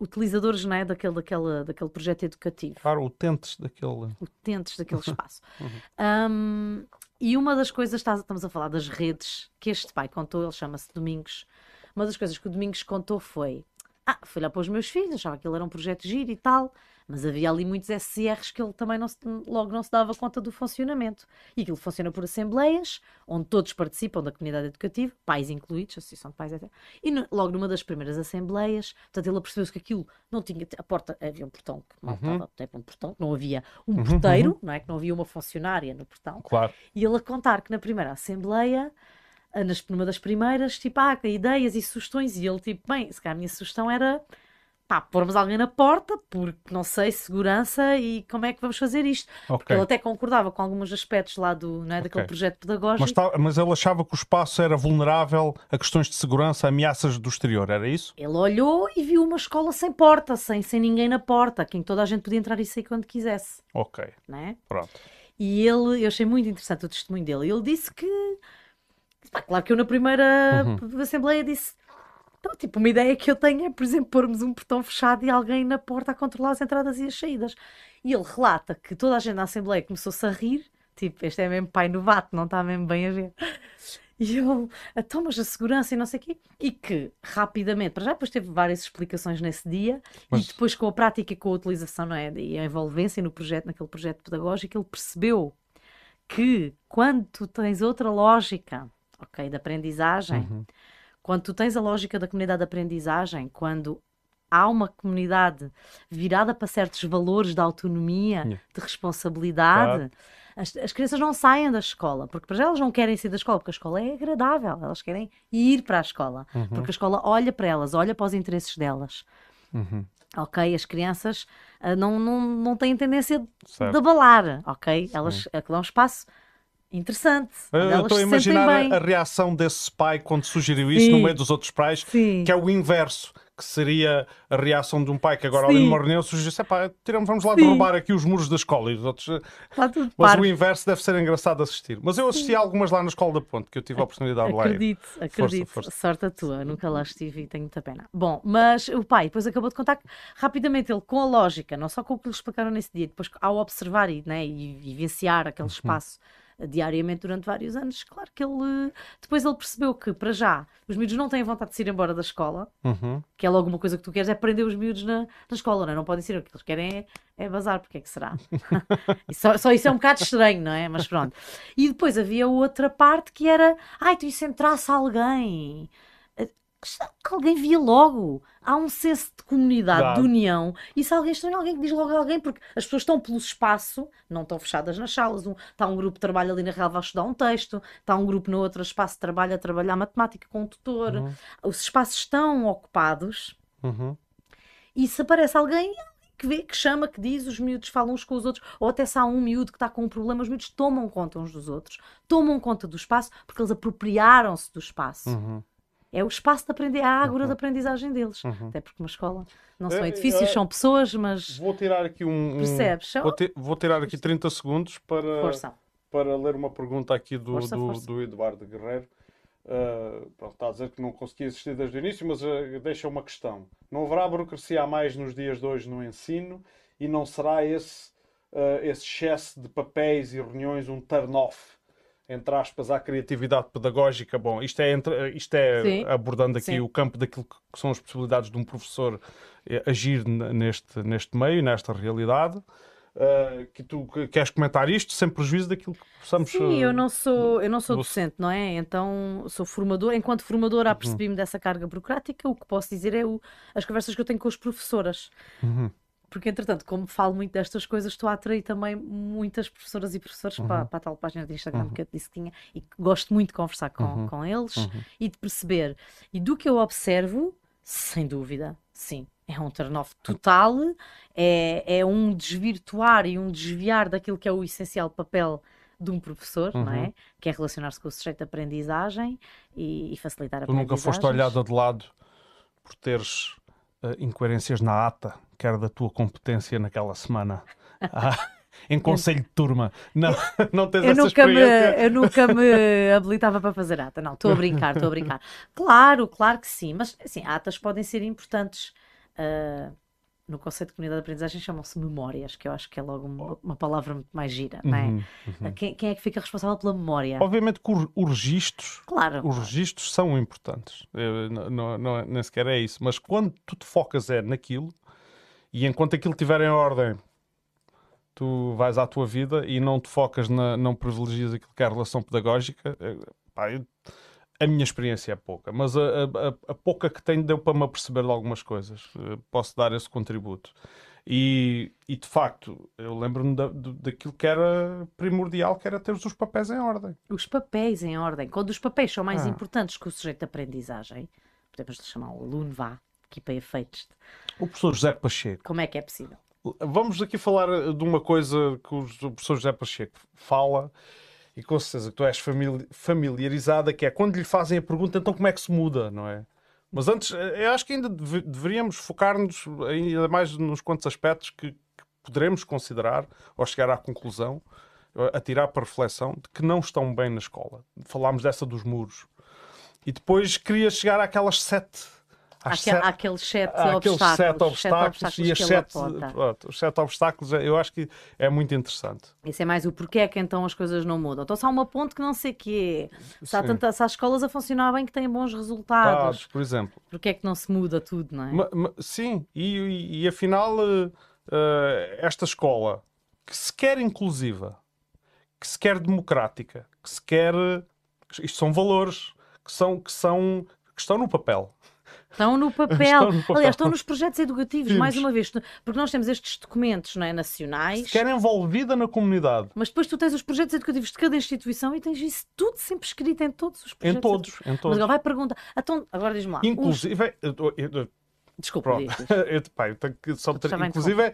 utilizadores não é, daquele, daquele, daquele projeto educativo. Claro, utentes daquele. Utentes daquele espaço. um, e uma das coisas, estamos a falar das redes, que este pai contou, ele chama-se Domingos. Uma das coisas que o Domingos contou foi: Ah, fui lá para os meus filhos, achava que ele era um projeto giro e tal. Mas havia ali muitos SCRs que ele também não se, logo não se dava conta do funcionamento. E aquilo funciona por assembleias, onde todos participam da comunidade educativa, pais incluídos, associação de pais, etc. E no, logo numa das primeiras assembleias, portanto, ele percebeu-se que aquilo não tinha. A porta, havia um portão que não uhum. estava um portão, não havia um uhum, porteiro, uhum. não é? Que não havia uma funcionária no portão. Claro. E ele a contar que na primeira assembleia nas, numa das primeiras, tipo, ah, ideias e sugestões, e ele, tipo, bem, se calhar a minha sugestão era pá, pormos alguém na porta, porque não sei, segurança e como é que vamos fazer isto. Okay. Porque ele até concordava com alguns aspectos lá do, não é, daquele okay. projeto pedagógico. Mas, tá, mas ele achava que o espaço era vulnerável a questões de segurança, ameaças do exterior, era isso? Ele olhou e viu uma escola sem porta, sem, sem ninguém na porta, que toda a gente podia entrar e sair quando quisesse. Ok. Né? Pronto. E ele, eu achei muito interessante o testemunho dele. Ele disse que. Pá, claro que eu na primeira uhum. Assembleia disse então, tipo, uma ideia que eu tenho é, por exemplo, pormos um portão fechado e alguém na porta a controlar as entradas e as saídas. E ele relata que toda a gente na Assembleia começou-se a rir, tipo, este é mesmo pai novato, não está mesmo bem a ver. E ele, então, mas a segurança e não sei o quê. E que, rapidamente, para já depois teve várias explicações nesse dia, mas... e depois com a prática e com a utilização, não é? E a envolvência no projeto, naquele projeto pedagógico, ele percebeu que quando tu tens outra lógica, ok, de aprendizagem, uhum quando tu tens a lógica da comunidade de aprendizagem, quando há uma comunidade virada para certos valores de autonomia, yeah. de responsabilidade, claro. as, as, crianças não saem da escola, porque para já elas não querem sair da escola, porque a escola é agradável, elas querem ir para a escola, uhum. porque a escola olha para elas, olha para os interesses delas. Uhum. Ok, as crianças uh, não, não, não têm tendência certo. de abalar, ok? Elas, aquilo é um espaço interessante. Eu estou a imaginar a, a, reação desse pai quando sugeriu isso Sim. no meio dos outros pais, Sim. que é o inverso. Que seria a reação de um pai que agora Sim. ali numa reunião sugeriu tiramos, vamos lá Sim. derrubar aqui os muros da escola e os outros. Mas parque. o inverso deve ser engraçado assistir. Mas eu assisti algumas lá na escola da Ponte, que eu tive a oportunidade de lá. Acredito, acredito. Força, força. Sorte a tua, nunca lá estive e tenho muita pena. Bom, mas o pai depois acabou de contar que rapidamente ele, com a lógica, não só com o que lhe explicaram nesse dia, depois ao observar e, né, e vivenciar aquele uhum. Diariamente durante vários anos, claro que ele depois ele percebeu que para já os miúdos não têm vontade de se ir embora da escola, uhum. que é logo uma coisa que tu queres é prender os miúdos na, na escola, não, é? não podem ser o que eles querem é, é bazar, porque é que será? só, só, isso é um bocado estranho, não é? Mas pronto. E depois havia outra parte que era, ai, tu isso entrasse alguém alguém via logo. Há um senso de comunidade, claro. de união. E se alguém estranha, alguém que diz logo a alguém, porque as pessoas estão pelo espaço, não estão fechadas nas salas. Um, está um grupo de trabalho ali na relva a estudar um texto, está um grupo no outro espaço de trabalho a trabalhar matemática com um tutor. Uhum. Os espaços estão ocupados. Uhum. E se aparece alguém, que vê, que chama, que diz, os miúdos falam uns com os outros, ou até se há um miúdo que está com um problema, os miúdos tomam conta uns dos outros, tomam conta do espaço, porque eles apropriaram-se do espaço. Uhum é o espaço de aprender, a ágora uhum. de aprendizagem deles. Uhum. Até porque uma escola não são é, edifícios, é, são pessoas, mas. Vou tirar aqui um. Percebes? Vou, te, vou, tirar aqui 30 segundos para, força. para ler uma pergunta aqui do, força, do, força. do Eduardo Guerreiro. Uh, pronto, está a dizer que não conseguia assistir desde o início, mas uh, deixa uma questão. Não haverá burocracia a mais nos dias de hoje no ensino e não será esse, uh, esse excesso de papéis e reuniões um turn-off? Entre aspas, à criatividade pedagógica. Bom, isto é, entre, isto é abordando aqui Sim. o campo daquilo que são as possibilidades de um professor eh, agir neste, neste meio, nesta realidade. Uh, que tu queres comentar isto sem prejuízo daquilo que possamos Sim, eu não sou eu não sou docente, não é? Então sou formador. Enquanto formadora, uhum. apercebi-me dessa carga burocrática. O que posso dizer é o, as conversas que eu tenho com as professoras. Uhum porque entretanto, como falo muito destas coisas, estou a atrair também muitas professoras e professores uhum. para, para, a tal página de Instagram uhum. que eu disse que tinha e que gosto muito de conversar com, uhum. com eles uhum. e de perceber. E do que eu observo, sem dúvida, sim, é um turn-off total, é, é um desvirtuar e um desviar daquilo que é o essencial papel de um professor, não é? Uhum. Que é relacionar-se com o sujeito de aprendizagem e, e facilitar a aprendizagem. Tu nunca foste olhada de lado por teres uh, incoerências na ata, que era da tua competência naquela semana. Ah, em conselho de turma. Não, não tens eu essa nunca? Me, eu nunca me habilitava para fazer ata. Não, estou a brincar, estou a brincar. Claro, claro que sim. Mas, assim, atas podem ser importantes Uh, no conceito de comunidade de aprendizagem chamam-se memórias, que eu acho que é logo uma, uma palavra muito mais gira, não é? Uhum, uhum. Quem, quem, é que fica responsável pela memória? Obviamente que os registros, claro. os registros são importantes, não, não, não, nem sequer é isso, mas quando tu te focas é naquilo e enquanto aquilo estiver em ordem, tu vais à tua vida e não te focas, na, não privilegias aquilo que é a relação pedagógica, eh, pá, eu, a minha experiência é pouca, mas a, a, a, pouca que tenho deu para me aperceber de algumas coisas. Eh, posso dar esse contributo. E, e de facto, eu lembro-me da, daquilo que era primordial, que era ter os papéis em ordem. Os papéis em ordem. Quando os papéis são mais ah. importantes que o sujeito de aprendizagem, podemos chamar o aluno, vá, aqui para efeitos. O professor José Pacheco. Como é que é possível? Vamos aqui falar de uma coisa que o professor José Pacheco fala e com certeza que tu és familiarizada, que é quando lhe fazem a pergunta, então como é que se muda, não é? Mas antes, eh, eu acho que ainda deveríamos focar-nos ainda mais nos quantos aspectos que, que poderemos considerar ou chegar à conclusão, a tirar para reflexão, de que não estão bem na escola. Falámos dessa dos muros. E depois queria chegar àquelas sete Aquele, aqueles sete obstáculos, sete obstáculos, e as sete, pronto, os sete obstáculos eu acho que é muito interessante. Isso é mais o porquê é que então as coisas não mudam. Então se há uma ponte que não sei o quê, se há, tanta, se há escolas a funcionar bem que têm bons resultados, Dados, por exemplo. Porquê é que não se muda tudo, não é? Ma, ma, sim, e, e, e afinal uh, esta escola que se quer inclusiva, que se quer democrática, que se quer... Isto são valores que, são, que, são, que estão no papel. Estão no papel. Estão no papel. Aliás, estão nos projetos educativos, mais uma vez, porque nós temos estes documentos não é, nacionais. Se quer envolvida na comunidade. Mas depois tu tens os projetos educativos de cada instituição e tens isso tudo sempre escrito em todos os projetos. Em todos, em todos. Mas agora vai perguntar. Então, agora diz-me lá. Inclusive. Os... Desculpa, eu, pá, eu tenho que só ter... Inclusive,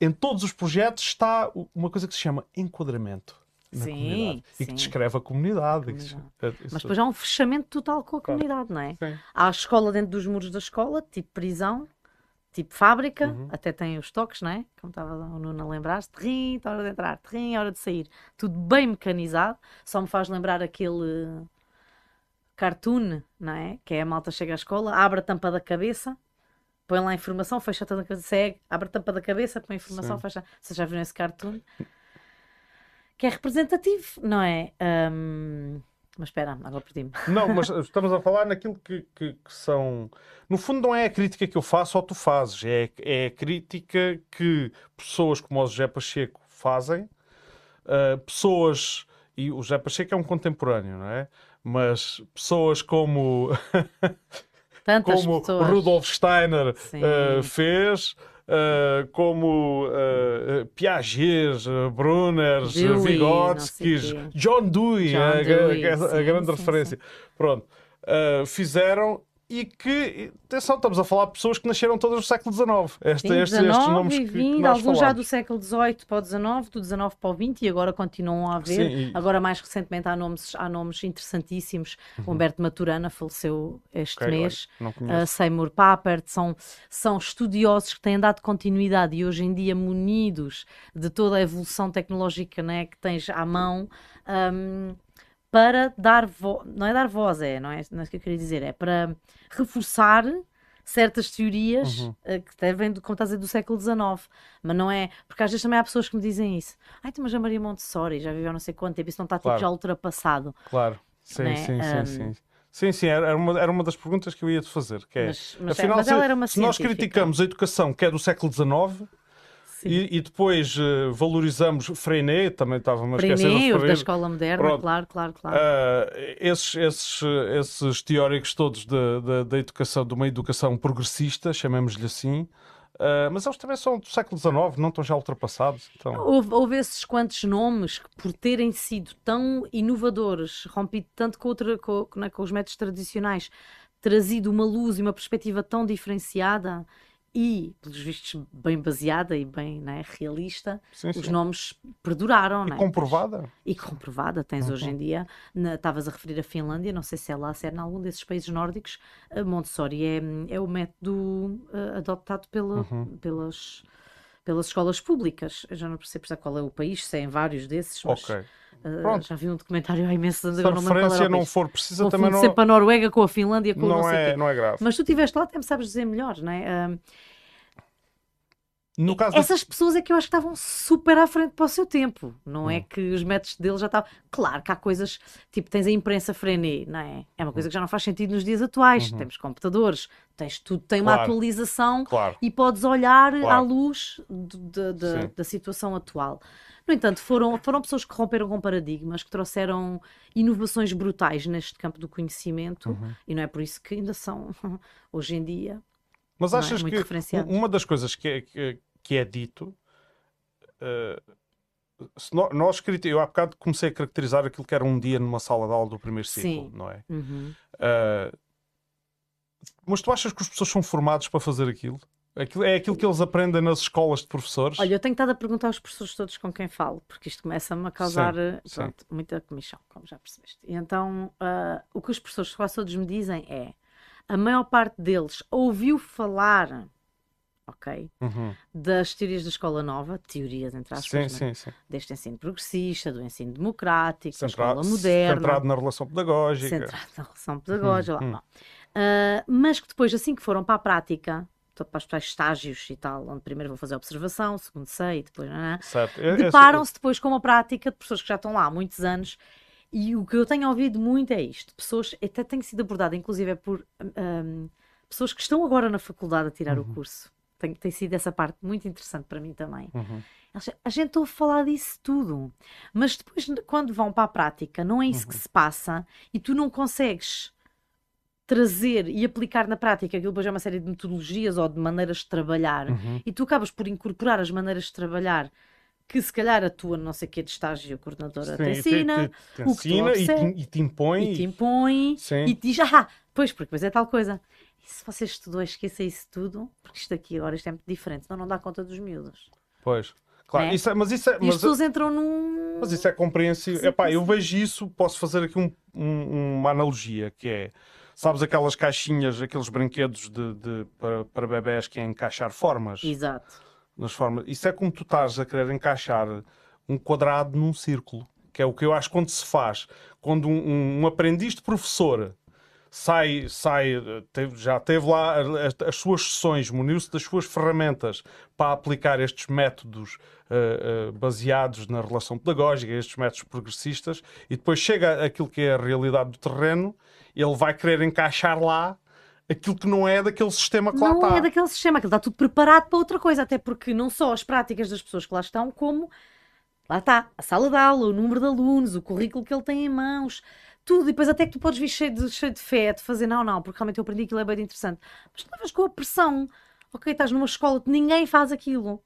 em todos os projetos está uma coisa que se chama enquadramento na sim, comunidade sim. e que descreve a comunidade. comunidade. É, Mas depois há um fechamento total com a comunidade, não é? Sim. Há a escola dentro dos muros da escola, tipo prisão, tipo fábrica, uhum. até tem os toques, não é? Como estava o Nuno a lembrar-se, terrim, hora de entrar, terrim, hora de sair. Tudo bem mecanizado, só me faz lembrar aquele cartoon, não é? Que é a malta chega à escola, abre a tampa da cabeça, põe lá a informação, fecha a tampa da cabeça, segue, abre a tampa da cabeça, põe a informação, Sim. fecha. Vocês já viram esse cartoon? Que é representativo, não é? Um... Mas espera, agora perdi-me. Não, mas estamos a falar naquilo que, que, que, são. No fundo, não é a crítica que eu faço ou tu fazes, é, é a crítica que pessoas como o José Pacheco fazem, uh, pessoas. E o José Pacheco é um contemporâneo, não é? Mas pessoas como. como pessoas. Rudolf Steiner uh, fez. Uh, como uh, Piaget, Brunner, Vygotsky, John Dewey, John a, Dewey, a, a, a grande sim, referência. Sim. Pronto. Uh, fizeram e que, atenção, estamos a falar de pessoas que nasceram todas no século XIX. Este, Sim, estes, 19 estes nomes e 20, que, que alguns já do século XVIII para o XIX, do XIX para o XX e agora continuam a haver. Sim, e... Agora, mais recentemente, há nomes, há nomes interessantíssimos. Uhum. Humberto Maturana faleceu este okay, mês. Uh, Seymour Papert, são, são estudiosos que têm dado continuidade e hoje em dia munidos de toda a evolução tecnológica né, que tens à mão. Um, para dar voz, não é dar voz, é, não é, não é isso que eu queria dizer, é para reforçar certas teorias uhum. uh, que devem, como estás a dizer, do século XIX. Mas não é. Porque às vezes também há pessoas que me dizem isso. Ai, mas a Maria Montessori já viveu não sei quanto tempo, isso não está claro. tipo, já ultrapassado. Claro, sim, é? sim, um... sim, sim. Sim, sim, era uma, era uma das perguntas que eu ia te fazer. Que é, mas, mas, afinal, é, era uma se, se nós criticamos a educação que é do século XIX, e, e, depois uh, valorizamos Freinet, também estava a esquecer Freinet, da escola moderna, Pronto. claro, claro, claro. Uh, esses, esses, esses teóricos todos da educação, de uma educação progressista, chamemos-lhe assim, Uh, mas eles também são do século XIX, não estão já ultrapassados. Então... Houve, houve esses quantos nomes que, por terem sido tão inovadores, rompido tanto com, outra, com, né, com os métodos tradicionais, trazido uma luz e uma perspectiva tão diferenciada e, pelos vistos, bem baseada e bem né, realista, sim, os nomes perduraram. E né? comprovada. E comprovada, tens uhum. hoje em dia. Estavas a referir a Finlândia, não sei se é lá, se é em algum desses países nórdicos. Montessori é, é o método uh, adotado pela, uhum. pelas pelas escolas públicas. Eu já não percebo qual é o país, se é em vários desses, mas okay. uh, já vi um documentário há imensos anos. Se a referência não for precisa, também não... sempre a Noruega com a Finlândia, com não, não é, não é grave. Mas tu estiveste lá, até me sabes dizer melhor, não é? Uh, no caso Essas pessoas é que eu acho que estavam super à frente para o seu tempo. Não é hum. é que os métodos deles já estavam. Claro que há coisas, tipo, tens a imprensa frenê, não é? É uma coisa hum. que já não faz sentido nos dias atuais. Uhum. Temos computadores, tens tudo, tem claro. uma atualização claro. e podes olhar claro. à luz de, de, de, da situação atual. No entanto, foram, foram pessoas que romperam com paradigmas, que trouxeram inovações brutais neste campo do conhecimento, uhum. e não é por isso que ainda são, hoje em dia, mas é? achas é? que uma das coisas que é, que, que é dito, uh, se no, nós, eu há bocado comecei a caracterizar aquilo que era um dia numa sala de aula do primeiro ciclo, Sim. não é? Uhum. Uh, mas tu achas que as pessoas são formados para fazer aquilo? Aquilo, é aquilo que eles aprendem nas escolas de professores? Olha, eu tenho estado a perguntar aos professores todos com quem falo, porque isto começa-me a causar sim, pronto, sim. muita comissão, como já percebeste. E então, uh, o que os professores quase todos me dizem é a maior parte deles ouviu falar, ok, uhum. das teorias da escola nova, teorias entre aspas, sim, né? sim, sim. deste ensino progressista, do ensino democrático, Centra da escola moderna. Centrado na relação pedagógica. Centrado na relação pedagógica, uhum. Uh, mas que depois, assim que foram para a prática, para os tais estágios e tal, onde primeiro vão fazer observação, segundo sei, e depois deparam-se depois com uma prática de pessoas que já estão lá há muitos anos e o que eu tenho ouvido muito é isto. Pessoas, até tem sido abordada, inclusive, é por um, pessoas que estão agora na faculdade a tirar uhum. o curso. Tem, tem sido essa parte muito interessante para mim também. Uhum. A gente ouve falar disso tudo, mas depois, quando vão para a prática, não é isso uhum. que se passa e tu não consegues trazer e aplicar na prática aquilo depois é uma série de metodologias ou de maneiras de trabalhar uhum. e tu acabas por incorporar as maneiras de trabalhar que se calhar a tua não sei que de estágio coordenadora Sim, te ensina, te, te, te o que ensina e, te, e te impõe e te impõe Sim. e te diz, ah, pois, porque depois é tal coisa. E se você estudou, esqueça isso tudo, porque isto aqui agora isto é muito diferente, senão não dá conta dos miúdos. Pois. Claro, é? Isso é, mas isso é. Mas, e as pessoas entram num. Mas isso é compreensível. Epá, eu vejo isso, posso fazer aqui um, um, uma analogia que é. Sabes aquelas caixinhas, aqueles brinquedos de, de para, para bebés que é encaixar formas? Exato nas formas. Isso é como tu estás a querer encaixar um quadrado num círculo, que é o que eu acho quando se faz. Quando um, um, aprendiz de professor sai, sai teve, já teve lá as, as suas sessões, muniu-se das suas ferramentas para aplicar estes métodos uh, uh, baseados na relação pedagógica, estes métodos progressistas, e depois chega aquilo que é a realidade do terreno, ele vai querer encaixar lá aquilo que não é daquele sistema que não lá está. Não é daquele sistema, aquilo está tudo preparado para outra coisa, até porque não só as práticas das pessoas que lá estão, como lá está, a sala de aula, o número de alunos, o currículo que ele tem em mãos, tudo, e depois até que tu podes vir cheio de, cheio de fé, de fazer não, não, porque realmente eu aprendi aquilo é bem interessante. Mas tu levas com a pressão, ok, estás numa escola que ninguém faz aquilo,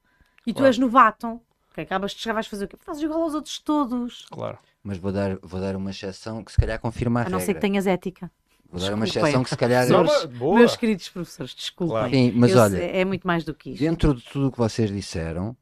e tu claro. és novato, ok, acabas de chegar, vais fazer o quê? Fazes igual aos outros todos. Claro. Mas vou dar, vou dar uma exceção que se calhar confirma a, a regra. não ser que tenhas ética. Vou dar uma exceção que se calhar. meus queridos professores, desculpem. Claro. Sim, mas Eu, olha, é muito mais do que isto. Dentro de tudo o que vocês disseram,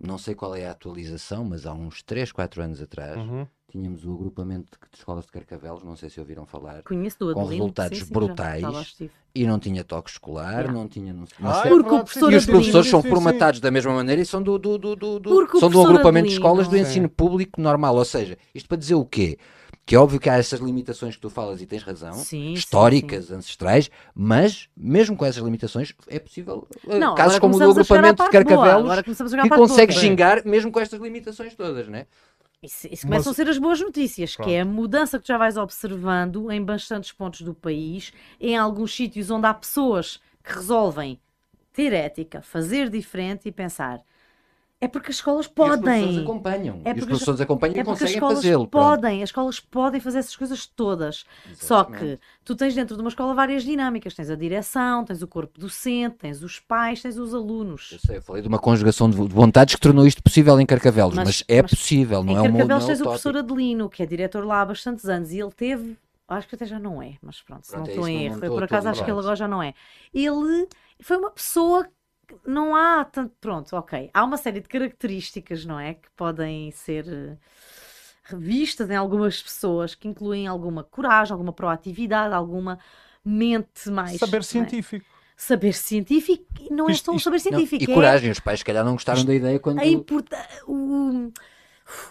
não sei qual é a atualização, mas há uns 3, 4 anos atrás, uhum. tínhamos o agrupamento de escolas de Carcavelos, não sei se ouviram falar, Conheço do com resultados sim, sim, brutais e não tinha toque escolar, não, não tinha. Não, não ah, sei. Porque o professor e os professores são formatados da mesma maneira e são do, do, do, do, do são do agrupamento de escolas do ensino público normal. Ou seja, isto para dizer o quê? Que é óbvio que há essas limitações que tu falas e tens razão, sim, históricas, sim, sim. ancestrais, mas mesmo com essas limitações é possível eh, não, casos como o do agrupamento de Carcavelos que consegue xingar mesmo com estas limitações todas, né? Isso, isso começam mas... a ser as boas notícias, Pronto. que é a mudança que tu já vais observando em bastantes pontos do país, em alguns sítios onde há pessoas que resolvem ter ética, fazer diferente e pensar é porque as escolas podem. E os professores acompanham. É e os professores acompanham é e conseguem fazê-lo. Podem, as escolas podem fazer essas coisas todas. Exatamente. Só que tu tens dentro de uma escola várias dinâmicas. Tens a direção, tens o corpo docente, tens os pais, tens os alunos. Eu sei, eu falei de uma conjugação de vontades que tornou isto possível em Carcavelos, mas, mas é mas possível, não é um Em Carcavelos tens o professor Adelino, que é diretor lá há bastantes anos, e ele teve acho que até já não é, mas pronto, se pronto, não estou é em erro, eu por acaso acho que ele agora já não é. Ele foi uma pessoa não há tanto. Pronto, ok. Há uma série de características, não é? Que podem ser eh, revistas em algumas pessoas que incluem alguma coragem, alguma proatividade, alguma mente mais. Saber é? científico. saber científico e não é só um saber científico. Não, e é... coragem, os pais se calhar não gostaram da ideia quando. A importa... o...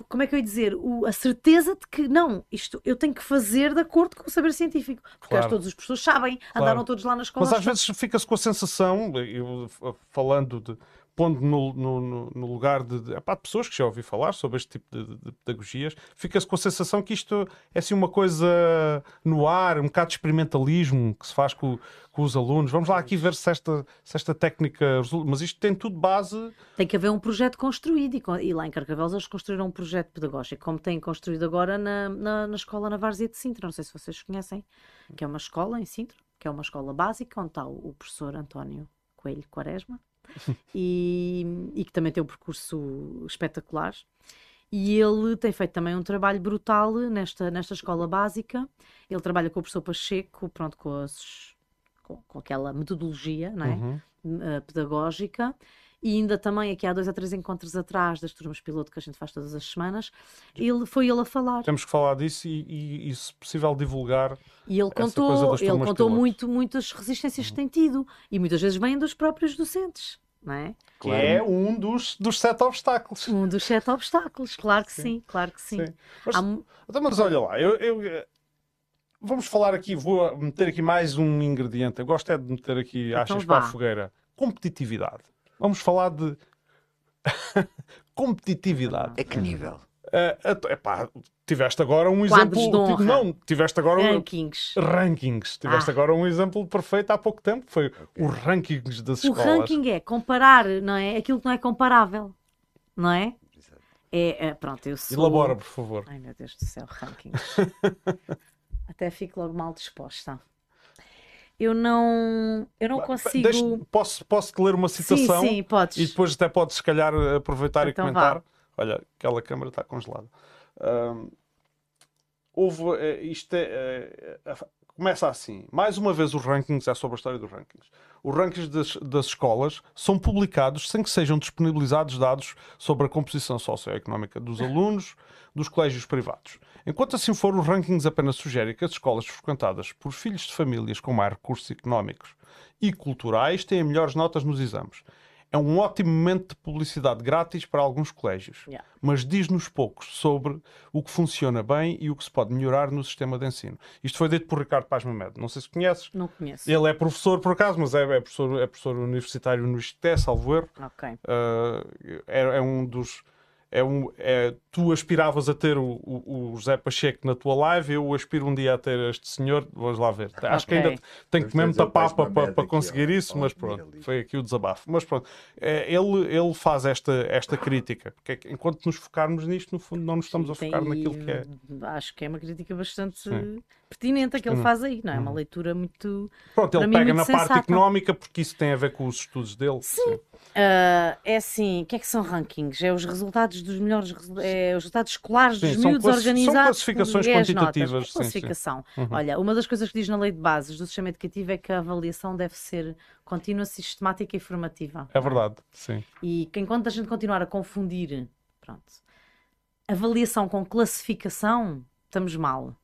Como é que eu ia dizer? O, a certeza de que não, isto eu tenho que fazer de acordo com o saber científico. Porque claro. todos os professores sabem, claro. andaram todos lá na escola. Mas às vezes fica-se com a sensação, eu, falando de pondo no, no, no lugar de, de, epá, de, pessoas que já ouvi falar sobre este tipo de, de pedagogias, fica-se com a sensação que isto é assim uma coisa no ar, um bocado de experimentalismo que se faz com, com os alunos. Vamos lá aqui ver se esta, se esta técnica resulta. Mas isto tem tudo base. Tem que haver um projeto construído e, e lá em Carcavelos eles construíram um projeto pedagógico, como têm construído agora na, na, na escola na Várzea de Sintra. Não sei se vocês conhecem, que é uma escola em Sintra, que é uma escola básica, onde está o, o professor António Coelho Quaresma e, e que também tem um percurso espetacular. E ele tem feito também um trabalho brutal nesta, nesta escola básica. Ele trabalha com o professor Pacheco, pronto, com, as, com, com aquela metodologia não é? Uhum. Uh, pedagógica. E ainda também, aqui há dois a três encontros atrás das turmas piloto que a gente faz todas as semanas, ele, foi ele a falar. Temos que falar disso e, e, e se possível, divulgar. E ele contou, ele contou muito, muitas resistências uhum. que tem tido. E muitas vezes vêm dos próprios docentes não é? Que claro. é um dos, dos sete obstáculos. Um dos sete obstáculos, claro que sim, sim claro que sim. sim. Mas, Há... Então, mas, olha lá, eu, eu, vamos falar aqui, vou meter aqui mais um ingrediente. Eu gosto é de meter aqui então achas para a fogueira. Competitividade. Vamos falar de competitividade. É que nível? Uh, epá, tiveste agora um exemplo. Tipo, não, tiveste agora rankings. rankings. Tiveste ah. agora um exemplo perfeito há pouco tempo. Foi okay. os rankings das o escolas. O ranking é comparar, não é? Aquilo que não é comparável, não é? É, é pronto, eu sou. Elabora, por favor. Ai meu Deus do céu, rankings. Até fico logo mal disposta. Eu não, eu não consigo. Deixe, posso, posso te ler uma citação? Sim, sim, podes. E depois até podes, se calhar, aproveitar então e comentar. Vá. Olha, aquela câmara está congelada. houve, eh, isto é, é, começa assim. Mais uma vez, os rankings é sobre a história dos rankings. Os rankings das, das, escolas são publicados sem que sejam disponibilizados dados sobre a composição socioeconómica dos alunos dos colégios privados. Enquanto assim for, os rankings apenas sugerem que as escolas frequentadas por filhos de famílias com mais recursos económicos e culturais têm melhores notas nos exames é um ótimo momento de publicidade grátis para alguns colégios, yeah. mas diz-nos poucos sobre o que funciona bem e o que se pode melhorar no sistema de ensino. Isto foi dito por Ricardo Paz Mamed. Não sei se conheces. Não conheço. Ele é professor, por acaso, mas é, é professor, é professor universitário no ISTE, salvo erro. Okay. Uh, é, é um dos é um, é, tu aspiravas a ter o, o, o, José Pacheco na tua live, eu aspiro um dia a ter este senhor, vamos lá ver. Okay. Acho que ainda tem que comer muita papa para, para conseguir isso, mas pronto, foi aqui o desabafo. Mas pronto, é, ele, ele faz esta, esta crítica, porque é enquanto nos focarmos nisto, no fundo, não nos estamos a focar naquilo que é. Acho que é uma crítica bastante Sim. Pertinente a que ele faz aí, não é? Uma uhum. leitura muito. Pronto, ele pega na sensata. parte económica porque isso tem a ver com os estudos dele. Sim. Sim. Uh, é assim, o que é que são rankings? É os resultados dos melhores é, os resultados escolares sim, dos miúdos organizados. São classificações quantitativas. Notas. É classificação. Sim, sim. Uhum. Olha, uma das coisas que diz na lei de bases do sistema educativo é que a avaliação deve ser contínua, sistemática e formativa. É verdade, sim. E que enquanto a gente continuar a confundir, pronto, avaliação com classificação, estamos mal.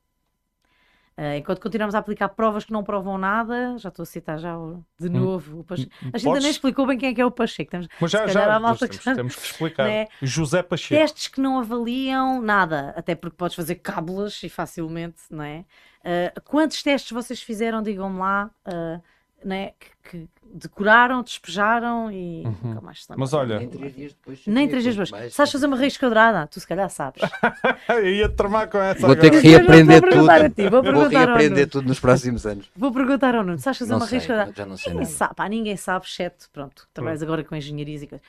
Uh, enquanto continuamos a aplicar provas que não provam nada, já estou a citar já de hum. novo o Pacheco. Hum, a gente ainda nem explicou bem quem é que é o Pacheco. Temos, Mas já, já malta temos, que... temos que explicar. Né? José Pacheco. Testes que não avaliam nada, até porque podes fazer cábulas e facilmente, não é? Uh, quantos testes vocês fizeram, digam-me lá, uh, né? que, que decoraram, despejaram e uhum. nunca mais se Mas olha, nem três dias depois. Nem três dias depois. Sabes fazer uma raiz quadrada? Tu se calhar sabes. Eu ia tramar com essa. Vou ter que reaprender tudo. Ti, vou, vou reaprender tudo nos próximos anos. Vou perguntar ao Nuno: sabes fazer não uma raiz quadrada? Já não sei ninguém sabe, pá, ninguém sabe, exceto, pronto, trabalhas agora com engenharias e coisas.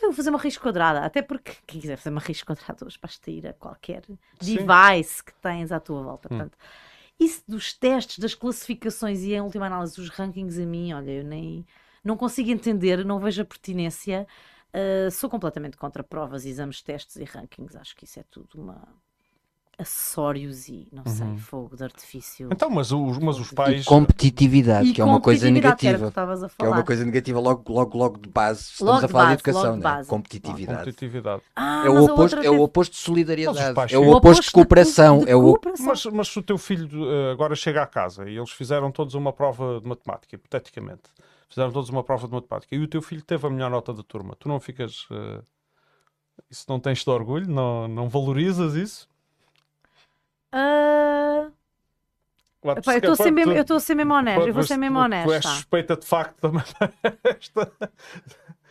Eu vou fazer uma raiz quadrada, até porque quem quiser fazer uma raiz quadrada hoje basta ir a qualquer Sim. device que tens à tua volta. Hum. Portanto, isso dos testes, das classificações e, em última análise, dos rankings a mim, olha, eu nem não consigo entender, não vejo a pertinência. Uh, sou completamente contra provas, exames, testes e rankings. Acho que isso é tudo uma acessórios e não sei, uhum. fogo de artifício. Então, mas os, mas os pais. E competitividade, e que é uma coisa negativa. Que, que, é uma coisa negativa logo, logo, logo de base. Estamos logo a falar de, base, de educação, né? competitividade. competitividade. Ah, é, o oposto, é o oposto de solidariedade. É o oposto de cooperação. é o... Mas, mas se o teu filho uh, agora chega à casa e eles fizeram todos uma prova de matemática, hipoteticamente fizeram todos uma prova de matemática e o teu filho teve a melhor nota da turma, tu não ficas. Uh, isso não tens de orgulho? Não, não valorizas isso? Uh... Epá, eu estou a ser mesmo, eu ser mesmo honesto, eu vou ser mesmo honesto. Tu és suspeita de facto também esta.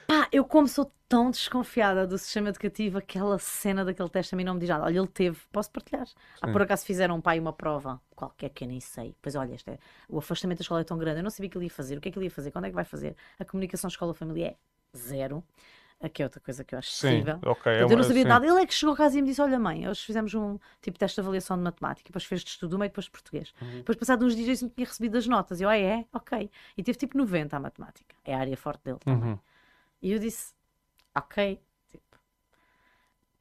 Pá, eu como sou tão desconfiada do sistema educativo, aquela cena daquele teste a mim não me diz nada. Olha, ele teve, posso partilhar? Ah, por acaso fizeram um pai uma prova, qualquer que eu nem sei. Pois olha, este é, o afastamento da escola é tão grande, eu não sabia o que ele ia fazer, o que é que ele ia fazer, quando é que vai fazer. A comunicação escola-família é zero. Aqui é outra coisa que eu acho possível. Okay, é eu não sabia sim. nada. Ele é que chegou a casa e me disse: Olha, mãe, hoje fizemos um tipo de teste de avaliação de matemática, depois fez de estudo uma e depois de português. Uhum. Depois, passado uns dias, disse-me que tinha recebido as notas. E eu, ah, é? Ok. E teve tipo 90 a matemática. É a área forte dele também. Uhum. E eu disse: Ok. Tipo,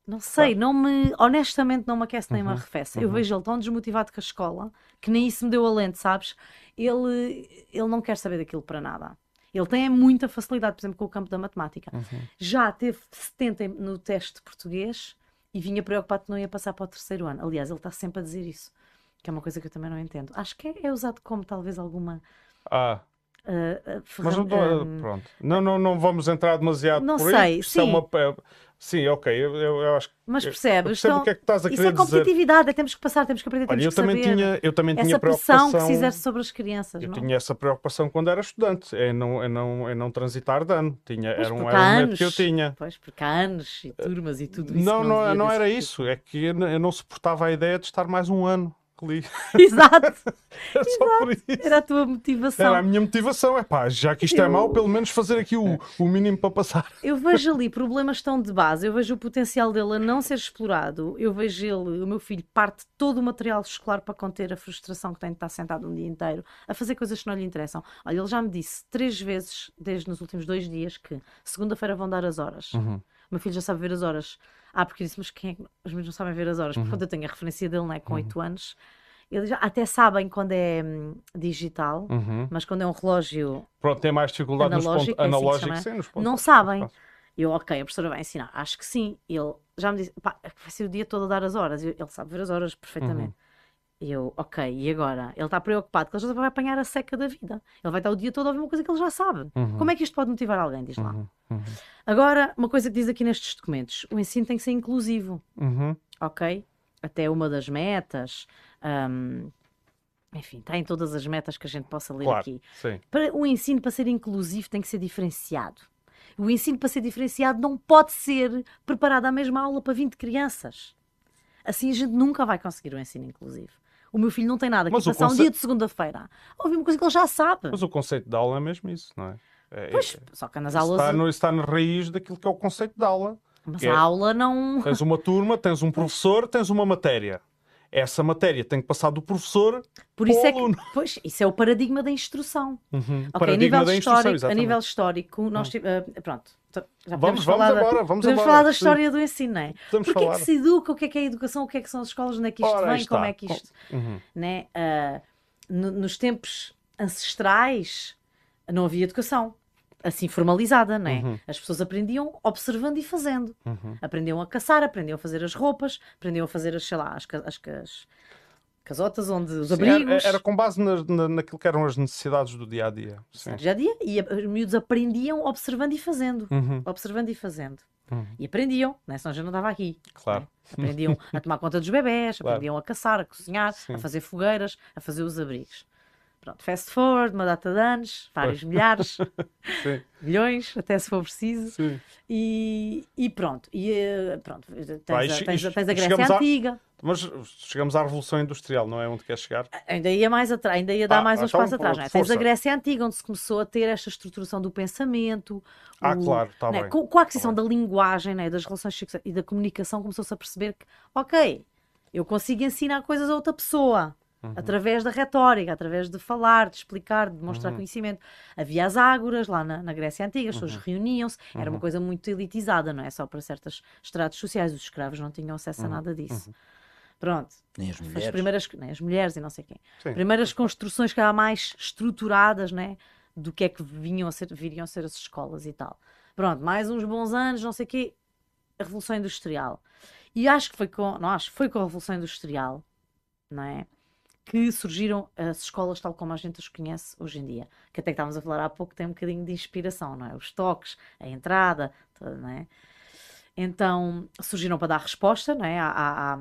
não sei, não me, honestamente, não me aquece nem uhum. me arrefece. Eu uhum. vejo ele tão desmotivado com a escola que nem isso me deu alento, sabes? Ele, ele não quer saber daquilo para nada. Ele tem muita facilidade, por exemplo, com o campo da matemática. Uhum. Já teve 70 no teste de português e vinha preocupado que não ia passar para o terceiro ano. Aliás, ele está sempre a dizer isso, que é uma coisa que eu também não entendo. Acho que é, é usado como talvez alguma. Ah. Uh, uh, Mas não, um... pronto. Não, não, não vamos entrar demasiado não por sei, aí. Sim. É uma, Sim, ok, eu, eu, eu acho que. Mas percebes? Então, o que é que estás a isso é competitividade, é, temos que passar, temos que aprender, temos Olha, eu que também saber. Tinha, eu também essa tinha pressão que se exerce sobre as crianças. Eu não? tinha essa preocupação quando era estudante, é não, é não, é não transitar de ano. Tinha, pois, era um, era um que eu tinha. Pois, porque anos e turmas e tudo isso. Não, não, não, não era isso, é que eu não suportava a ideia de estar mais um ano Exato. Era só por isso. Era a tua motivação. Era a minha motivação. É pá, já que isto é eu... é mau, pelo menos fazer aqui o, o mínimo para passar. Eu vejo ali problemas tão de base, eu vejo o potencial dele a não ser explorado, eu vejo ele, o meu filho, parte todo o material escolar para conter a frustração que tem de estar sentado um dia inteiro a fazer coisas que não lhe interessam. Olha, ele já me disse três vezes, desde nos últimos dois dias, que segunda-feira vão dar as horas. Uhum. O meu filho já sabe ver as horas. Ah, porque eu disse, mas quem é que... Os meus não sabem ver as horas. Uhum. Portanto, eu tenho a referência dele, né, com uhum. 8 anos. Eles já até sabem quando é hum, digital, uhum. mas quando é um relógio. Pronto, tem mais dificuldade analógico, nos pontos, analógicos, sim, nos pontos. Não sabem. Eu, ok, a professora vai ensinar. Acho que sim. Ele já me disse, pá, vai ser o dia todo a dar as horas. ele sabe ver as horas perfeitamente. Uhum. Eu, ok, e agora? Ele está preocupado que ele já vai apanhar a seca da vida. Ele vai estar o dia todo a ouvir uma coisa que ele já sabe. Uhum. Como é que isto pode motivar alguém? Diz lá. Uhum. Uhum. Agora, uma coisa que diz aqui nestes documentos: o ensino tem que ser inclusivo. Uhum. Ok? Até uma das metas. Um, enfim, está em todas as metas que a gente possa ler claro, aqui. Sim. Para, o ensino, para ser inclusivo, tem que ser diferenciado. O ensino, para ser diferenciado, não pode ser preparado à mesma aula para 20 crianças. Assim a gente nunca vai conseguir o ensino inclusivo. O meu filho não tem nada que passar conce... um dia de segunda-feira. Ouvir uma coisa que ele já sabe. Mas o conceito de aula é mesmo isso, não é? é pois, é, só que nas aulas. Está, no, está na raiz daquilo que é o conceito de aula. Mas a é, aula não. Tens uma turma, tens um professor, tens uma matéria. Essa matéria tem que passar do professor Por isso é que, pois, isso é o paradigma da instrução. Uhum. Okay, a nível histórico, a nível histórico, nós uhum. uh, pronto, já vamos, vamos agora, da, vamos podemos agora, falar da história do ensino, não é? Podemos Porquê falar. é que se educa, o que é que é a educação, o que é que são as escolas, onde é que isto Ora, vem, como é que isto. Uhum. Né? Uh, no, nos tempos ancestrais não havia educação assim formalizada, não é? Uhum. As pessoas aprendiam observando e fazendo. Uhum. Aprendiam a caçar, aprendiam a fazer as roupas, aprendiam a fazer as, sei lá, as, as, as casotas onde os Sim, abrigos. Era, era, com base na, na, naquilo que eram as necessidades do dia a dia. Sim. Dia a dia. E os miúdos aprendiam observando e fazendo. Uhum. Observando e fazendo. Uhum. E aprendiam, né? senão já não estava aqui. Claro. Né? Aprendiam a tomar conta dos bebés, claro. aprendiam a caçar, a cozinhar, Sim. a fazer fogueiras, a fazer os abrigos. Pronto, fast forward, uma data de anos, vários milhares, milhões, até se for preciso. E, e, pronto, e eh, pronto, tens, Vai, a, tens, tens a Grécia Antiga. Mas chegamos à Revolução Industrial, não é onde quer chegar? Ainda ia mais atrás, ainda ia dar ah, mais uns então, passos atrás, não é? Tens a Grécia Antiga, onde se começou a ter esta estruturação do pensamento. Ah, o, claro, está né? bem. Com, com, a aquisição tá da linguagem, né? das relações e da comunicação, começou-se a perceber que, ok, eu consigo ensinar coisas a outra pessoa. Uhum. Através da retórica, através de falar, de explicar, de mostrar uhum. conhecimento. Havia as ágoras lá na, na Grécia Antiga, as pessoas uhum. reuniam-se, era uma uhum. coisa muito elitizada, não é? Só para certos estratos sociais. Os escravos não tinham acesso a uhum. nada disso. Pronto. Nem as mulheres. As primeiras, nem as mulheres e não sei quem. Sim. Primeiras construções que há mais estruturadas, né? Do que é que vinham a ser, viriam a ser as escolas e tal. Pronto, mais uns bons anos, não sei o quê. A Revolução Industrial. E acho que foi com, não acho, foi com a Revolução Industrial, não é? que surgiram as escolas tal como a gente as conhece hoje em dia. Que até que estávamos a falar há pouco, tem um bocadinho de inspiração, não é? Os toques, a entrada, tudo, não é? Então surgiram para dar resposta não é? à, à,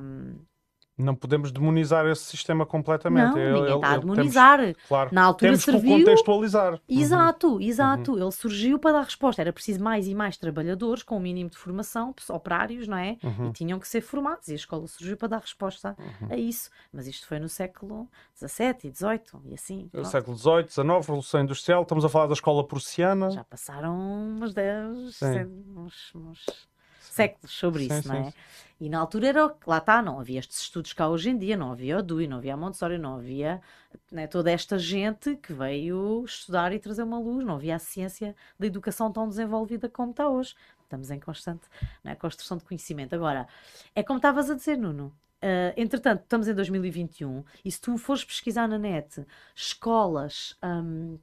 não podemos demonizar esse sistema completamente. Não, ele, ninguém está a demonizar. Temos, claro, Na altura temos serviu... que contextualizar. Exato, uhum. exato. Uhum. Ele surgiu para dar resposta. Era preciso mais e mais trabalhadores com o um mínimo de formação, operários, não é? Uhum. E tinham que ser formados. E a escola surgiu para dar resposta uhum. a isso. Mas isto foi no século XVII e XVIII e assim. No século XVIII, XIX, Revolução Industrial. Estamos a falar da escola prussiana. Já passaram uns 10, uns, uns séculos sobre sim, isso, sim, não é? Sim. E na altura era, lá está, não havia estes estudos cá hoje em dia, não havia o Dewey, não havia a Montessori, não havia né, toda esta gente que veio estudar e trazer uma luz, não havia a ciência da educação tão desenvolvida como está hoje. Estamos em constante né, construção de conhecimento. Agora, é como estavas a dizer, Nuno, Uh, entretanto, estamos em 2021 e se tu fores pesquisar na net escolas um,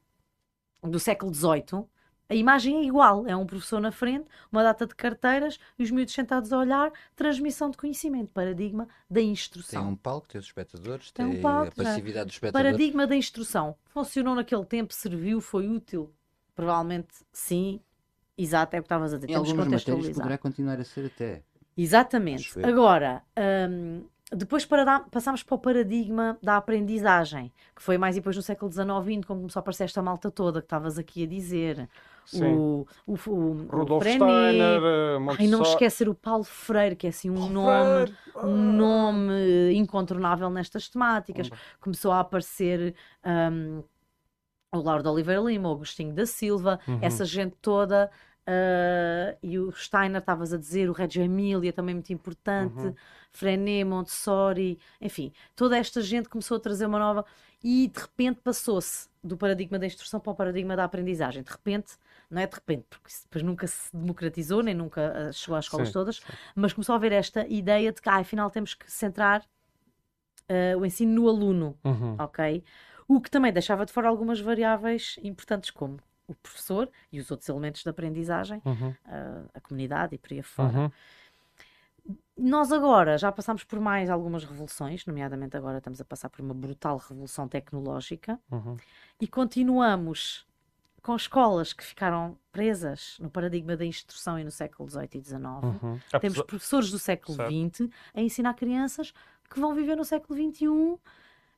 do século XVIII, a imagem é igual, é um professor na frente, uma data de carteiras e os miúdos sentados a olhar, transmissão de conhecimento, paradigma da instrução. Tem um palco, tem os espectadores, tem, tem um palco, a passividade dos espectadores. Paradigma da instrução. Funcionou naquele tempo, serviu, foi útil? Provavelmente sim. Exato, é o que estavas a dizer. Em algumas matérias poderá continuar a ser até. Exatamente. Agora, hum, depois para dar, passámos para o paradigma da aprendizagem, que foi mais depois no século XIX, quando começou a aparecer esta malta toda que estavas aqui a dizer. O, o, o, Rudolf o Steiner, Montessori... Ai, não esquecer o Paulo Freire, que é assim um nome, um nome incontornável nestas temáticas. Começou a aparecer um, o Lauro de Oliveira Lima, o Agostinho da Silva, uhum. essa gente toda. Uh, e o Steiner, estavas a dizer, o Reggio Emília também muito importante. Uhum. Frenet, Montessori, enfim, toda esta gente começou a trazer uma nova e de repente passou-se do paradigma da instrução para o paradigma da aprendizagem. De repente, não é de repente, porque depois nunca se democratizou, nem nunca eh, chegou às escolas sim, todas, sim. mas começou a haver esta ideia de que, ah, afinal, temos que centrar uh, o ensino no aluno, uhum. ok? O que também deixava de fora algumas variáveis importantes, como o professor e os outros elementos da aprendizagem, uhum. uh, a comunidade e por aí fora. Uhum. Nós agora já passamos por mais algumas revoluções, nomeadamente agora estamos a passar por uma brutal revolução tecnológica uhum. e continuamos com escolas que ficaram presas no paradigma da instrução e no século XVIII e XIX. Uhum. Temos professores do século XX a ensinar crianças que vão viver no século XXI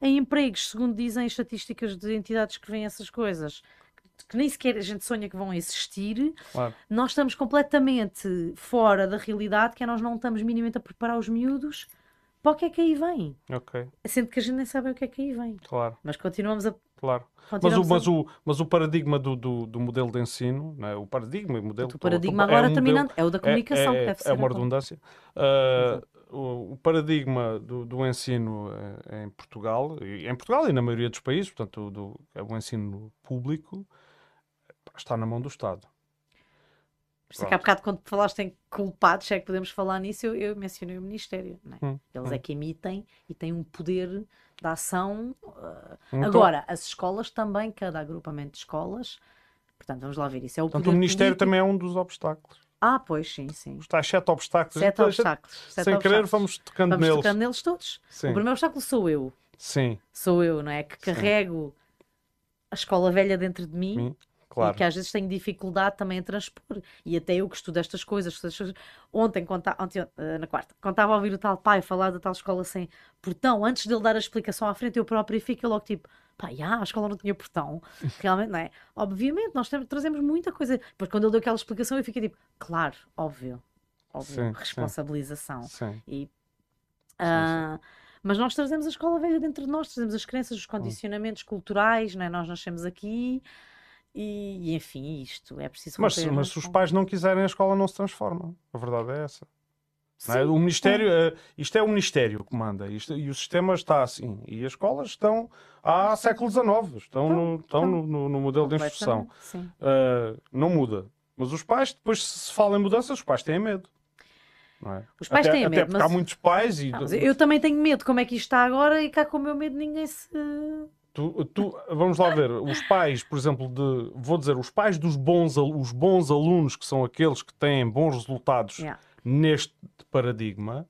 em empregos, segundo dizem estatísticas de entidades que veem essas coisas, que nem sequer a gente sonha que vão existir, claro. nós estamos completamente fora da realidade, que é nós não estamos minimamente a preparar os miúdos para o que é que aí vem. Ok. Sendo que a gente nem sabe o que é que aí vem. Claro. Mas continuamos a. Claro. Mas, o, mas, o, mas o paradigma do, do, do modelo de ensino, é? o paradigma e o modelo. O paradigma agora é um terminando, modelo, é o da comunicação, é, é, que deve ser. É uma redundância. Uh, o, o, paradigma do, do ensino eh, em Portugal, em Portugal e na maioria dos países, portanto, do, é o ensino público, está na mão do Estado. Por isso é que há bocado, quando falaste em culpados, é que podemos falar nisso, eu, eu mencionei o Ministério. É? Hum, Eles hum. é que emitem e têm um poder de ação. Uh, então, agora, as escolas também, cada agrupamento de escolas, portanto, vamos lá ver isso. É o, portanto, o Ministério político. também é um dos obstáculos. Ah, pois, sim, sim. Está sete obstáculos. Sete então, obstáculos. Sete sem obstáculos. querer, vamos tocando vamos neles. tocando neles todos. Sim. O primeiro obstáculo sou eu. Sim. Sou eu, não é? Que carrego sim. a escola velha dentro de mim. Sim Claro. E que às vezes tenho dificuldade também a transpor. E até eu que estudo estas coisas. Ontem, conta, ontem, eh, na quarta, estava a ouvir o tal pai falar da tal escola sem portão, antes dele dar a explicação à frente, eu próprio fico logo tipo, pá, já, a escola não tinha portão. Realmente, não é? Obviamente, nós trazemos muita coisa. Depois, quando ele deu aquela explicação, eu fiquei tipo, claro, óbvio. Óbvio, sim, responsabilização. Sim. E, uh, sim, mas nós trazemos a escola velha dentro de nós, trazemos as crenças, os condicionamentos culturais, não é? nós nascemos aqui e, enfim, isto é preciso. Mas, mas se os pais não quiserem, a escola não se transforma. A verdade é essa. É? O Ministério, é. isto é o Ministério que manda isto, e o sistema está assim. E as escolas estão há século XIX, estão, então, no, estão então, no, no, modelo de instrução. Uh, não muda. Mas os pais, depois, se fala em mudanças, os pais têm medo. É? Os pais até, têm até medo. porque mas... há muitos pais e. Não, eu também tenho medo como é que isto está agora e cá com o meu medo ninguém se Tu, tu, vamos lá ver, os pais, por exemplo, de, vou dizer, os pais dos bons, os bons alunos, que são aqueles que têm bons resultados yeah. neste paradigma,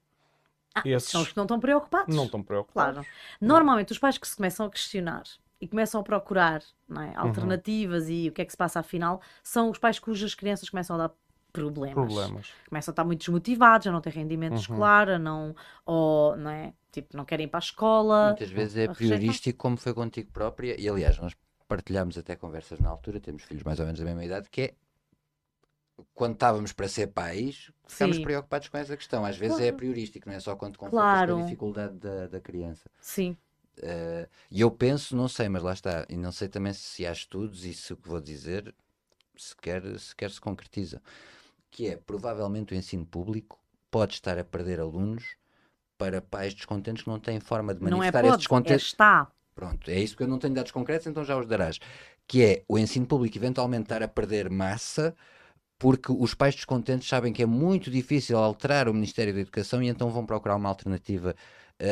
Ah, Esses são os que não estão preocupados. Não estão preocupados. Claro. Normalmente, os pais que se começam a questionar e começam a procurar é, uhum. alternativas uhum. e o que é que se passa afinal, são os pais cujas crianças começam a dar problemas. problemas. Começam a estar muito desmotivados, a não ter rendimento uhum. escolar, a não, ou, não é? Tipo, não querem ir para a escola. Muitas vezes é priorístico, como foi contigo própria, e aliás, nós partilhámos até conversas na altura, temos filhos mais ou menos da mesma idade, que é quando estávamos para ser pais, ficámos Sim. preocupados com essa questão. Às vezes é claro. é priorístico, não é só quando confrontas claro. com a dificuldade da, da criança. Sim. Uh, e eu penso, não sei, mas lá está, e não sei também se há estudos e se o que vou dizer sequer, sequer se concretiza, que é, provavelmente o ensino público pode estar a perder alunos para pais descontentes que não têm forma de manifestar não é pode, descontente. É está. Pronto, é isso que eu não tenho dados concretos, então já os darás. Que é o ensino público eventualmente estar a perder massa porque os pais descontentes sabem que é muito difícil alterar o Ministério da Educação e então vão procurar uma alternativa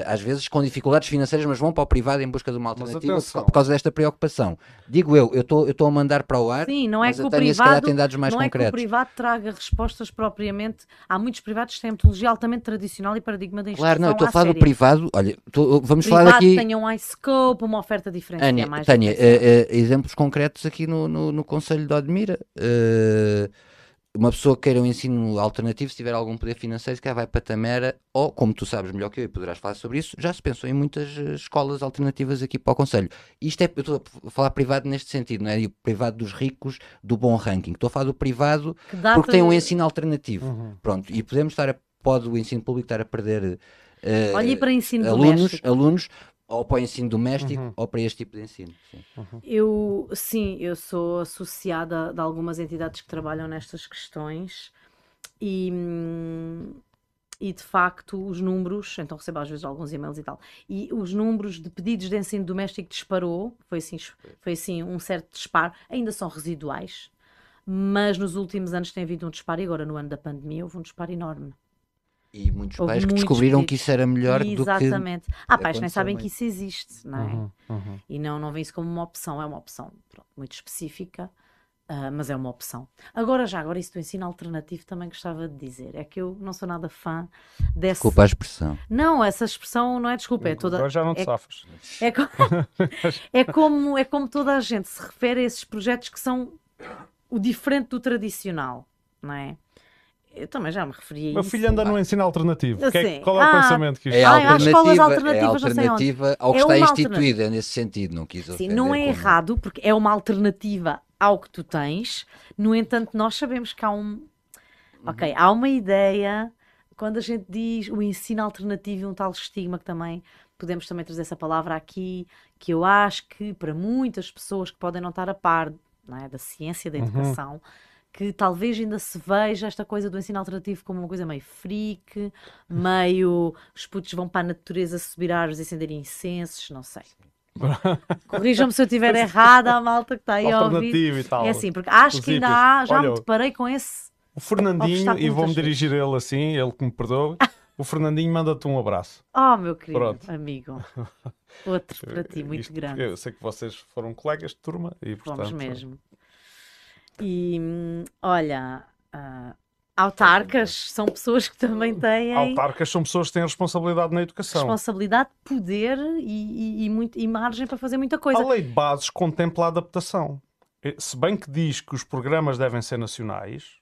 às vezes com dificuldades financeiras, mas vão para o privado em busca de uma alternativa por causa desta preocupação. Digo eu, eu estou a mandar para o ar, Sim, não é mas que o Tânia, privado, tem dados mais não concretos. é que o privado traga respostas propriamente. Há muitos privados que têm metodologia altamente tradicional e paradigma da Claro, não, estou a falar séria. do privado. Olha, tô, vamos privado falar aqui. tenha um iScope, uma oferta diferente. Ania, é mais Tânia, uh, uh, exemplos concretos aqui no, no, no Conselho de Odmira. Uh, uma pessoa que queira um ensino alternativo, se tiver algum poder financeiro, se calhar vai para Tamera, ou, como tu sabes melhor que eu e poderás falar sobre isso, já se pensou em muitas eh, escolas alternativas aqui para o Conselho. Isto é, eu estou a falar privado neste sentido, não é? o privado dos ricos, do bom ranking. Estou a falar do privado porque tem um ensino alternativo. Uhum. Pronto, e podemos estar a, pode o ensino público estar a perder Uh, Olhe para ensino alunos, doméstico. alunos ou para o ensino doméstico uhum. ou para este tipo de ensino. Sim. Uhum. Eu, sim, eu sou associada de algumas entidades que trabalham nestas questões e, e de facto os números, então recebo às vezes alguns e-mails e tal, e os números de pedidos de ensino doméstico disparou, foi assim, foi assim um certo disparo, ainda são residuais, mas nos últimos anos tem havido um disparo e agora no ano da pandemia houve um disparo enorme. E muitos Houve pais que descobriram que isso era melhor Exatamente. do que. Exatamente. Há pais que nem sabem que isso existe, não é? Uhum, uhum. E não, não veem isso como uma opção, é uma opção pronto, muito específica, uh, mas é uma opção. Agora, já, agora, isso do ensino alternativo também gostava de dizer. É que eu não sou nada fã dessa. Desculpa a expressão. Não, essa expressão não é desculpa, é toda. Agora já não te é... safas. É, co... é, como, é como toda a gente se refere a esses projetos que são o diferente do tradicional, não é? Eu também já me referi a Meu isso. filho anda no ensino alternativo. Que é, qual é ah, o pensamento que isto é? Alternativa, alternativas, é alternativa ao que é está instituída é nesse sentido, não quis Sim, não é como... errado, porque é uma alternativa ao que tu tens. No entanto, nós sabemos que há um. Uhum. Ok, há uma ideia. Quando a gente diz o ensino alternativo, um tal estigma que também podemos também trazer essa palavra aqui, que eu acho que para muitas pessoas que podem não estar a par é, da ciência da uhum. educação, uhum que talvez ainda se veja esta coisa do ensino alternativo como uma coisa meio freak, meio os putos vão para a natureza subir árvores e acender incensos, não sei. Corrijam-me se eu estiver errada, a malta que está aí a ouvir. E tal. É assim, porque acho que ainda há, já Olha, me deparei com esse. O Fernandinho, e vou-me dirigir a ele assim, ele que me perdoe. O Fernandinho manda-te um abraço. Oh, meu querido Pronto. amigo. Outro para ti, muito Isto grande. Eu sei que vocês foram colegas de turma e portanto. Vamos mesmo. E olha, uh, autarcas são pessoas que também têm. Autarcas são pessoas que têm responsabilidade na educação. Responsabilidade, poder e, e, e, muito, e margem para fazer muita coisa. A lei de bases contempla a adaptação. Se bem que diz que os programas devem ser nacionais,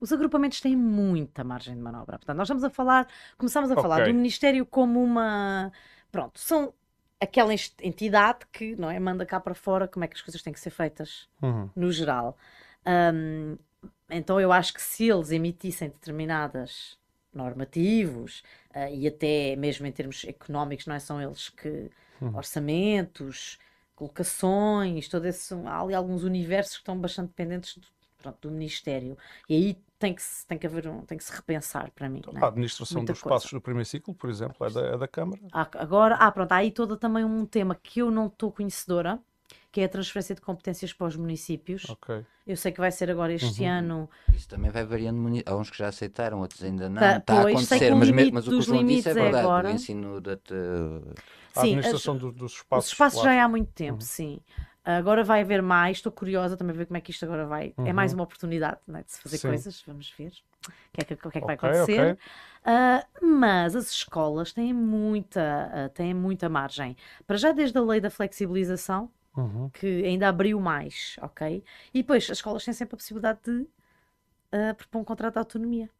os agrupamentos têm muita margem de manobra. Portanto, nós estamos a falar, começamos a okay. falar do Ministério como uma. Pronto, são aquela entidade que não é, manda cá para fora como é que as coisas têm que ser feitas uhum. no geral. Um, então eu acho que se eles emitissem determinadas normativos uh, e até mesmo em termos económicos, não é? São eles que uhum. orçamentos, colocações, todo esse, há ali alguns universos que estão bastante dependentes do, pronto, do Ministério. E aí tem que, se, tem que haver um, tem que se repensar para mim. Então, a administração Muita dos coisa. passos do primeiro ciclo, por exemplo, é da, é da Câmara. Ah, agora, ah, pronto, há aí todo também um tema que eu não estou conhecedora, que é a transferência de competências para os municípios. Okay. Eu sei que vai ser agora este uhum. ano. Isso também vai variando. Há uns que já aceitaram, outros ainda não. Tá, Está a acontecer, mas, mas o que o João disse é, é verdade. É agora. O ensino da. A administração as, do, dos espaços. Os espaços já há muito tempo, uhum. sim. Agora vai haver mais, estou curiosa também a ver como é que isto agora vai. Uhum. É mais uhum. uma oportunidade né, de se fazer Sim. coisas, vamos ver o que é que, que, é que vai acontecer. Okay. Uh, mas as escolas têm muita, uh, têm muita margem. Para já, desde a lei da flexibilização, uhum. que ainda abriu mais, ok? E depois as escolas têm sempre a possibilidade de uh, propor um contrato de autonomia.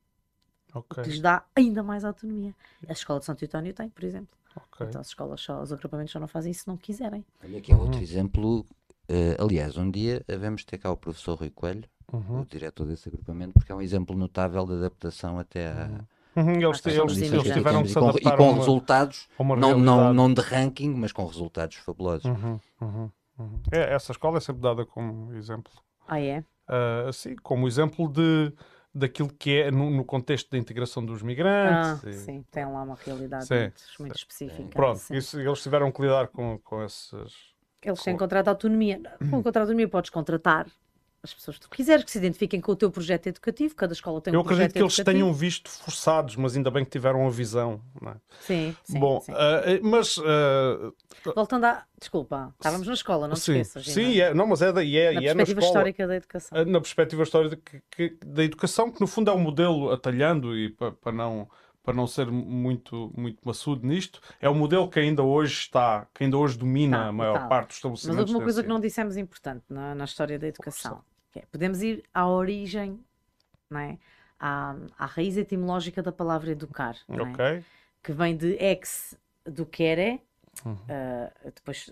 Okay. Que lhes dá ainda mais autonomia. A escola de São Teutónio tem, por exemplo. Okay. Então as escolas só, os agrupamentos só não fazem isso se não quiserem. Olha aqui é outro uhum. exemplo. Uh, aliás, um dia devemos ter cá o professor Rui Coelho, uhum. o diretor desse agrupamento, porque é um exemplo notável de adaptação até a. Uhum. Uhum, eles, eles, eles, tiveram que se adaptar e com, e com resultados, não, não, não de ranking, mas com resultados fabulosos. Uhum, uhum, uhum. É, essa escola é sempre dada como exemplo. Ah, é? Uh, sim, como exemplo de daquilo que é no, no, contexto da integração dos migrantes. Ah, e... Sim, tem lá uma realidade sim, muito, sim. muito, específica. Pronto, isso, eles tiveram que lidar com, com esses. Eles têm contrato de autonomia. Com o contrato de autonomia podes contratar as pessoas que tu quiseres, que se identifiquem com o teu projeto educativo, cada escola tem um projeto educativo. Eu acredito que eles tenham visto forçados, mas ainda bem que tiveram a visão. É? Sim, sim. Bom, sim. Uh, mas. Uh, Voltando a. Desculpa, estávamos na escola, não sim, te esqueças. Sim, é, não, mas é, da, e é, na é na perspectiva histórica da educação. Na perspectiva histórica da educação, que no fundo é um modelo atalhando e para, para não para não ser muito, muito maçudo nisto, é o modelo que ainda hoje está, que ainda hoje domina tá, a maior parte dos estabelecimentos. Mas houve uma coisa que não dissemos importante na, na história da educação. É, podemos ir à origem, não é? à, à raiz etimológica da palavra educar, é? que vem de ex do quere, uhum. uh, depois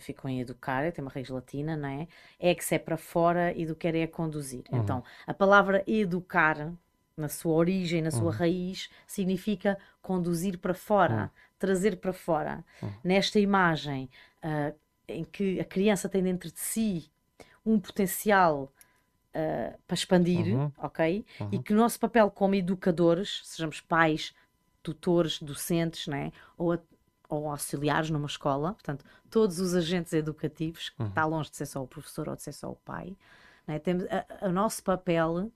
ficou em educar, tem uma raiz latina, não é? Ex é para fora e do quere é conduzir. Uhum. Então, a palavra educar, na sua origem, na sua uhum. raiz, significa conduzir para fora, uhum. trazer para fora. Uhum. Nesta imagem uh, em que a criança tem dentro de si um potencial uh, para expandir, uhum. ok? Uhum. E que o nosso papel como educadores, sejamos pais, tutores, docentes, né? ou, a, ou auxiliares numa escola, portanto, todos os agentes educativos, que uhum. está longe de ser só o professor ou de ser só o pai, né? Temos, o nosso papel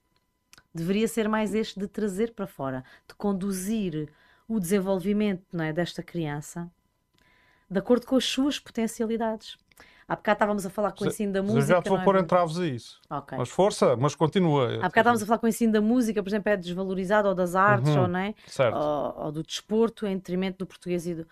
deveria ser mais este de trazer para fora, de conduzir o desenvolvimento é, desta criança de acordo com as suas potencialidades. Há bocado estávamos a falar com o ensino da música. Já te vou é? pôr entraves a isso. Okay. Mas força, mas continua. Há bocado estávamos a falar com o ensino da música, por exemplo, é desvalorizado, ou das artes, uhum. ou, não é? ou, ou, do desporto, em detrimento do português e do.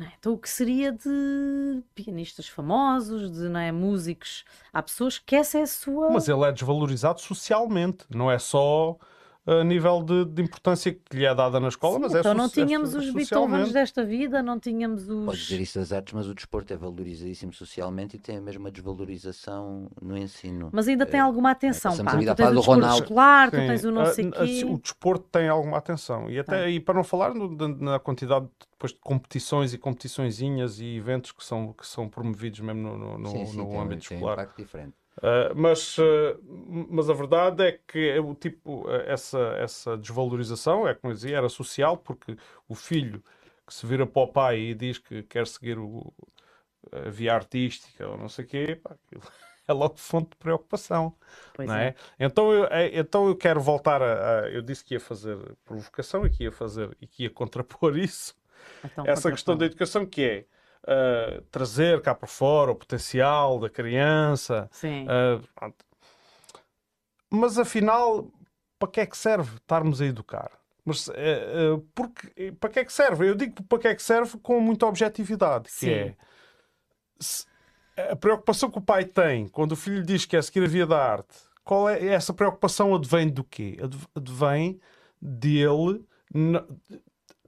É? Então, o que seria de pianistas famosos, de não é, músicos? Há pessoas que essa é a sua. Mas ele é desvalorizado socialmente, não é só a nível de, de, importância que lhe é dada na escola, Sim, mas é então é não tínhamos é, os Beethovens desta vida, não tínhamos os. Pode dizer isso das artes, mas o desporto é valorizadíssimo socialmente e tem a mesma desvalorização no ensino. Mas ainda tem é, alguma atenção, é, pá. Tu tens o desporto escolar, tu tens o não sei quê. O desporto tem alguma atenção. E, até, e para não falar no, na quantidade depois de competições e competiçõezinhas e eventos que são, que são promovidos mesmo no, no, sim, sim, no âmbito tem, escolar. Um impacto diferente. Uh, mas, uh, mas a verdade é que é o tipo, uh, essa, essa desvalorização, é como eu dizia, era social, porque o filho que se vira para o pai e diz que quer seguir o, a via artística ou não sei o quê, pá, é logo fonte de preocupação. Pois não é? é? Então, eu, é, então eu quero voltar a, a, Eu disse que ia fazer provocação e que ia fazer e que ia contrapor isso. Então, essa questão da educação que é uh, trazer cá para fora o potencial da criança. Sim. Uh, mas afinal, para que é que serve estarmos a educar? Mas uh, porque, para que é que serve? Eu digo para que é que serve com muita objetividade, Sim. que é se, a preocupação que o pai tem quando o filho diz que é seguir a via da arte. Qual é essa preocupação advém do quê? Advém dele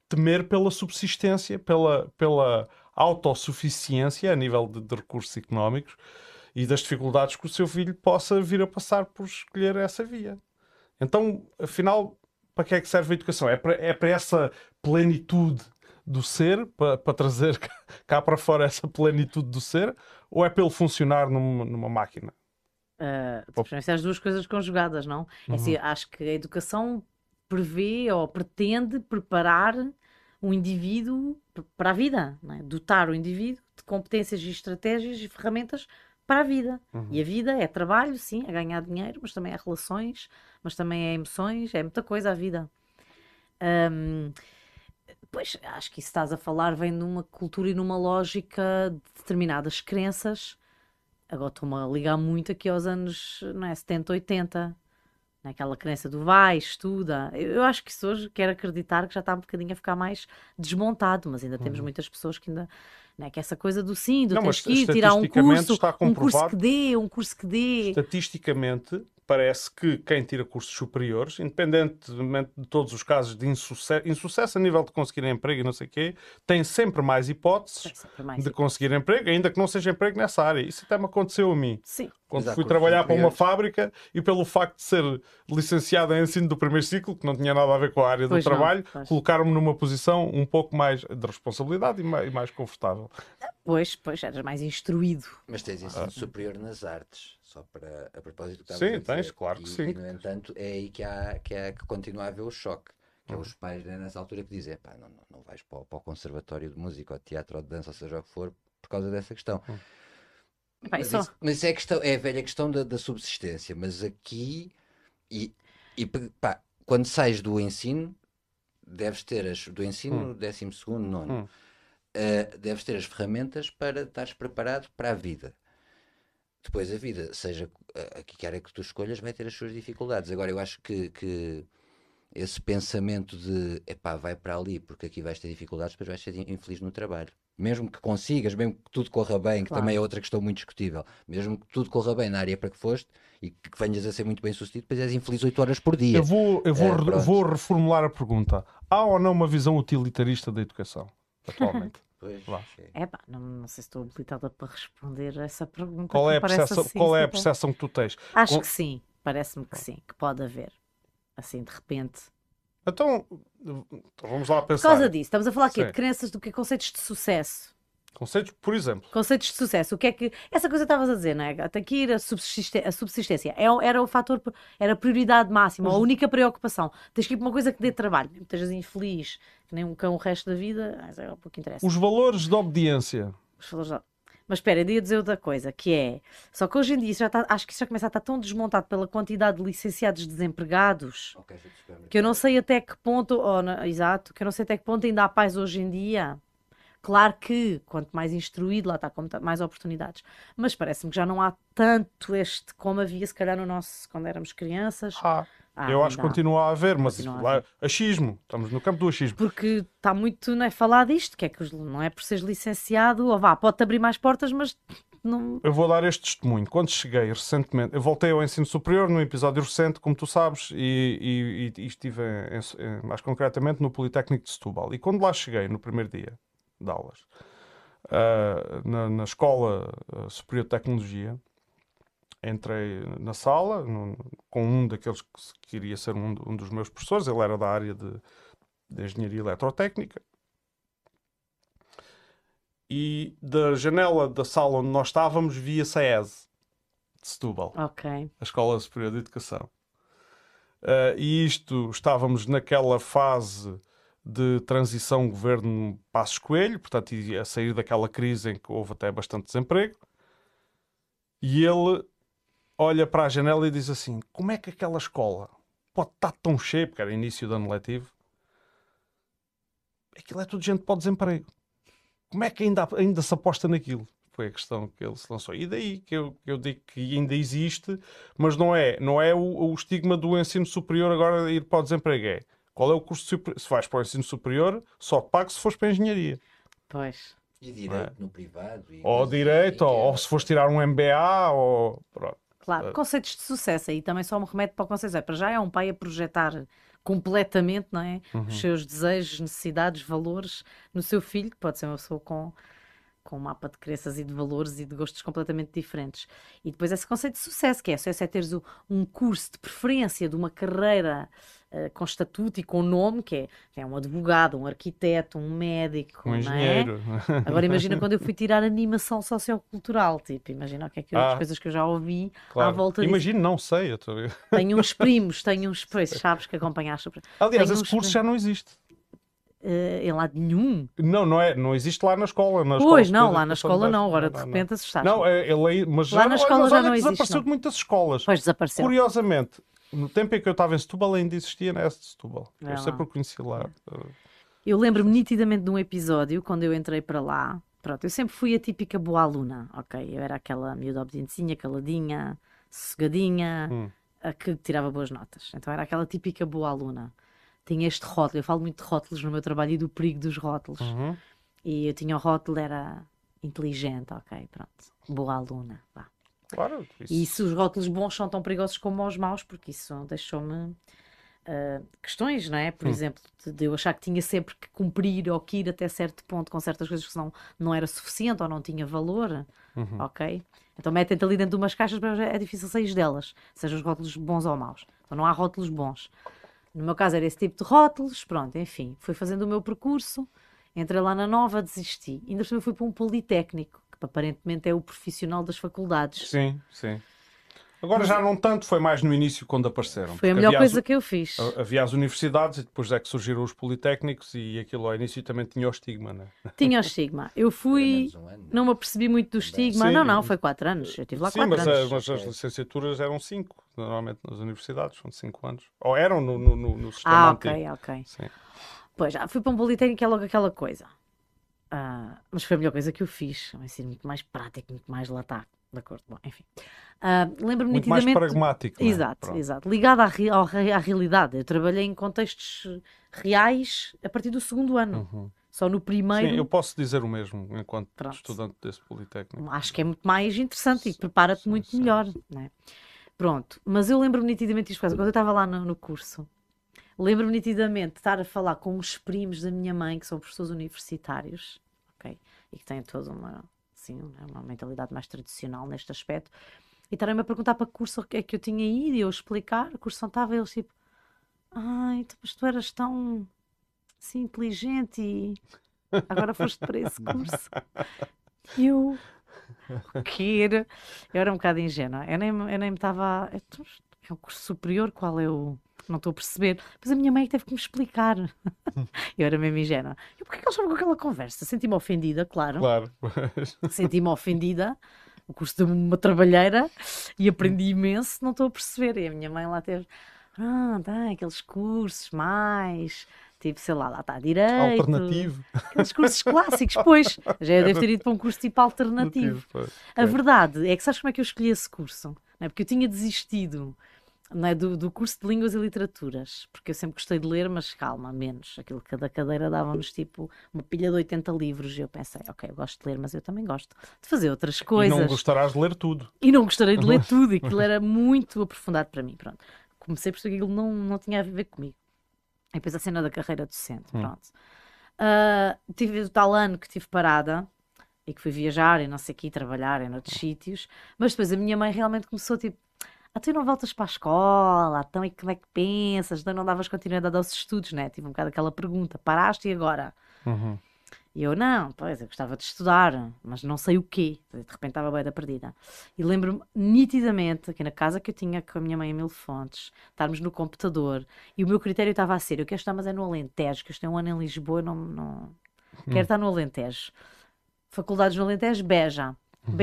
temer pela subsistência, pela, pela autossuficiência a nível de, de, recursos económicos e das dificuldades que o seu filho possa vir a passar por escolher essa via. Então, afinal, para que é que serve a educação? É para, é para essa plenitude do ser, para, para trazer cá para fora essa plenitude do ser, ou é ele funcionar numa, numa máquina? Uh, as duas coisas conjugadas, não? Uhum. É assim, uhum. acho que a educação prevê ou pretende preparar o indivíduo para a vida, é? dotar o indivíduo de competências e estratégias e ferramentas para a vida. Uhum. E a vida é trabalho, sim, é ganhar dinheiro, mas também é relações, mas também é emoções, é muita coisa a vida. Um, pois, acho que isso estás a falar vem numa cultura e numa lógica de determinadas crenças agora estou-me a ligar muito aqui aos anos não é, 70, 80. Naquela crença do vai, estuda. Eu, eu acho que isso hoje quero acreditar que já está um bocadinho a ficar mais desmontado, mas ainda temos uhum. muitas pessoas que ainda né? que essa coisa do sim, do não, tens que ir tirar um curso, um curso que dê, um curso que dê. Estatisticamente, parece que quem tira cursos superiores, independentemente de todos os casos de insucesso, insucesso a nível de conseguir emprego e não sei o quê, tem sempre mais hipóteses sempre mais de hipóteses. conseguir emprego, ainda que não seja emprego nessa área. Isso até me aconteceu a mim. Sim. Quando fui trabalhar para uma fábrica e pelo facto de ser licenciado em ensino do primeiro ciclo, que não tinha nada a ver com a área pois do não, trabalho, colocaram-me numa posição um pouco mais de responsabilidade e mais, e mais confortável. Pois, pois, eras mais instruído. Mas tens ensino ah. superior nas artes só para a propósito do que Sim, tens, claro que e, sim. E, no entanto, é aí que, há, que, há, que continua a haver o choque. Que é os pais né, nessa altura que dizem: pá, não, não, não vais para o, para o, conservatório de música ou teatro ou de dança, ou seja o que for, por causa dessa questão. Hum. mas, isso, mas é, a questão, é a velha questão da, da subsistência. Mas aqui, e, e pá, quando sais do ensino, deves ter as, do ensino, hum. 12 segundo, nono, hum. uh, deves ter as ferramentas para estares preparado para a vida depois a vida, seja a que quer que tu escolhas, vai ter as suas dificuldades. Agora, eu acho que, que esse pensamento de epá, vai para ali porque aqui vais ter dificuldades, depois vais ser infeliz no trabalho. Mesmo que consigas, mesmo que tudo corra bem, que claro. também é outra questão muito discutível, mesmo que tudo corra bem na área para que foste e que venhas a ser muito bem sucedido, depois és infeliz 8 horas por dia. Eu vou, eu vou, é, vou reformular a pergunta: há ou não uma visão utilitarista da educação atualmente? Pois, é pá, não, não sei se estou habilitada para responder a essa pergunta. Qual é a percepção, assim, qual é a percepção que tu tens? Acho Com... que sim, parece-me que sim, que pode haver. Assim, de repente. Então, então vamos lá pensar. Por causa disso, estamos a falar aqui sim. de crenças do que conceitos de sucesso. Conceitos, por exemplo. Conceitos de sucesso. O que é que. Essa coisa que estavas a dizer, não é? Tem que ir a, subsistência. A subsistência. É, era o fator. Era a prioridade máxima, a única preocupação. Tens que ir para uma coisa que dê trabalho. Estejas infeliz, que nem um cão o resto da vida. Mas é o que interessa. Os valores de obediência. Os valores de... Mas espera, eu ia dizer outra coisa, que é. Só que hoje em dia já está, acho que isso já começa a estar tão desmontado pela quantidade de licenciados desempregados okay, que eu não sei até que ponto. Oh, não, exato, que eu não sei até que ponto ainda há paz hoje em dia Claro que quanto mais instruído, lá está, com mais oportunidades. Mas parece-me que já não há tanto este como havia, se calhar, no nosso, quando éramos crianças. Ah, ah eu acho que continua a haver, mas a lá, achismo, estamos no campo do achismo. Porque está muito não é, falar disto, que é que não é por seres licenciado, ou vá, pode-te abrir mais portas, mas não... Eu vou dar este testemunho. Quando cheguei recentemente, eu voltei ao ensino superior num episódio recente, como tu sabes, e, e, e estive em, em, mais concretamente no Politécnico de Setúbal. E quando lá cheguei, no primeiro dia, de aulas. Uh, na, na, Escola ah, Superior de Tecnologia, entrei na sala no, com um daqueles que queria ser um, um, dos meus professores, ele era da área de, de Engenharia Eletrotécnica. E da janela da sala onde nós estávamos via SES de Setúbal, okay. a Escola Superior de Educação. Uh, e isto, estávamos naquela fase de transição governo Passos Coelho, portanto, a sair daquela crise em que houve até bastante desemprego. E ele olha para a janela e diz assim: Como é que aquela escola pode estar tão cheia, porque era início do ano letivo? Aquilo é tudo gente para o desemprego. Como é que ainda, ainda se aposta naquilo? Foi a questão que ele se lançou. E daí que eu, eu digo que ainda existe, mas não é, não é o, o estigma do ensino superior agora ir para o desemprego. É qual é o curso superior? Se vais para o ensino superior, só pago se fores para a engenharia. Pois. E direito é? no privado. ou direito, ou, ou, se fores tirar um MBA, ou. Pronto. Claro, conceitos de sucesso aí também só me remete para o conceito. É, para já é um pai a projetar completamente não é? Uhum. os seus desejos, necessidades, valores no seu filho, que pode ser uma pessoa com com um mapa de crenças e de valores e de gostos completamente diferentes. E depois esse conceito de sucesso, que é sucesso é teres um curso de preferência de uma carreira uh, com estatuto e com nome, que é, é um advogado, um arquiteto, um médico, um é? engenheiro. É? Agora imagina quando eu fui tirar animação sociocultural, tipo, imagina o que é que ah, as coisas que eu já ouvi claro. à volta disso. Imagino, não sei. Eu tô... Tenho uns primos, tenho uns, pois, sabes que acompanhaste. Aliás, tenho esse curso primos. já não existe uh, em lado nenhum. Não, não é, não existe lá na escola. Na pois, escola, não, lá na escola não, agora de repente assustaste. Não, é, ele mas lá já, na escola já olha, não existe. Desapareceu de muitas escolas. Pois desapareceu. Curiosamente, no tempo em que eu estava em Setúbal ainda existia na S de Setúbal. É eu sempre o conheci lá. Eu lembro-me nitidamente de um episódio, quando eu entrei para lá, pronto, eu sempre fui a típica boa aluna, ok? Eu era aquela miúda obedientezinha, caladinha, sossegadinha, hum. a que tirava boas notas. Então era aquela típica boa aluna. Tinha este rótulo, eu falo muito de rótulos no meu trabalho e do perigo dos rótulos. Uhum. E eu tinha o rótulo, era inteligente, ok, pronto, boa aluna, vá. Claro, isso... E se os rótulos bons são tão perigosos como os maus, porque isso deixou-me uh, questões, não é? Por hum. exemplo, de eu achar que tinha sempre que cumprir ou que ir até certo ponto com certas coisas que senão não era suficiente ou não tinha valor, uhum. ok? Então metem-te ali dentro de umas caixas, mas é difícil sair delas, sejam os rótulos bons ou maus. Então não há rótulos bons. No meu caso era esse tipo de rótulos, pronto, enfim, fui fazendo o meu percurso, entrei lá na nova, desisti. Ainda fui para um politécnico, aparentemente é o profissional das faculdades. Sim, sim. Agora já não tanto, foi mais no início quando apareceram. Foi a melhor coisa as, que eu fiz. Havia as universidades e depois é que surgiram os politécnicos e aquilo ao início também tinha o estigma, né? Tinha o estigma. Eu fui, um não me apercebi muito do estigma. Sim, não, não, foi quatro anos. Eu estive lá sim, quatro mas, anos. mas as licenciaturas eram cinco, normalmente nas universidades, são cinco anos. Ou eram no, no, no sistema ah, antigo. ok, ok. Sim. Pois, já fui para um politécnico é logo aquela coisa. Uh, mas foi a melhor coisa que eu fiz. Vai ser muito mais prático, muito mais lá está de acordo. Bom, enfim. Uh, Lembro-me nitidamente. mais pragmático. É? Exato, exato. Ligado à, à, à, realidade. Eu trabalhei em contextos reais a partir do segundo ano. Uhum. Só no primeiro. Sim, eu posso dizer o mesmo enquanto Pronto. estudante desse Politécnico. Acho que é muito mais interessante e prepara-te muito sim. melhor. Né? Pronto, mas eu lembro-me nitidamente disto. Quando eu estava lá no, no curso, lembro-me nitidamente de estar a falar com os primos da minha mãe, que são professores universitários, ok? E que têm toda uma assim, uma mentalidade mais tradicional neste aspecto. E estarem-me a perguntar para que curso é que eu tinha ido e eu explicar, o curso não estava, eles tipo, ai, mas tu eras tão assim, inteligente e agora foste para esse curso. E eu, o que era? Eu era um bocado ingênua, eu nem, eu nem me estava, é um curso superior, qual é o não estou a perceber. Mas a minha mãe teve que me explicar. eu era mesmo ingênua. E porquê que eles estavam com aquela conversa? Senti-me ofendida, claro. Claro. Senti-me ofendida. O curso de uma trabalheira e aprendi imenso, não estou a perceber. E a minha mãe lá teve, ah, tá, aqueles cursos mais tipo, sei lá, lá está direito. Alternativo. Aqueles cursos clássicos, pois. Já eu devo ter ido para um curso tipo alternativo. A verdade é que sabes como é que eu escolhi esse curso? Não é? Porque eu tinha desistido não é? do, do curso de Línguas e Literaturas, porque eu sempre gostei de ler, mas calma, menos. Aquilo que cada cadeira dava-nos tipo uma pilha de 80 livros. E eu pensei, ok, eu gosto de ler, mas eu também gosto de fazer outras coisas. E não gostarás de ler tudo. E não gostarei de ler tudo, e aquilo era muito aprofundado para mim. Pronto. Comecei por que aquilo não, não tinha a ver comigo. E depois a cena da carreira docente, hum. pronto. Uh, tive o tal ano que tive parada e que fui viajar e não sei o que, trabalhar em outros sítios, mas depois a minha mãe realmente começou tipo ah, tu não voltas para a escola, então e como é que pensas? Então não davas continuidade aos estudos, né? Tive um bocado aquela pergunta, paraste e agora? Uhum. E eu, não, pois, eu gostava de estudar, mas não sei o quê. De repente estava bem da perdida. E lembro-me nitidamente, aqui na casa que eu tinha com a minha mãe em Mil Fontes, estarmos no computador, e o meu critério estava a ser, eu quero estar, mas é no Alentejo, que eu estou um ano em Lisboa, não, não... quero hum. estar no Alentejo. Faculdades no Alentejo, Beja. Uhum.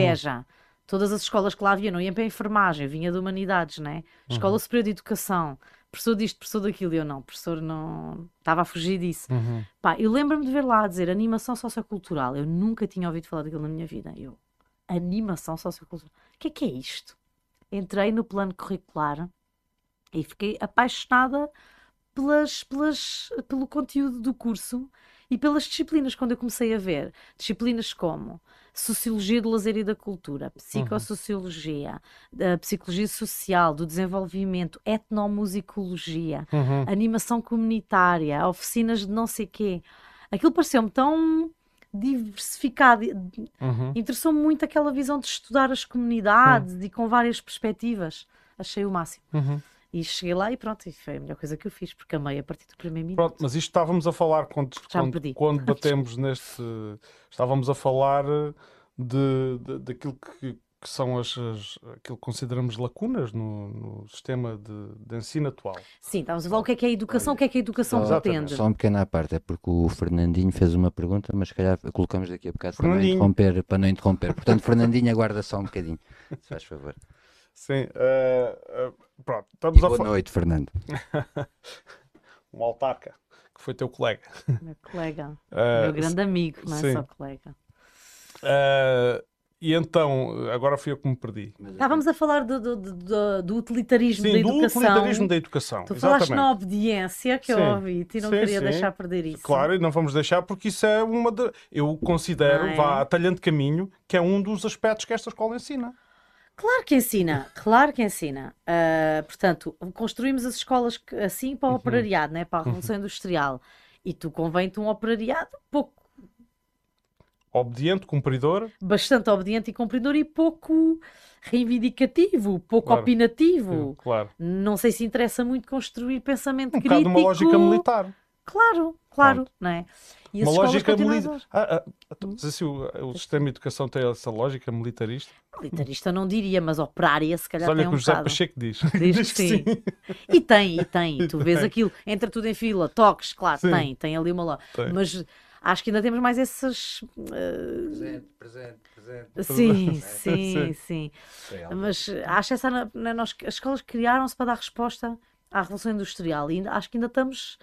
Todas as escolas que lá havia, não iam para a enfermagem, vinha de humanidades, né? Escola uhum. Superior de Educação, professor disto, professor daquilo, eu não, professor não, estava a fugir disso. Uhum. Pá, eu lembro-me de ver lá a dizer animação sociocultural, eu nunca tinha ouvido falar daquilo na minha vida, eu, animação sociocultural, o que é que é isto? Entrei no plano curricular e fiquei apaixonada pelas, pelas, pelo conteúdo do curso e pelas disciplinas, quando eu comecei a ver disciplinas como Sociologia do Lazer e da Cultura, Psicossociologia, uhum. Psicologia Social, do Desenvolvimento, Etnomusicologia, uhum. Animação Comunitária, oficinas de não sei quê. Aquilo pareceu-me tão diversificado. Uhum. Interessou-me muito aquela visão de estudar as comunidades uhum. e com várias perspectivas. Achei o máximo. Uhum. E cheguei lá e pronto, e foi a melhor coisa que eu fiz, porque amei a partir do primeiro minuto. Pronto, mas isto estávamos a falar quando, quando, quando batemos neste. Estávamos a falar de, de, daquilo que, que são as, as, aquilo que consideramos lacunas no, no sistema de, de, ensino atual. Sim, estávamos a falar o que é que é a educação, o que é que a educação só, pretende. Só uma pequena parte, é porque o Fernandinho fez uma pergunta, mas se calhar colocamos daqui a bocado para não interromper. Para não interromper. Portanto, Fernandinho, aguarda só um bocadinho, se faz favor. Sim, uh, uh, pronto, estamos e a Boa noite, Fernando. um autarca, que foi teu colega. Meu colega, uh, meu grande amigo, não é sim. só colega. Uh, e então, agora fui eu que me perdi. Estávamos a falar do, do, do, do utilitarismo sim, da educação. do utilitarismo da educação. Tu falaste Exatamente. na obediência, que sim. eu ouvi, e não sim, queria sim. deixar perder isso. Claro, e não vamos deixar, porque isso é uma. De... Eu considero, ah, é? vá, talhando caminho, que é um dos aspectos que esta escola ensina. Claro que ensina, claro que ensina. Uh, portanto, construímos as escolas assim para o uhum. operariado, né? para a Revolução uhum. Industrial. E tu convém-te um operariado pouco obediente, cumpridor. Bastante obediente e cumpridor e pouco reivindicativo, pouco claro. opinativo. Sim, claro. Não sei se interessa muito construir pensamento um crítico. Um uma lógica militar. Claro, claro, Pronto. não é? E uma lógica militar. Ah, ah, assim, o, o, sistema de educação tem essa lógica militarista? Militarista não diria, mas operária se calhar mas olha tem um que o José bocado. Pacheco diz. Diz, que sim. sim. E tem, e tem. E tu vês aquilo, entra tudo em fila, toques, claro, sim. tem, tem ali uma lógica. Mas acho que ainda temos mais esses. Uh... Presente, presente, presente. Sim, sim, sim. Mas acho essa. Na, na, nós, as escolas criaram-se para dar resposta à Revolução Industrial e ainda, acho que ainda estamos.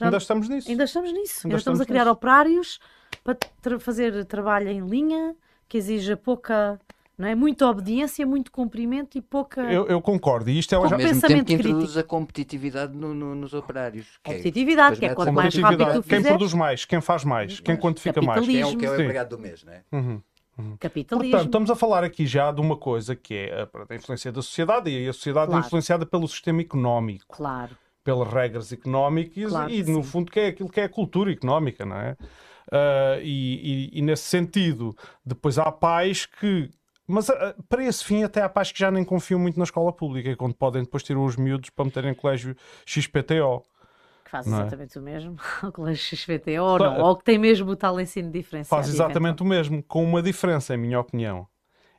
Ainda estamos nisso. Ainda estamos nisso. Ainda, ainda estamos, estamos, a criar nisso. operários para tra fazer trabalho em linha que exija pouca não é? Muita obediência, muito cumprimento e pouca. Eu, eu concordo. E isto é Ao mesmo tempo que introduz a competitividade no, no, nos operários. Que é competitividade, é, que é quanto mais rápido tu Quem produz mais, quem faz mais, quem quantifica mais. Quem é o, que é o empregado do mês, não é? Uhum. Uhum. Capitalismo. Portanto, estamos a falar aqui já de uma coisa que é a, influência da sociedade e a sociedade claro. é influenciada pelo sistema económico. Claro. Pelas regras económicas claro e, no sim. fundo, que é aquilo que é a cultura económica, não é? Uh, e, e, e, nesse sentido, depois há pais que mas uh, para esse fim, até há pais que já nem confiam muito na escola pública, quando podem depois tirar os miúdos para meterem em colégio XPTO. Que faz é? exatamente é? o mesmo, o colégio XPTO ou não, ou que tem mesmo o tal ensino diferenciado. Faz exatamente o mesmo, com uma diferença, em minha opinião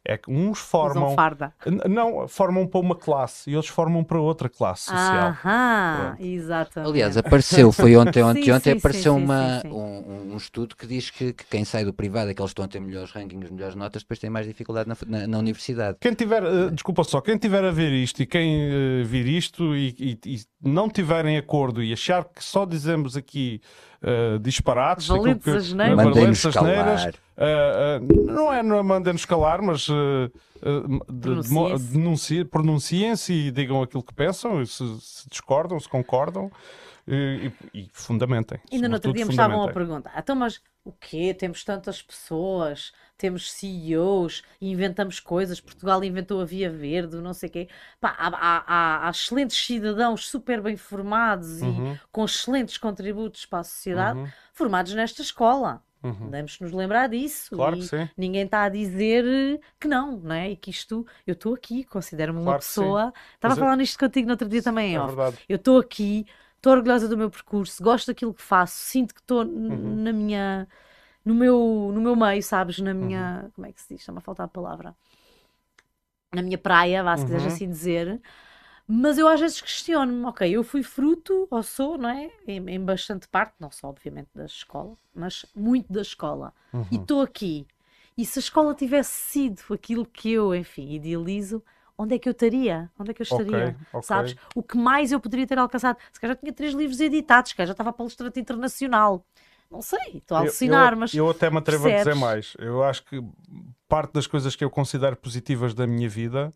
é que uns formam. Usam farda. Não, formam para uma classe e outros formam para outra classe social. Aham, exato. Aliás, apareceu, foi ontem, ontem, sim, ontem, sim, apareceu sim, uma, um, um, estudo que diz que, que, quem sai do privado, é que eles estão a ter melhores rankings, melhores notas, depois tem mais dificuldade na, na, na universidade. Quem tiver, uh, desculpa só, quem tiver a ver isto e quem uh, vir isto e, e, e não tiver em acordo e achar que só dizemos aqui uh, disparates, valentes asneiras, valentes asneiras uh, uh, não é, não é mandem-nos calar, mas pronunciem-se e digam aquilo que pensam, se, se discordam, se concordam. E, e, e, fundamentem. Ainda no outro dia me estavam a perguntar: então, mas o quê? Temos tantas pessoas, temos CEOs, inventamos coisas. Portugal inventou a Via Verde, não sei o quê. Pá, há, há, há, excelentes cidadãos super bem formados uhum. e com excelentes contributos para a sociedade, uhum. formados nesta escola. Uhum. Devemos nos lembrar disso. Claro que sim. Ninguém está a dizer que não, não é? E que isto, eu estou aqui, considero-me claro uma pessoa. Estava a falar nisto contigo no outro dia também, é ó. Verdade. Eu estou aqui, estou orgulhosa do meu percurso, gosto daquilo que faço, sinto que estou uhum. na minha. No meu, no meu meio, sabes? Na minha. Uhum. Como é que se diz? Está-me a faltar a palavra. Na minha praia, vá, se quiseres uhum. assim dizer. Mas eu às vezes questiono-me, ok, eu fui fruto, ou sou, não é? Em, em, bastante parte, não só obviamente da escola, mas muito da escola. Uhum. E estou aqui. E se a escola tivesse sido aquilo que eu, enfim, idealizo, onde é que eu estaria? Onde é que eu estaria? Okay, okay. Sabes? O que mais eu poderia ter alcançado? Se calhar já tinha três livros editados, se calhar já estava palestrante internacional. Não sei, estou a alucinar, eu, eu, mas. Eu até me atrevo percebes? a dizer mais. Eu acho que parte das coisas que eu considero positivas da minha vida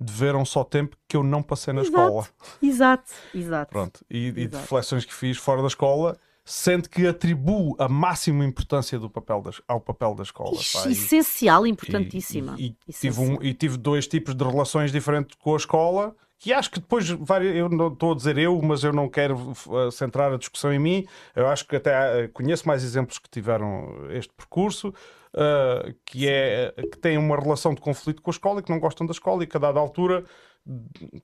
deveram só tempo que eu não passei na exato, escola. Exato, exato. Pronto. E, exato. e de reflexões que fiz fora da escola, sendo que atribuo a máxima importância do papel das, ao papel da escola. Pá, Essencial, e, importantíssima. E, e, tive um, e tive dois tipos de relações diferentes com a escola que acho que depois, eu não estou a dizer eu, mas eu não quero uh, centrar a discussão em mim. Eu acho que até uh, conheço mais exemplos que tiveram este percurso uh, que, é, que têm uma relação de conflito com a escola e que não gostam da escola e que a dada altura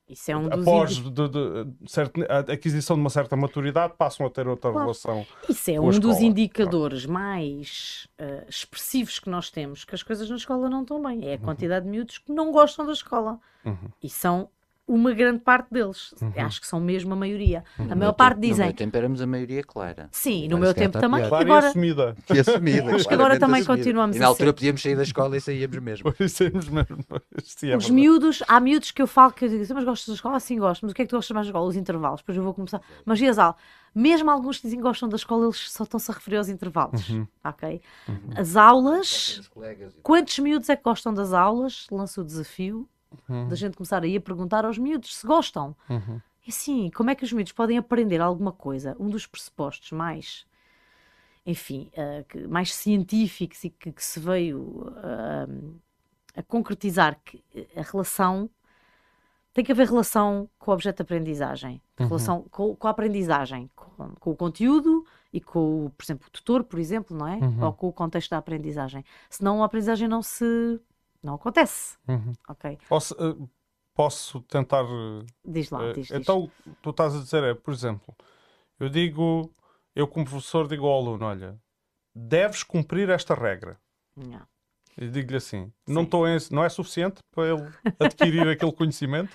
isso é um após de, de, de, a aquisição de uma certa maturidade, passam a ter outra claro. relação. Isso é um dos indicadores mais uh, expressivos que nós temos que as coisas na escola não estão bem. É a uhum. quantidade de miúdos que não gostam da escola. Uhum. E são uma grande parte deles. Uhum. Acho que são mesmo a maioria. Uhum. A maior parte tempo, dizem. No meu tempo éramos a maioria clara. Sim, no meu tempo também. Claro agora... e assumida. E assumida. Acho que agora também assumida. continuamos e na altura podíamos sair da escola e saíamos mesmo. saíamos mesmo. Sim, é Os miúdos, há miúdos que eu falo que eu digo, mas gostas da escola? Sim, gosto. Mas o que é que tu gostas mais da escola? Os intervalos. Depois eu vou começar. Mas Giasal, mesmo alguns que dizem que gostam da escola, eles só estão-se a referir aos intervalos. Uhum. Ok? Uhum. As aulas. Quantos miúdos é que gostam das aulas? Lanço o desafio uhum. da gente começar aí a perguntar aos miúdos se gostam. Uhum. E assim, como é que os miúdos podem aprender alguma coisa? Um dos pressupostos mais, enfim, uh, que, mais científicos e que, que se veio uh, a concretizar que a relação tem que haver relação com o objeto de aprendizagem, uhum. relação com, com, a aprendizagem, com, com, o conteúdo e com, por exemplo, o tutor, por exemplo, não é? Uhum. Ou com o contexto da aprendizagem. Senão a aprendizagem não se não acontece. Uhum. Ok. Posso, uh, posso tentar. Uh, diz lá, diz, Então, diz. tu estás a dizer, é, por exemplo, eu digo, eu como professor digo ao aluno: olha, deves cumprir esta regra. Não. Eu digo-lhe assim: não, estou em, não é suficiente para ele adquirir aquele conhecimento?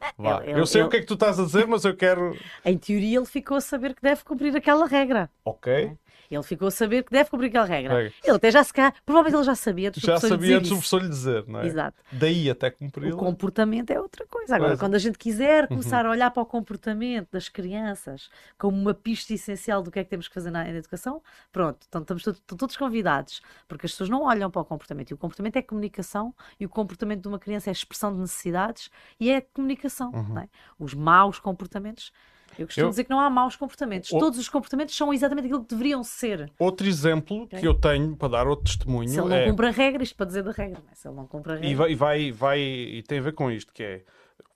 Vá. Ele, eu sei ele, o que é que tu estás a dizer, mas eu quero. Em teoria, ele ficou a saber que deve cumprir aquela regra. Ok. É? Ele ficou a saber que deve cumprir aquela regra. Ele até já se cá, provavelmente ele já sabia antes Já sabia antes do professor lhe dizer, não é? Exato. Daí até cumprir. O comportamento é outra coisa. Agora, quando a gente quiser uhum. começar uhum. a olhar para o comportamento das crianças como uma pista essencial do que é que temos que fazer na, na educação, pronto, então estamos todos, todos convidados, porque as pessoas não olham para o comportamento. E o comportamento é comunicação, e o comportamento de uma criança é expressão de necessidades e é comunicação. Uhum. É? Os maus comportamentos eu costumo eu... dizer que não há maus comportamentos. O... Todos os comportamentos são exatamente aquilo que deveriam ser. Outro exemplo okay. que eu tenho para dar outro testemunho. Se ele não é... cumpre a regra, isto para dizer da regra, é? se ele não cumpre a regra. E vai, vai, vai, e tem a ver com isto, que é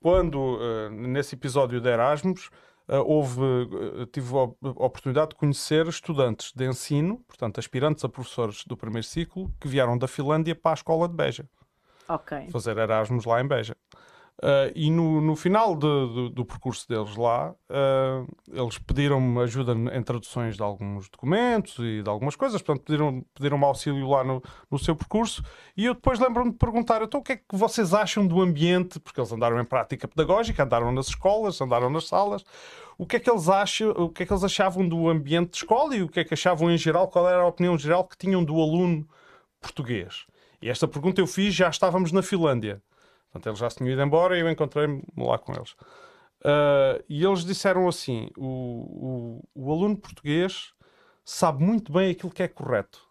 quando uh, nesse episódio de Erasmus. Uh, houve, uh, tive a oportunidade de conhecer estudantes de ensino, portanto, aspirantes a professores do primeiro ciclo, que vieram da Finlândia para a escola de Beja. Ok. Fazer Erasmus lá em Beja. Uh, e no, no final de, de, do percurso deles lá, uh, eles pediram-me ajuda em traduções de alguns documentos e de algumas coisas, portanto, pediram-me pediram auxílio lá no, no seu percurso. E eu depois lembro-me de perguntar: então, o que é que vocês acham do ambiente? Porque eles andaram em prática pedagógica, andaram nas escolas, andaram nas salas. O que é que eles acham, o que é que eles achavam do ambiente de escola e o que é que achavam em geral? Qual era a opinião geral que tinham do aluno português? E esta pergunta eu fiz, já estávamos na Finlândia. Portanto, eles já se tinham ido embora e eu encontrei-me lá com eles. Uh, e eles disseram assim: o, o, o, aluno português sabe muito bem aquilo que é correto,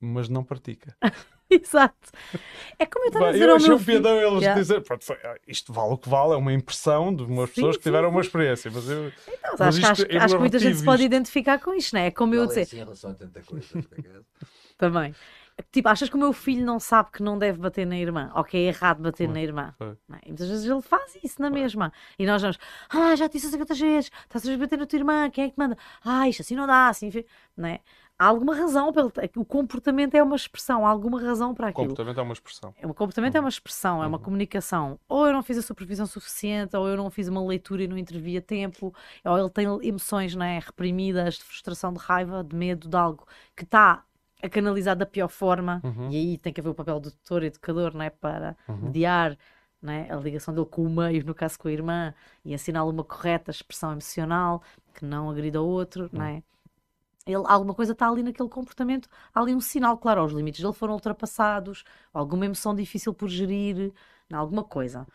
mas não pratica. Exato. É como eu estava a dizer eu ao meu filho. piadão eles yeah. dizer, pronto, foi, ah, isto vale o que vale, é uma impressão de umas sim, pessoas que tiveram sim. uma experiência. Mas, eu, então, mas acho, acho, acho que muita gente se pode identificar com isto, não é? É como eu dizer. Em relação a tanta coisa, Também. Tipo, achas que o meu filho não sabe que não deve bater na irmã? Ou que é errado bater na irmã? É? E muitas vezes ele faz isso na mesma. E nós vamos, ah, já te disse 50 vezes, estás a bater na tua irmã, quem é que manda? Ah, isto assim não dá, assim. Não é? Há alguma razão, pelo... o comportamento é uma expressão, há alguma razão para aquilo. O comportamento é uma expressão. O comportamtamento uhum. é uma expressão, é uma uhum. comunicação. Ou eu não fiz a supervisão suficiente, ou eu não fiz uma leitura e não intervi a tempo, ou ele tem emoções não é, reprimidas de frustração, de raiva, de medo de algo que está a canalizar da pior forma, uhum. e aí tem que haver o papel do tutor educador não é? para uhum. mediar não é? a ligação dele com o meio, no caso com a irmã, e ensiná-lo uma correta expressão emocional que não agrida o outro, não é? Ele, alguma coisa está ali naquele comportamento, há ali um sinal, claro, os limites dele foram ultrapassados, alguma emoção difícil por gerir, alguma coisa.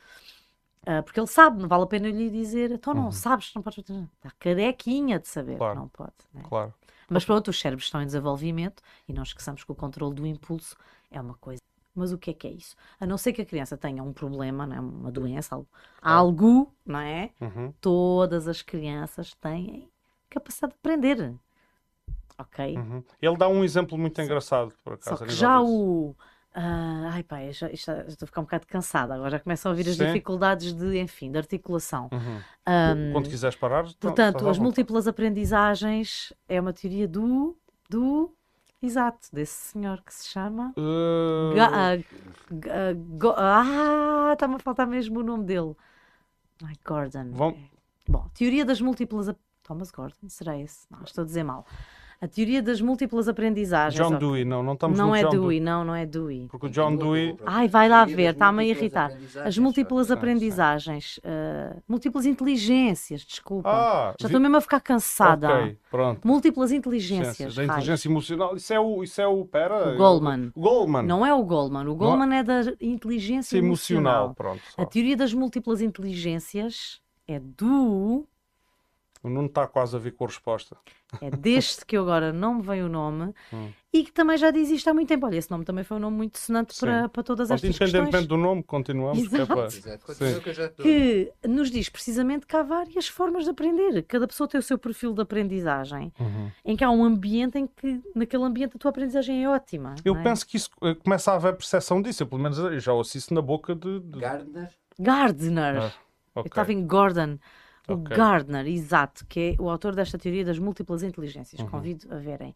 Uh, porque ele sabe, não vale a pena lhe dizer, então não uhum. sabes, não podes. Está carequinha de saber, claro. não pode. É? Claro. Mas pronto, os cérebros estão em desenvolvimento e não esqueçamos que o controle do impulso é uma coisa. Mas o que é que é isso? A não ser que a criança tenha um problema, não é? uma doença, algo, algo não é? Uhum. Todas as crianças têm capacidade de aprender. Ok? Uhum. Ele dá um exemplo muito engraçado, por acaso. Só que já disso. o Uh, ai pá, já, já, já, estou a ficar um bocado cansada. Agora já começo a ouvir as Sim. dificuldades de, enfim, de articulação. Uhum. Um, Quando quiseres parar. Portanto, as múltiplas aprendizagens é uma teoria do. do Exato, desse senhor que se chama. Uh... Ga, ah, está-me a faltar mesmo o nome dele. Ai, Gordon. Bom, Bom teoria das múltiplas. Thomas Gordon, será esse? Não, estou a dizer mal. A teoria das múltiplas aprendizagens. John. Dewey, não, não estamos Não no é John Dewey, não, não é Dewey. Porque o John Dewey. Ai, vai lá ver, está-me a irritar. As múltiplas aprendizagens, uh, múltiplas inteligências, desculpa. Ah, Já estou vi... mesmo a ficar cansada. Ok, pronto. Múltiplas inteligências. Da inteligência emocional. Isso é o. Isso é o pera. O Goldman. O Goldman. Não é o Goldman. O Goldman é... é da inteligência emocional. emocional. Pronto, a teoria das múltiplas inteligências é do o Nuno está quase a vir com a resposta. É deste que eu agora não me vem o nome hum. e que também já diz isto há muito tempo. Olha, esse nome também foi um nome muito sonante para, para todas estas Independentemente questões. do nome, continuamos. Exato. Que, que nos diz precisamente que há várias formas de aprender. Cada pessoa tem o seu perfil de aprendizagem, uhum. em que há um ambiente em que, naquele ambiente, a tua aprendizagem é ótima. Eu é? penso que isso eh, começa a haver percepção disso. Eu, pelo menos, já ouço isso na boca de. de... Gardner? Gardner. Ah, okay. Eu estava em Gordon. O okay. Gardner, exato, que é o autor desta teoria das múltiplas inteligências, uhum. convido a verem.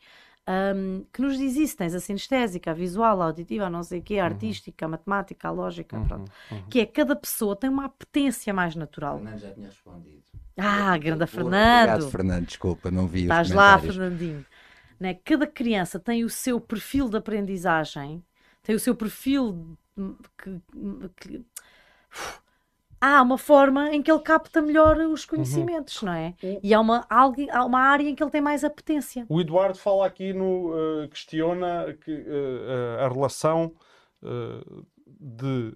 Um, que nos diz isso, tens a sinestésica, a visual, a auditiva, a não sei o quê, a uhum. artística, a matemática, a lógica, uhum. pronto. Uhum. Que é cada pessoa tem uma apetência mais natural. Fernando já tinha respondido. Ah, grande Fernando. Obrigado, Fernando, desculpa, não vi Estás lá, Fernandinho. Né? Cada criança tem o seu perfil de aprendizagem, tem o seu perfil que, que há uma forma em que ele capta melhor os conhecimentos, uhum. não é? E há uma, há uma área em que ele tem mais apetência. O Eduardo fala aqui no. Uh, questiona que, uh, a relação uh, de.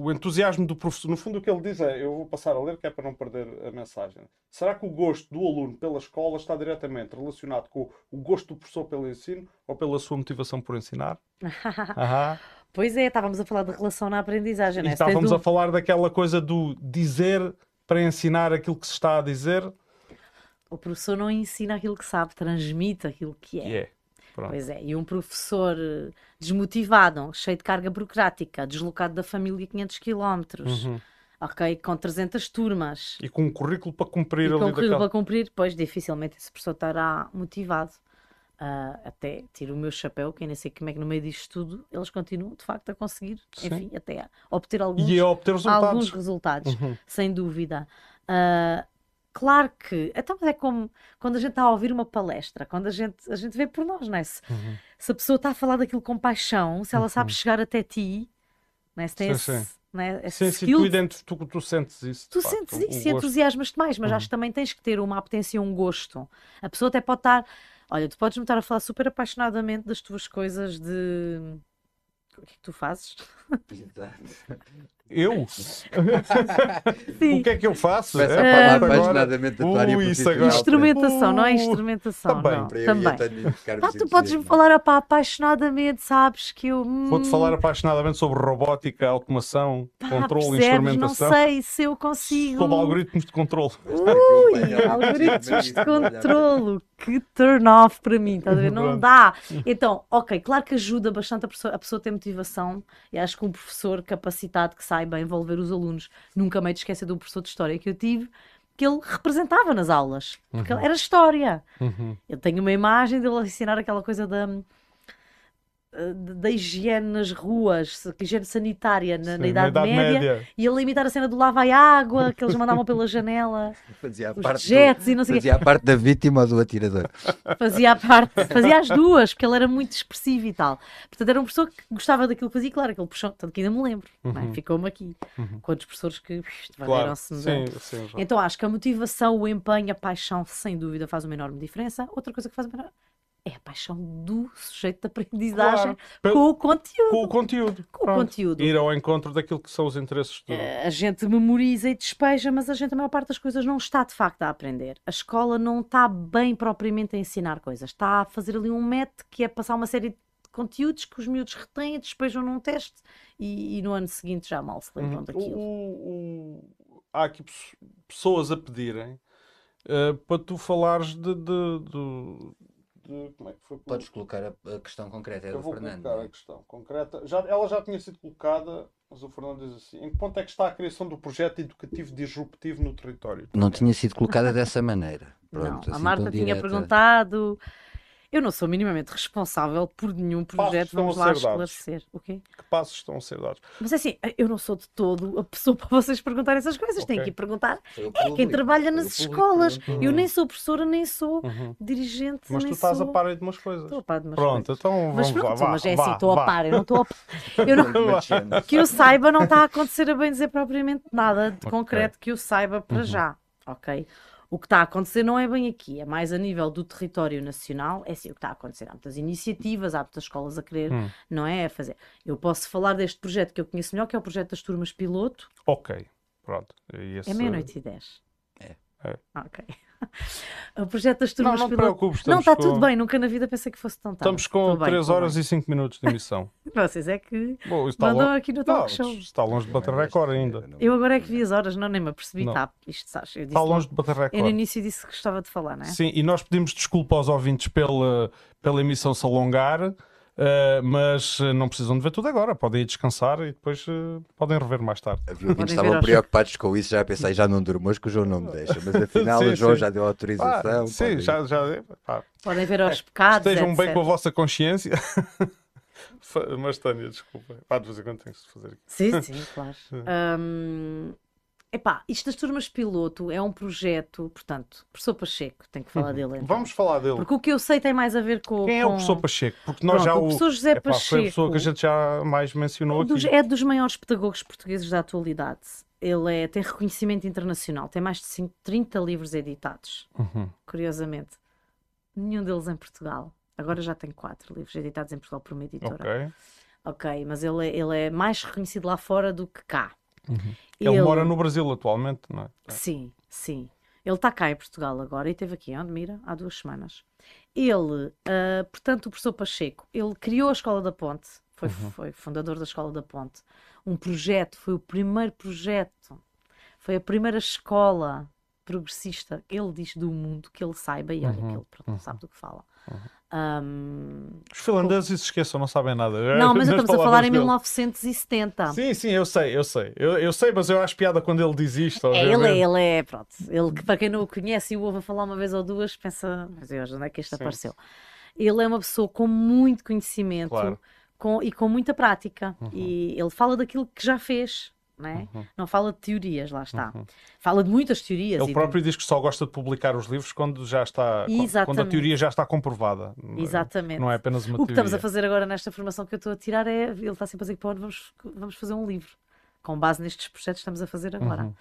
O entusiasmo do professor, no fundo o que ele diz é, eu vou passar a ler que é para não perder a mensagem. Será que o gosto do aluno pela escola está diretamente relacionado com o gosto do professor pelo ensino ou pela sua motivação por ensinar? Pois é, estávamos a falar de relação na aprendizagem, não é? Estávamos a falar daquela coisa do dizer para ensinar aquilo que se está a dizer. O professor não ensina aquilo que sabe, transmite aquilo que é. Yeah. Pois é, e um professor eh, desmotivado, cheio de carga burocrática, deslocado da família 500 km, uhum. ok, com 300 turmas. E com um currículo para cumprir e com um currículo para cumprir, pois dificilmente esse professor estará motivado. Uh, até tiro o meu chapéu, que nem sei como é que no meio disto tudo eles continuam de facto a conseguir, Sim. enfim, até a obter alguns, e a obter resultados, alguns resultados uhum. sem dúvida. Uh, claro que, então é como quando a gente está a ouvir uma palestra, quando a gente, a gente vê por nós, não é? Se, uhum. se a pessoa está a falar daquilo com paixão, se ela uhum. sabe chegar até ti, não é? se tem sim, esse, sim. Né? Sim, sim, tu, tu, tu, sentes isso. Tu sentes isso e entusiasmas-te mais, mas uhum. acho que também tens que ter uma apetência e um gosto. A pessoa até pode estar Olha, tu podes me estar a falar super apaixonadamente das tuas coisas de. O que é que tu fazes? Eu? o que é que eu faço? Começa é, a falar apaixonadamente da tua área uh, Instrumentação, uh, não é instrumentação. Também. Não. também. Ah, tu podes me falar apaixonadamente, sabes que eu. Hum... Vou-te falar apaixonadamente sobre robótica, automação, Pá, controle, percebes? instrumentação. Não sei se eu consigo. Sobre algoritmos de controle. Ui, algoritmos de controle. Que turn off para mim, estás a ver? Não dá. Então, ok, claro que ajuda bastante a pessoa a pessoa ter motivação e acho que um professor capacitado que saiba envolver os alunos, nunca me esquecer do professor de história que eu tive, que ele representava nas aulas, porque uhum. era história. Uhum. Eu tenho uma imagem dele ensinar aquela coisa da da higiene nas ruas, higiene sanitária na, Sim, na, Idade, na Idade Média, Média, e ele imitar a cena do lava e água que eles mandavam pela janela, fazia os parte jets do, e não sei Fazia a parte da vítima ou do atirador. Fazia a parte, fazia as duas, porque ele era muito expressivo e tal. Portanto, era uma pessoa que gostava daquilo que fazia, claro, aquele puxão, tanto que ainda me lembro, é? uhum. é? ficou-me aqui. Uhum. Quantos professores que valeram-se. Claro. Sim, sim, então acho que a motivação, o empenho, a paixão, sem dúvida, faz uma enorme diferença. Outra coisa que faz uma é a paixão do sujeito de aprendizagem claro. com o conteúdo. Com o conteúdo. Com o conteúdo. Ir ao encontro daquilo que são os interesses do... Eh, a gente memoriza e despeja, mas a gente, a maior parte das coisas, não está de facto a aprender. A escola não está bem propriamente a ensinar coisas. Está a fazer ali um método que é passar uma série de conteúdos que os miúdos retêm e despejam num teste e, e no ano seguinte já mal se lembram uhum. daquilo. O, o, há aqui pessoas a pedirem uh, para tu falares de, de, de de como é que foi. Podes colocar a, a questão concreta, é do Fernando. colocar a questão concreta. Já, ela já tinha sido colocada, mas o Fernando diz assim: em que ponto é que está a criação do projeto educativo disruptivo no território? Não tinha sido colocada dessa maneira. Pronto, não, assim a Marta tinha direta. perguntado. Eu não sou minimamente responsável por nenhum projeto, vamos lá esclarecer. O quê? Que passos estão a ser dados? Mas é assim, eu não sou de todo a pessoa para vocês perguntarem essas coisas. Okay. Tem que ir perguntar é quem trabalha nas escolas. Uhum. Eu nem sou professora, nem sou uhum. dirigente. Mas tu estás sou... a par de umas coisas. Estou a par de umas Pronto, coisas. então vamos mas pronto, lá. Mas é vá, assim, estou a par. Eu não estou a eu não... Que eu saiba, não está a acontecer a bem dizer propriamente nada de okay. concreto que eu saiba para uhum. já. Ok? O que está a acontecer não é bem aqui, é mais a nível do território nacional. É assim o que está a acontecer. Há muitas iniciativas, há muitas escolas a querer, hum. não é? A fazer. Eu posso falar deste projeto que eu conheço melhor, que é o projeto das turmas piloto. Ok, pronto. Esse... É meia-noite e dez. É. é. Ok. o projeto das turmas não, não piloto. Não, está com... tudo bem, nunca na vida pensei que fosse tão tarde. Estamos com 3 horas bem. e 5 minutos de emissão. Vocês é que Bom, mandam longe... aqui no talk show. Está longe de bater recorde ainda. Eu agora é que vi as horas, não nem me apercebi. Tá, isto, sabes, eu está longe de bater recorde. Eu no início disse que gostava de falar, não é? Sim, e nós pedimos desculpa aos ouvintes pela, pela emissão se alongar. Uh, mas uh, não precisam de ver tudo agora, podem ir descansar e depois uh, podem rever mais tarde. Estavam preocupados com isso, já pensei, já não durmo hoje que o João não me deixa, mas afinal sim, o João sim. já deu autorização. Ah, sim, já, já. Ah. Podem ver aos pecados. Estejam etc. bem com a vossa consciência. mas Tânia, desculpa. Pá, de vez em quando tem que se fazer aqui. Sim, sim, claro. um, Epá, isto das turmas piloto é um projeto, portanto, professor Pacheco, tenho que falar dele então. Vamos falar dele. Porque o que eu sei tem mais a ver com. Quem é o professor Pacheco? Porque nós Pronto, já o. O professor José Epá, Pacheco. Foi a pessoa que a gente já mais mencionou dos, aqui. É dos maiores pedagogos portugueses da atualidade. Ele é, tem reconhecimento internacional, tem mais de 30 livros editados, uhum. curiosamente. Nenhum deles em Portugal. Agora já tem quatro livros editados em Portugal por uma editora. Ok. Ok, mas ele é, ele é mais reconhecido lá fora do que cá. Uhum. Ele, ele, mora no Brasil atualmente, não é? Sim, sim. Ele está cá em Portugal agora e esteve aqui, onde mira, há duas semanas. Ele, uh, portanto, o professor Pacheco, ele criou a Escola da Ponte, foi, uhum. foi fundador da Escola da Ponte. Um projeto, foi o primeiro projeto, foi a primeira escola progressista, ele diz, do mundo, que ele saiba, e olha uhum. que ele pronto, uhum. sabe do que fala. Uhum. Um, Os finlandeses se esqueçam, não sabem nada. Não, mas estamos a falar em 1970. Sim, sim, eu sei, eu sei. Eu, eu sei, mas eu acho piada quando ele diz isto. É, ele é, ele é, pronto. Ele, para quem não o conhece e o ouve falar uma vez ou duas, pensa, mas Deus, onde é que isto sim. apareceu? Ele é uma pessoa com muito conhecimento claro. com, e com muita prática. Uhum. E ele fala daquilo que já fez não, é? uhum. não fala de teorias, lá está. Uhum. Fala de muitas teorias. Ele próprio de... diz que só gosta de publicar os livros quando já está Exatamente. quando a teoria já está comprovada. Exatamente. Não é apenas uma o teoria. O que estamos a fazer agora nesta formação que eu estou a tirar é ele está sempre a dizer que vamos, vamos fazer um livro com base nestes projetos que estamos a fazer agora. Uhum.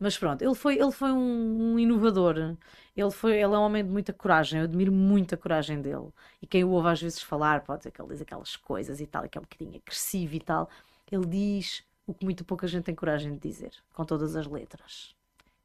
Mas pronto, ele foi, ele foi um, um, inovador. Ele, foi, ele é um homem de muita coragem. Eu admiro muito a coragem dele. E quem o ouve às vezes falar, pode dizer que ele diz aquelas coisas e tal, e que é um bocadinho agressivo e tal. Ele diz o que muito pouca gente tem coragem de dizer, com todas as letras.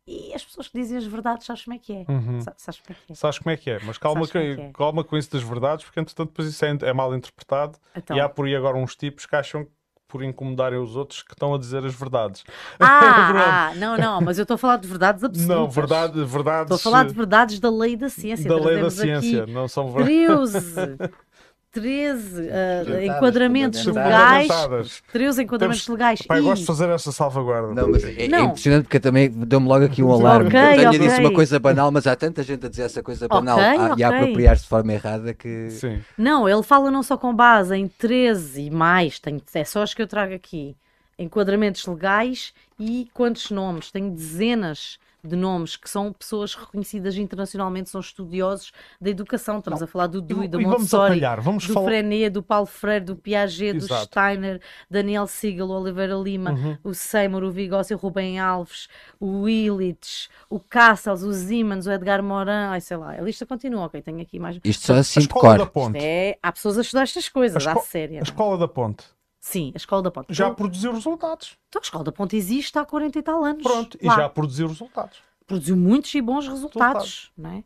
E as pessoas que dizem as verdades, sabes como é que é? Uhum. Sabes como é que é? Sabes como é que é, mas calma, que, é. calma com isso das verdades, porque entretanto depois isso é, é mal interpretado então. e há por aí agora uns tipos que acham por incomodarem os outros que estão a dizer as verdades. Ah, ah não, não, mas eu estou a falar de verdades absolutas. Não, verdade, verdades. Estou a falar de verdades da lei da ciência. Da lei da ciência, não são verdades. 13 13 uh, enquadramentos legais. 13 enquadramentos Temos... legais. Pai, e... gosto de fazer essa salvaguarda. Não, mas é, é não. é impressionante porque também deu-me logo aqui um alarme. Okay, Tenho okay. disse uma coisa banal, mas há tanta gente a dizer essa coisa banal okay, ah, e a apropriar-se de forma errada que. Sim. Não, ele fala não só com base em 13 e mais, tenho, é só as que eu trago aqui. Enquadramentos legais e quantos nomes? Tenho dezenas de nomes que são pessoas reconhecidas internacionalmente, são estudiosos da educação. Estamos não. a falar do Dewey, do Montessori, vamos do falar... Frenet, do Paulo Freire, do Piaget, Exato. do Steiner, Daniel Siegel, o Oliveira Lima, uhum. o Seymour, o Vigócio, o Rubem Alves, o Illich, o Cassels, o Siemens, o Edgar Morin, ai sei lá, a lista continua, ok, tenho aqui mais... Isto só assim de cor. É, há pessoas a estudar estas coisas, a à séria. A Escola da Ponte. Sim, a Escola da Ponte. Já então, produziu resultados. Então a Escola da Ponte existe há 40 e tal anos. Pronto, lá. e já produziu resultados. Produziu muitos e bons resultados, não é?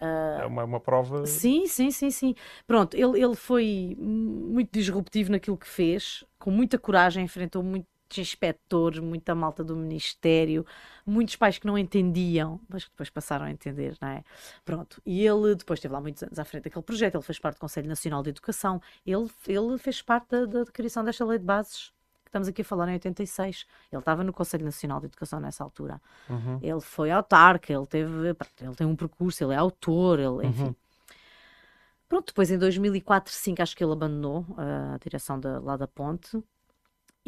Uh, é uma, uma prova. Sim, sim, sim, sim. Pronto, ele, ele foi muito disruptivo naquilo que fez, com muita coragem, enfrentou muitos inspectores, muita malta do Ministério, muitos pais que não entendiam, mas que depois passaram a entender, não é? Pronto, e ele depois esteve lá muitos anos à frente daquele projeto, ele fez parte do Conselho Nacional de Educação, ele, ele fez parte da, da criação desta lei de bases que estamos aqui a falar em 86. Ele estava no Conselho Nacional de Educação nessa altura. Uhum. Ele foi autarca, ele teve, ele tem um percurso, ele é autor, ele, enfim. Uhum. Pronto, depois em 2004, 2005, acho que ele abandonou a direção da, lá da ponte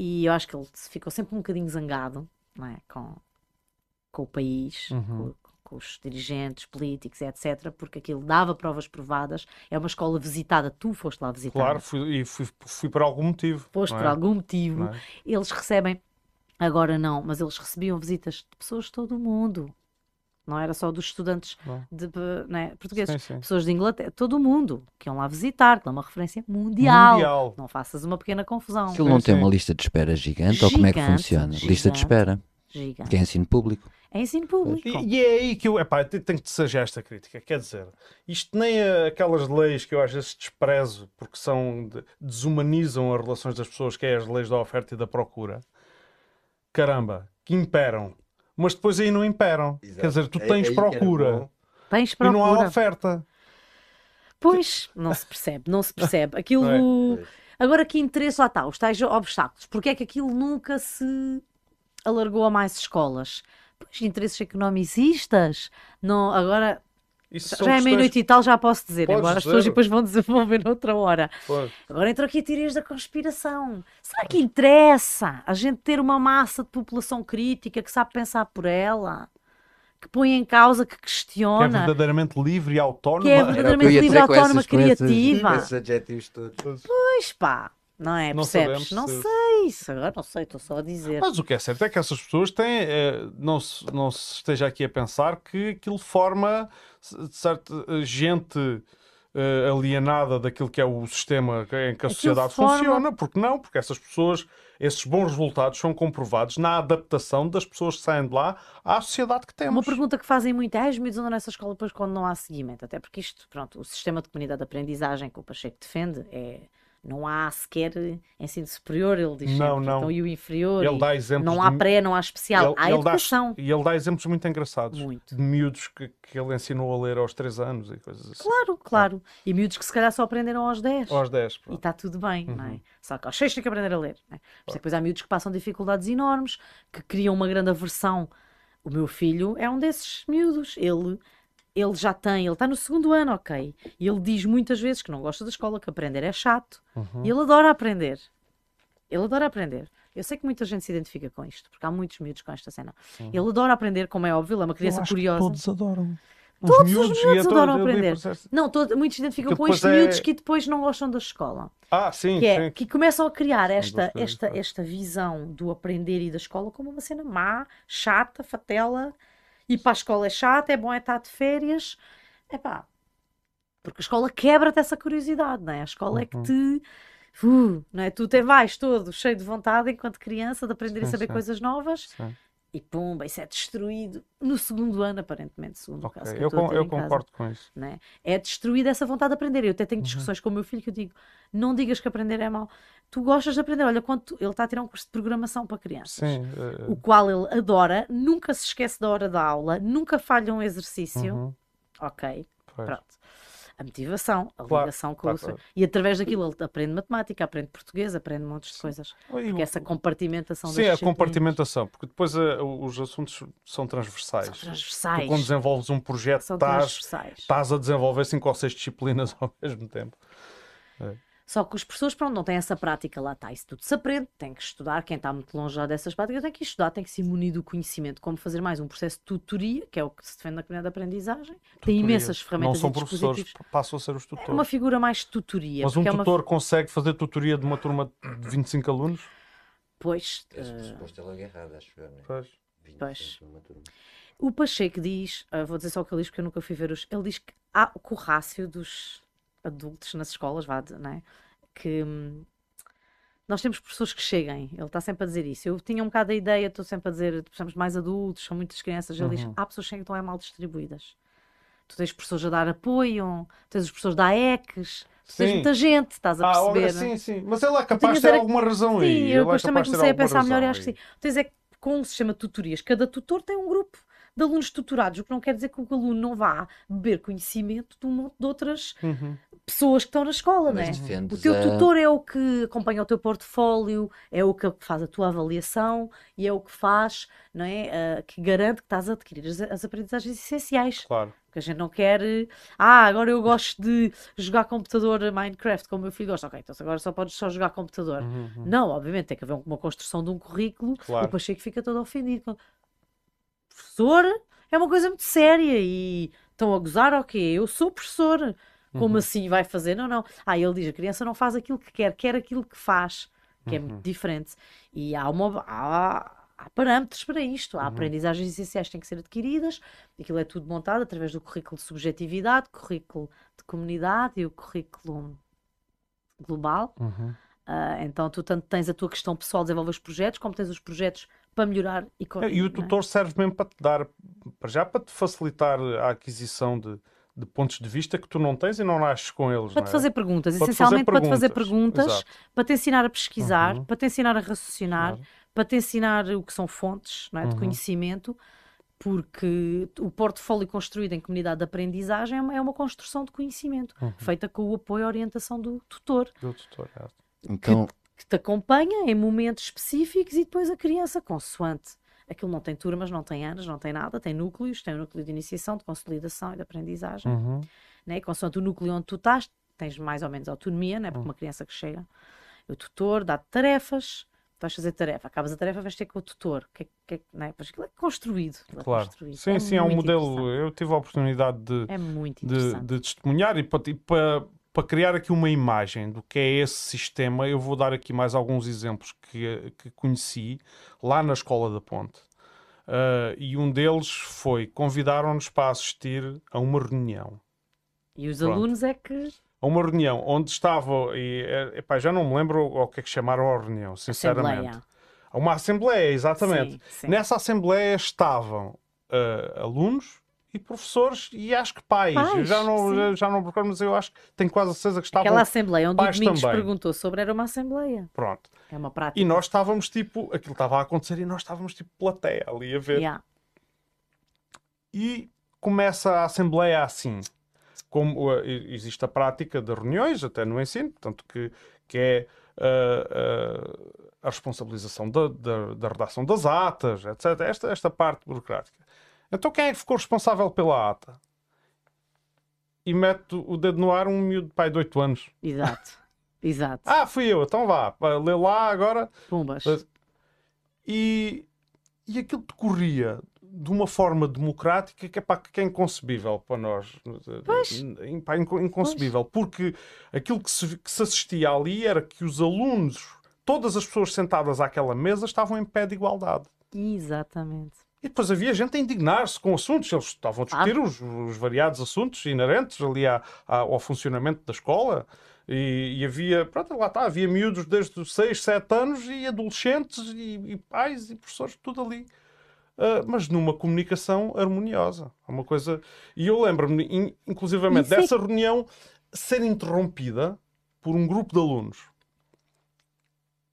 e eu acho que ele ficou sempre um bocadinho zangado não é? com, com o país, uhum. com, com, os dirigentes políticos, etc., porque aquilo dava provas provadas. É uma escola visitada, tu foste lá visitar. Claro, fui, e fui, fui por algum motivo. Foste por é? algum motivo. É? Eles recebem, agora não, mas eles recebiam visitas de pessoas de todo o mundo não era só dos estudantes de, né, portugueses, sim, sim. pessoas de Inglaterra, todo o mundo que iam lá visitar, que é uma referência mundial. mundial. Não faças uma pequena confusão. Aquilo não tem uma lista de espera gigante, gigante ou como é que funciona? Gigante, lista de espera. Gigante. Que é ensino público. É ensino público. E, e, é aí que eu epá, tenho que te seja esta crítica. Quer dizer, isto nem é aquelas leis que eu às vezes desprezo porque são de, desumanizam as relações das pessoas, que é as leis da oferta e da procura. Caramba, que imperam mas depois aí não imperam. Exato. Quer dizer, tu é tens é, procura. Tens procura. E não há oferta. Pois, não se percebe, não se percebe. Aquilo. É. Agora, que interesse lá está, os tais obstáculos. Porque é que aquilo nunca se alargou a mais escolas? Pois, interesses economicistas. Não, agora, isso já é meia-noite e tal, já posso dizer, Podes embora as pessoas depois vão desenvolver noutra hora. Pode. Agora entrou aqui a teorias da conspiração. Será que interessa a gente ter uma massa de população crítica que sabe pensar por ela? Que põe em causa, que questiona. Que é verdadeiramente livre e autónoma. Que é verdadeiramente livre e autónoma, criativa. Esses adjetivos todos. Pois pá. Não é? Não Percebes? Não se... sei isso. Agora não sei, estou só a dizer. Mas o que é certo é que essas pessoas têm. É, não, se, não se esteja aqui a pensar que aquilo forma certa gente uh, alienada daquilo que é o sistema em que a sociedade forma... funciona. Porque não? Porque essas pessoas, esses bons resultados são comprovados na adaptação das pessoas que saem de lá à sociedade que temos. Uma pergunta que fazem muito é: os miúdos andam nessa escola depois quando não há seguimento? Até porque isto, pronto, o sistema de comunidade de aprendizagem que o Pacheco defende é não há sequer ensino superior, ele diz não, sempre. Não. Então, e o inferior. Ele dá exemplos não há pré, não há especial, ele, há ele educação. Dá, e ele dá exemplos muito engraçados. Muito. De miúdos que, que ele ensinou a ler aos 3 anos e coisas assim. Claro, claro. E miúdos que se calhar só aprenderam aos 10. Aos 10, pronto. E está tudo bem, uhum. não é? Uhum. Só que aos 6 tem que aprender a ler. Não é? depois há miúdos que passam dificuldades enormes, que criam uma grande aversão. O meu filho é um desses miúdos. Ele ele já tem, ele está no segundo ano, ok. E ele diz muitas vezes que não gosta da escola, que aprender é chato. Uhum. E ele adora aprender. Ele adora aprender. Eu sei que muita gente se identifica com isto, porque há muitos miúdos com esta cena. Uhum. Ele adora aprender, como é óbvio, ele é uma criança curiosa. todos adoram. Os miúdos, os miúdos adoram aprender. Não, todo, muitos se identificam com estes é... miúdos que depois não gostam da escola. Ah, sim, que, é, sim. que começam a criar esta, esta, esta visão do aprender e da escola como uma cena má, chata, fatela, ir para a escola é chato, é bom é estar de férias. É pá, porque a escola quebra-te essa curiosidade, não é? A escola uhum. é que uhum. te. Uh, não é? Tu te vais todo cheio de vontade enquanto criança de aprender sim, a saber sim. coisas novas sim. E pumba, isso é destruído no segundo ano, aparentemente, segundo okay. caso. eu, eu, eu concordo casa, com isso. Não é? destruída essa vontade de aprender. Eu até tenho uhum. discussões uhum. com o meu filho que eu digo: não digas que aprender é mau tu gostas de aprender. Olha, quando tu, ele está a tirar um curso de programação para crianças, Sim, uh... o qual ele adora, nunca se esquece da hora da aula, nunca falha um exercício. Uhum. Ok, pois. pronto. A motivação, a claro, ligação com claro, o. Claro. E através daquilo ele aprende matemática, aprende português, aprende montes de coisas. Porque essa compartimentação Sim, a compartimentação, porque depois uh, os assuntos são transversais. São transversais. Tu, quando desenvolves um projeto, estás a desenvolver cinco ou seis disciplinas ao mesmo tempo. É. Só que as pessoas, pronto, não têm essa prática lá está. Isso tudo se aprende, tem que estudar. Quem está muito longe já dessas práticas tem que estudar, tem que se munir do conhecimento. Como fazer mais um processo de tutoria, que é o que se defende na comunidade de aprendizagem. Tutoria. Tem imensas ferramentas Não são professores, passam a ser os tutores. É uma figura mais de tutoria. Mas um é tutor uma... consegue fazer tutoria de uma turma de 25 alunos? Pois. Esse pressuposto uh... é errado, acho eu. Né? Pois. pois. O Pacheco diz, uh, vou dizer só o que ele diz porque eu nunca fui ver os. Ele diz que há o rácio dos adultos nas escolas, vá, não é? que hum, nós temos professores que cheguem, ele está sempre a dizer isso. Eu tinha um bocado a ideia, estou sempre a dizer, precisamos mais adultos, são muitas crianças. Ele uhum. diz: há pessoas que chegam estão é mal distribuídas. Tu tens professores a dar apoio, tens os professores da AECs, tu tens muita gente, estás a ah, perceber. Ah, sim, sim, mas ele é capaz de ter alguma razão sim, aí. Sim, eu é depois também comecei a pensar melhor e acho que sim. Tens é que com um sistema de tutorias, cada tutor tem um grupo de alunos tuturados, o que não quer dizer que o aluno não vá beber conhecimento de um monte de outras uhum pessoas que estão na escola, não é? O teu a... tutor é o que acompanha o teu portfólio, é o que faz a tua avaliação e é o que faz, não é? Uh, que garante que estás a adquirir as, as aprendizagens essenciais. Claro. Porque a gente não quer, ah, agora eu gosto de jogar computador Minecraft, como o meu filho gosta. Ok, então agora só podes só jogar computador. Uhum. uhum. Não, obviamente, tem que haver uma construção de um currículo. Claro. O Pacheco fica todo ofendido. Professor é uma coisa muito séria e estão a gozar, ok, eu sou professor. Como uhum. assim vai fazer? Não, não. Ah, ele diz: a criança não faz aquilo que quer, quer aquilo que faz, que é uhum. é muito diferente. E há, uma, há, há parâmetros para isto. Há uhum. aprendizagens essenciais que têm que ser adquiridas. Aquilo é tudo montado através do currículo de subjetividade, currículo de comunidade e o currículo global. Uhum. Uh, então, tu tanto tens a tua questão pessoal, desenvolver os projetos, como tens os projetos para melhorar e corrigir. E o é? tutor é? serve mesmo para te dar, para já para te facilitar a aquisição de de pontos de vista que tu não tens e não nasces com eles. Para te fazer perguntas, para essencialmente fazer para te fazer perguntas, Exato. para te ensinar a pesquisar, uhum. para te ensinar a raciocinar, claro. para te ensinar o que são fontes é, de uhum. conhecimento, porque o portfólio construído em comunidade de aprendizagem é uma, é uma construção de conhecimento, uhum. feita com o apoio e orientação do tutor. Do tutor, é. Então... Que, que te acompanha em momentos específicos e depois a criança, consoante aquilo não tem turmas, não tem anos, não tem nada, tem núcleos, tem o um núcleo de iniciação, de consolidação e de aprendizagem. Uhum. Né? E consoante o núcleo onde tu estás, tens mais ou menos autonomia, né? porque uhum. uma criança que chega, o tutor dá-te tarefas, tu vais fazer tarefa, acabas a tarefa, vais ter com o tutor, que, que, né? Pois aquilo é construído. É claro. construído. Sim, é sim, é um modelo. Eu tive a oportunidade de, é de, de, testemunhar e para, e para para criar aqui uma imagem do que é esse sistema, eu vou dar aqui mais alguns exemplos que, que conheci lá na Escola da Ponte. Uh, e um deles foi: convidaram-nos para assistir a uma reunião. E os Pronto. alunos é que. A uma reunião onde estavam, e é, epá, já não me lembro o que é que chamaram a reunião, sinceramente. Assembleia. Uma assembleia, exatamente. Sim, sim. Nessa assembleia estavam uh, alunos, e professores e acho que pais. pais já não, já, já, não recordo, mas eu acho que tenho quase a certeza que estavam. Aquela assembleia onde o Domingos também. perguntou sobre era uma assembleia. Pronto. É uma prática. E nós estávamos tipo, aquilo estava a acontecer e nós estávamos tipo plateia ali a ver. Yeah. E começa a assembleia assim. Como uh, existe a prática de reuniões, até no ensino, portanto, que, que é uh, uh, a responsabilização da, da, da, redação das atas, etc. Esta, esta parte burocrática. Então quem é que ficou responsável pela ata? E mete o dedo no ar um miúdo de pai de 8 anos. Exato. Exato. ah, fui eu, então vá, lê lá agora. Pumbas. E, e aquilo decorria de uma forma democrática que é, pá, que é inconcebível para nós. Pois. Pá, inconcebível. Pois. Porque aquilo que se, que se assistia ali era que os alunos, todas as pessoas sentadas àquela mesa, estavam em pé de igualdade. Exatamente. E depois havia gente a indignar-se com assuntos. Eles estavam a discutir ah. os, os, variados assuntos inerentes ali à, à, ao funcionamento da escola. E, e, havia, pronto, lá está, havia miúdos desde os 6, 7 anos e adolescentes e, e pais e professores, tudo ali. Uh, mas numa comunicação harmoniosa. Uma coisa... E eu lembro-me, in, inclusivamente, Isso dessa é... reunião ser interrompida por um grupo de alunos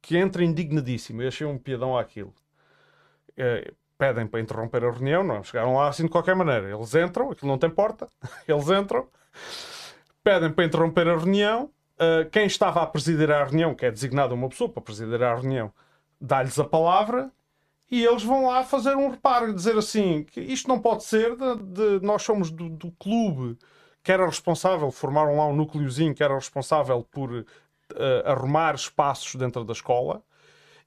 que entra indignadíssimo. Eu achei um piadão àquilo. Uh, pedem para interromper a reunião, não chegaram lá assim de qualquer maneira. Eles entram, aquilo não tem porta, eles entram, pedem para interromper a reunião. Uh, quem estava a presidir a reunião, que é designado uma pessoa para presidir a reunião, dá-lhes a palavra e eles vão lá fazer um reparo e dizer assim: que isto não pode ser, de, de nós somos do, do, clube que era responsável, formaram lá um núcleozinho que era responsável por uh, arrumar espaços dentro da escola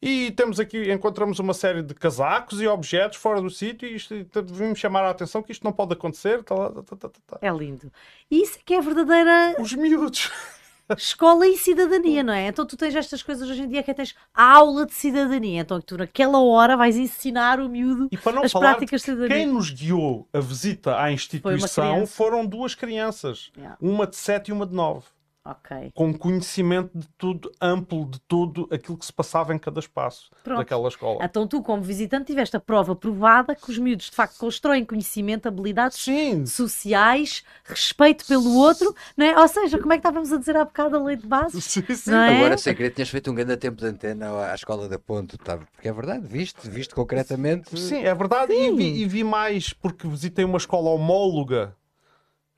e temos aqui, encontramos uma série de casacos e objetos fora do sítio e isto, devemos chamar a atenção que isto não pode acontecer. Tá, tá, tá, tá, é lindo. Isso é que é verdadeira. Os miúdos. Escola e cidadania, não é? Então tu tens estas coisas hoje em dia que tens aula de cidadania. Então tu naquela hora vais ensinar o miúdo as práticas de cidadania. Quem nos guiou a visita à instituição foram duas crianças, yeah. uma de 7 e uma de 9. Okay. Com conhecimento de tudo, amplo de tudo aquilo que se passava em cada espaço Pronto. daquela escola. Então tu, como visitante, tiveste a prova provada que os miúdos de facto constroem conhecimento, habilidades Sim. sociais, respeito pelo outro, não é? Ou seja, como é que estávamos a dizer há bocado a lei de base? Sim, sim. É? Agora, sem querer, tinhas feito um grande tempo de antena à escola da Ponte, tá? porque é verdade, viste, viste concretamente. Sim, é verdade, e vi, e vi mais porque visitei uma escola homóloga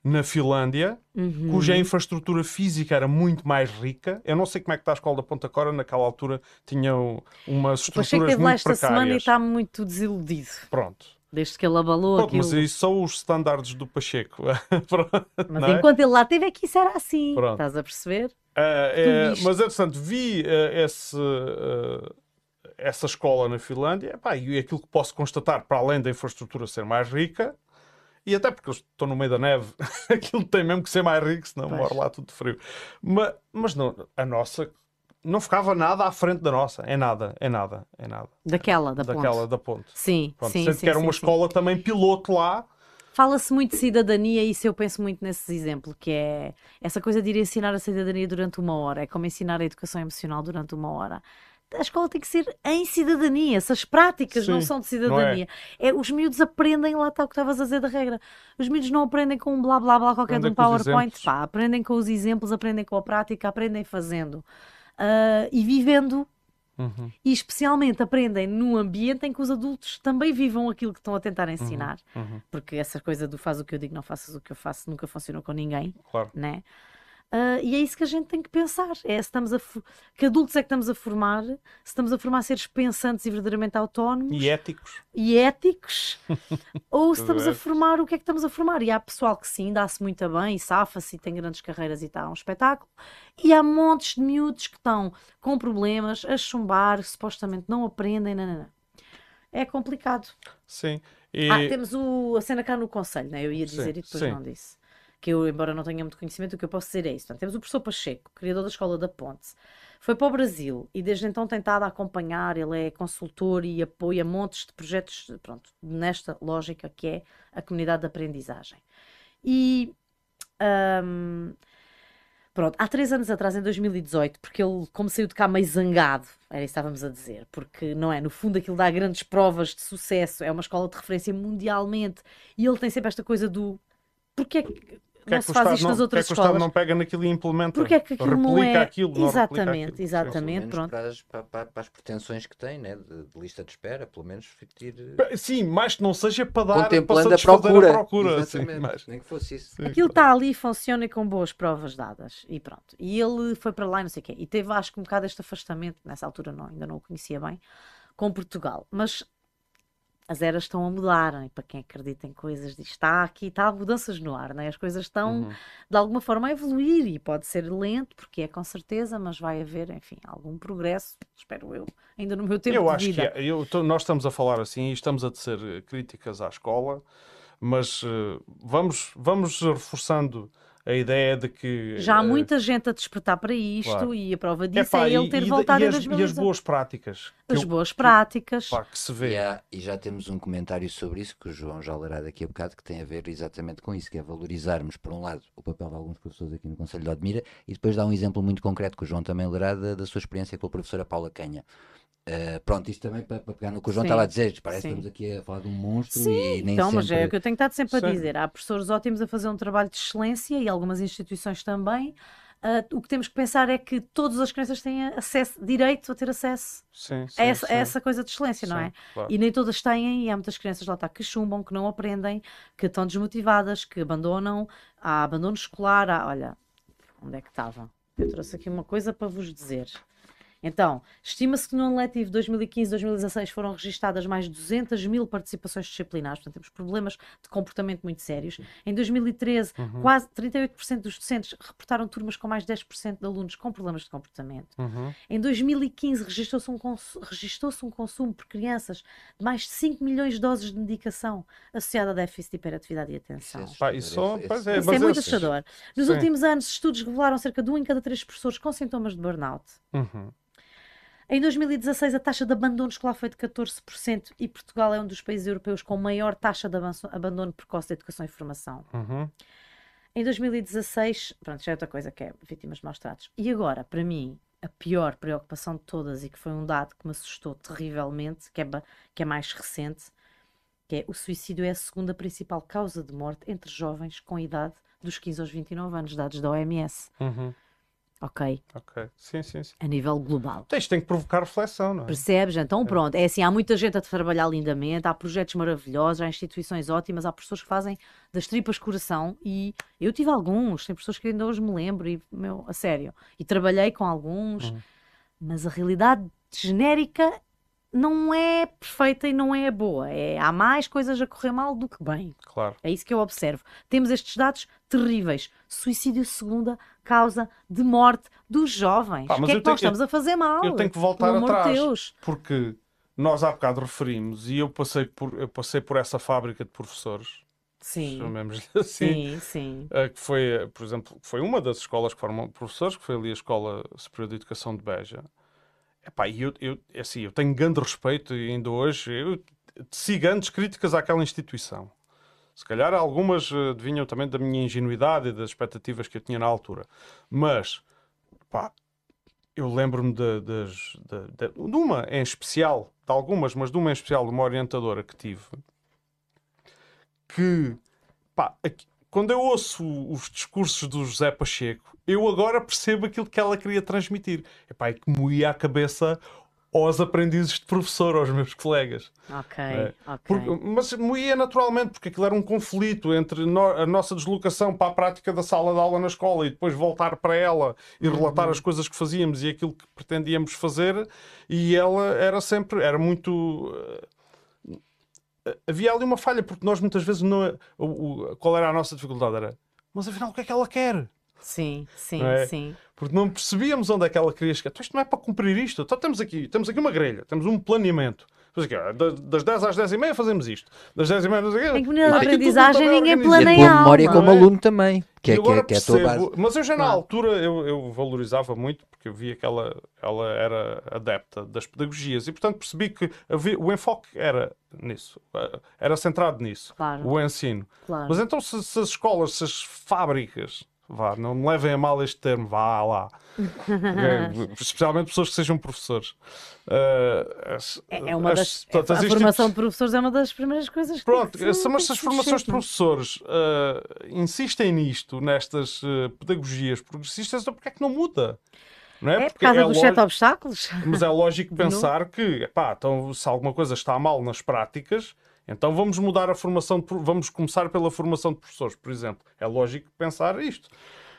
na Finlândia, uhum. cuja infraestrutura física era muito mais rica. Eu não sei como é que está a escola da Ponta Cora, naquela altura tinham umas estruturas muito precárias. lá esta semana e está muito desiludido. Pronto. Desde que ele abalou Pronto, aquilo. Mas isso são os standards do Pacheco. mas é? enquanto ele lá teve, aqui isso era assim. Pronto. Estás a perceber? Uh, é, mas, entretanto, vi uh, esse, uh, essa escola na Finlândia pá, e aquilo que posso constatar, para além da infraestrutura ser mais rica, e até porque eu estou no meio da neve, aquilo tem mesmo que ser mais rico, senão pois. moro lá tudo frio. Mas, mas não, a nossa não ficava nada à frente da nossa. É nada, é nada, é nada. Daquela, da Daquela, ponte. da ponte. Sim, Pronto, sim, Sendo sim, que era sim, uma sim. escola também piloto lá. Fala-se muito de cidadania e isso eu penso muito nesse exemplo, que é essa coisa de ir ensinar a cidadania durante uma hora. É como ensinar a educação emocional durante uma hora a escola tem que ser em cidadania. Essas práticas Sim, não são de cidadania. Não é. é. os miúdos aprendem, lá está o que estavas a dizer da regra. Os miúdos não aprendem com um blá blá blá qualquer aprendem de um PowerPoint. Pá, aprendem com os exemplos, aprendem com a prática, aprendem fazendo. Uh, e vivendo. Uhum. E especialmente aprendem num ambiente em que os adultos também vivam aquilo que estão a tentar uhum, ensinar. Uhum. Uhum. Porque essa coisa do faz o que eu digo, não faças o que eu faço, nunca funcionou com ninguém. Claro. Né? Uh, e é isso que a gente tem que pensar. É se estamos a que adultos é que estamos a formar, se estamos a formar seres pensantes e verdadeiramente autónomos e éticos, e éticos ou se estamos a formar o que é que estamos a formar. E há pessoal que sim, dá-se muito bem e safa-se e tem grandes carreiras e está um espetáculo. E há montes de miúdos que estão com problemas, a chumbar, supostamente não aprendem. É complicado. Sim. E... Ah, temos o, a cena cá no Conselho, né? eu ia dizer sim, e depois sim. não disse que eu, embora não tenha muito conhecimento, o que eu posso dizer é isso. Portanto, temos o professor Pacheco, criador da Escola da Ponte. Foi para o Brasil e desde então tem estado a acompanhar, ele é consultor e apoia montes de projetos, pronto, nesta lógica que é a comunidade de aprendizagem. E um, pronto, há três anos atrás, em 2018, porque ele, como saiu de cá meio zangado, era isso que estávamos a dizer, porque não é, no fundo aquilo dá grandes provas de sucesso, é uma escola de referência mundialmente e ele tem sempre esta coisa do porque é não é se faz isto nas outras porque escolas. É que o Estado não pega naquilo e implementa. Porque é que aquilo não é. Aquilo, exatamente, aquilo. exatamente. Pronto. Para as, para, para, as pretensões que tem, né? De, de, lista de espera, pelo menos ficar. Sim, mais que não seja para dar Contemplando para a procura. A procura sim, mas... Nem que fosse isso. Sim, aquilo está ali, funciona e com boas provas dadas. E pronto. E ele foi para lá e não sei o quê. E teve, acho que, um bocado este afastamento, nessa altura não, ainda não o conhecia bem, com Portugal. Mas as eras estão a mudar, e para quem acredita em coisas, diz, está aqui, está mudanças no ar, né? as coisas estão uhum. de alguma forma a evoluir e pode ser lento, porque é com certeza, mas vai haver, enfim, algum progresso, espero eu, ainda no meu tempo eu de acho vida. Que é. eu, nós estamos a falar assim e estamos a tecer eh, críticas à escola, mas uh, vamos, vamos reforçando a ideia de que. Já há uh, muita gente a despertar para isto claro. e a prova disso Epá, é ele ter e, voltado e em as, 2018. E as boas práticas. As eu, boas práticas. Que, pá, que se vê. E, há, e, já temos um comentário sobre isso que o João já lerá daqui a bocado, que tem a ver exatamente com isso, que é valorizarmos, por um lado, o papel de alguns professores aqui no Conselho de Odmira e depois dá um exemplo muito concreto que o João também lerá da, da sua experiência com a professora Paula Canha. Uh, pronto, isto também para, para pegar no que o João estava a dizer, parece que estamos aqui a falar de um monstro sim, e nem então, sempre... mas é o que eu tenho estado sempre sim. a dizer. Há professores ótimos a fazer um trabalho de excelência e algumas instituições também. Uh, o que temos que pensar é que todas as crianças têm acesso, direito a ter acesso sim, a, essa, a, essa, coisa de excelência, não é? Claro. E nem todas têm, e há muitas crianças lá está que chumbam, que não aprendem, que estão desmotivadas, que abandonam, há abandono escolar, há, olha, onde é que estava? Eu trouxe aqui uma coisa para vos dizer. Então, estima-se que no ano letivo 2015-2016 foram registadas mais de 200 mil participações disciplinares, portanto, temos problemas de comportamento muito sérios. Em 2013, uhum. quase 38% dos docentes reportaram turmas com mais de 10% de alunos com problemas de comportamento. Uhum. Em 2015, registrou-se um, registrou um consumo por crianças de mais de 5 milhões de doses de medicação associada a déficit de hiperatividade e atenção. Isso, é, isso, isso é, isso é muito assustador. Nos Sim. últimos anos, estudos revelaram cerca de um em cada três professores com sintomas de burnout. Uhum. Em 2016, a taxa de abandono escolar foi de 14% e Portugal é um dos países europeus com maior taxa de abandono precoce da educação e formação. Uhum. Em 2016, pronto, já é outra coisa que é vítimas de maus tratos. E agora, para mim, a pior preocupação de todas e que foi um dado que me assustou terrivelmente, que é, que é mais recente, que é o suicídio é a segunda principal causa de morte entre jovens com idade dos 15 aos 29 anos, dados da OMS. Uhum. Ok. Ok. Sim, sim, sim. A nível global. Isto tem que provocar reflexão, não é? Percebes? Então, pronto. É assim, há muita gente a trabalhar lindamente, há projetos maravilhosos, há instituições ótimas, há professores que fazem das tripas coração e eu tive alguns, tem pessoas que ainda hoje me lembro, e, meu, a sério. E trabalhei com alguns, uhum. mas a realidade genérica não é perfeita e não é boa. É, há mais coisas a correr mal do que bem. Claro. É isso que eu observo. Temos estes dados terríveis. Suicídio segunda causa de morte dos jovens. o que é que nós estamos a fazer mal? Eu tenho que voltar atrás. De porque nós há bocado referimos e eu passei por, eu passei por essa fábrica de professores. Sim. Chamemos assim. Sim, sim. Eh, que foi, por exemplo, foi uma das escolas que formam professores, que foi ali a Escola Superior de Educação de Beja Epá, eu, eu, é assim, eu tenho grande respeito e ainda hoje eu teci grandes críticas àquela instituição. Se calhar algumas uh, vinham também da minha ingenuidade e das expectativas que eu tinha na altura. Mas, pá, eu lembro-me de, de, de, de, uma em especial, de algumas, mas de uma em especial, de uma orientadora que tive, que, pá, aqui, quando eu ouço os discursos do José Pacheco, eu agora percebo aquilo que ela queria transmitir. Epá, é que moía a cabeça aos aprendizes de professor, aos meus colegas. Ok, é. ok. Porque, mas moía naturalmente, porque aquilo era um conflito entre no, a nossa deslocação para a prática da sala de aula na escola e depois voltar para ela e relatar uhum. as coisas que fazíamos e aquilo que pretendíamos fazer. E ela era sempre, era muito. Uh, havia ali uma falha, porque nós muitas vezes não. O, o, qual era a nossa dificuldade? Era, mas afinal, o que é que ela quer? Sim, sim, é? sim. Porque não percebíamos onde é que ela queria chegar. Então isto não é para cumprir isto. Então temos aqui, temos aqui uma grelha, temos um planeamento. Aqui, das 10 às 10 e meia fazemos isto. Das 10 e meia, não sei o quê. Em comunidade de aprendizagem ninguém planeia. E a memória como é? aluno também. Que é, que é, que é a tua base. Mas eu já na altura eu, eu valorizava muito, porque eu via que ela, ela era adepta das pedagogias e, portanto, percebi que havia, o enfoque era nisso. Eh, era centrado nisso. Claro. O ensino. Claro. Mas então, se, se as escolas, se as fábricas Vá, não me levem a mal este termo, vá lá. é, especialmente pessoas que sejam professores. Uh, as, é, é uma as, das, a formação de professores é uma das primeiras coisas que Pronto, que, se, mas se as formações de professores uh, insistem nisto, nestas uh, pedagogias progressistas, então porquê é que não muda? Não é? é por causa é dos sete obstáculos. Mas é lógico pensar que, epá, então, se alguma coisa está mal nas práticas, então vamos mudar a formação, de, vamos começar pela formação de professores, por exemplo. É lógico pensar isto.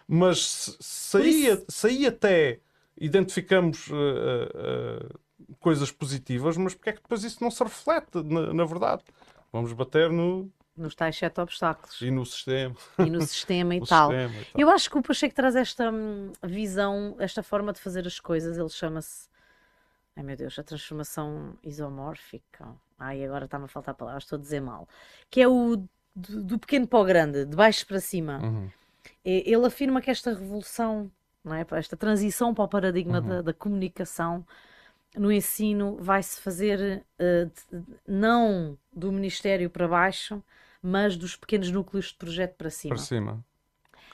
Mas se aí, se aí até identificamos uh, uh, coisas positivas, mas porque é que depois isso não se reflete, na, na verdade? Vamos bater no, nos tais sete obstáculos. E no sistema. E no sistema, e, tal. sistema e, tal. Eu acho que o Pacheco traz esta hum, visão, esta forma de fazer as coisas. Ele chama-se. Ai meu Deus, a transformação isomórfica. Ai, agora está-me a faltar palavras, estou a dizer mal. Que é o do, do pequeno para o grande, de baixo para cima. Uhum. Ele afirma que esta revolução, não é? esta transição para o paradigma uhum. da, da, comunicação no ensino vai-se fazer uh, de, não do Ministério para baixo, mas dos pequenos núcleos de projeto para cima. Para cima.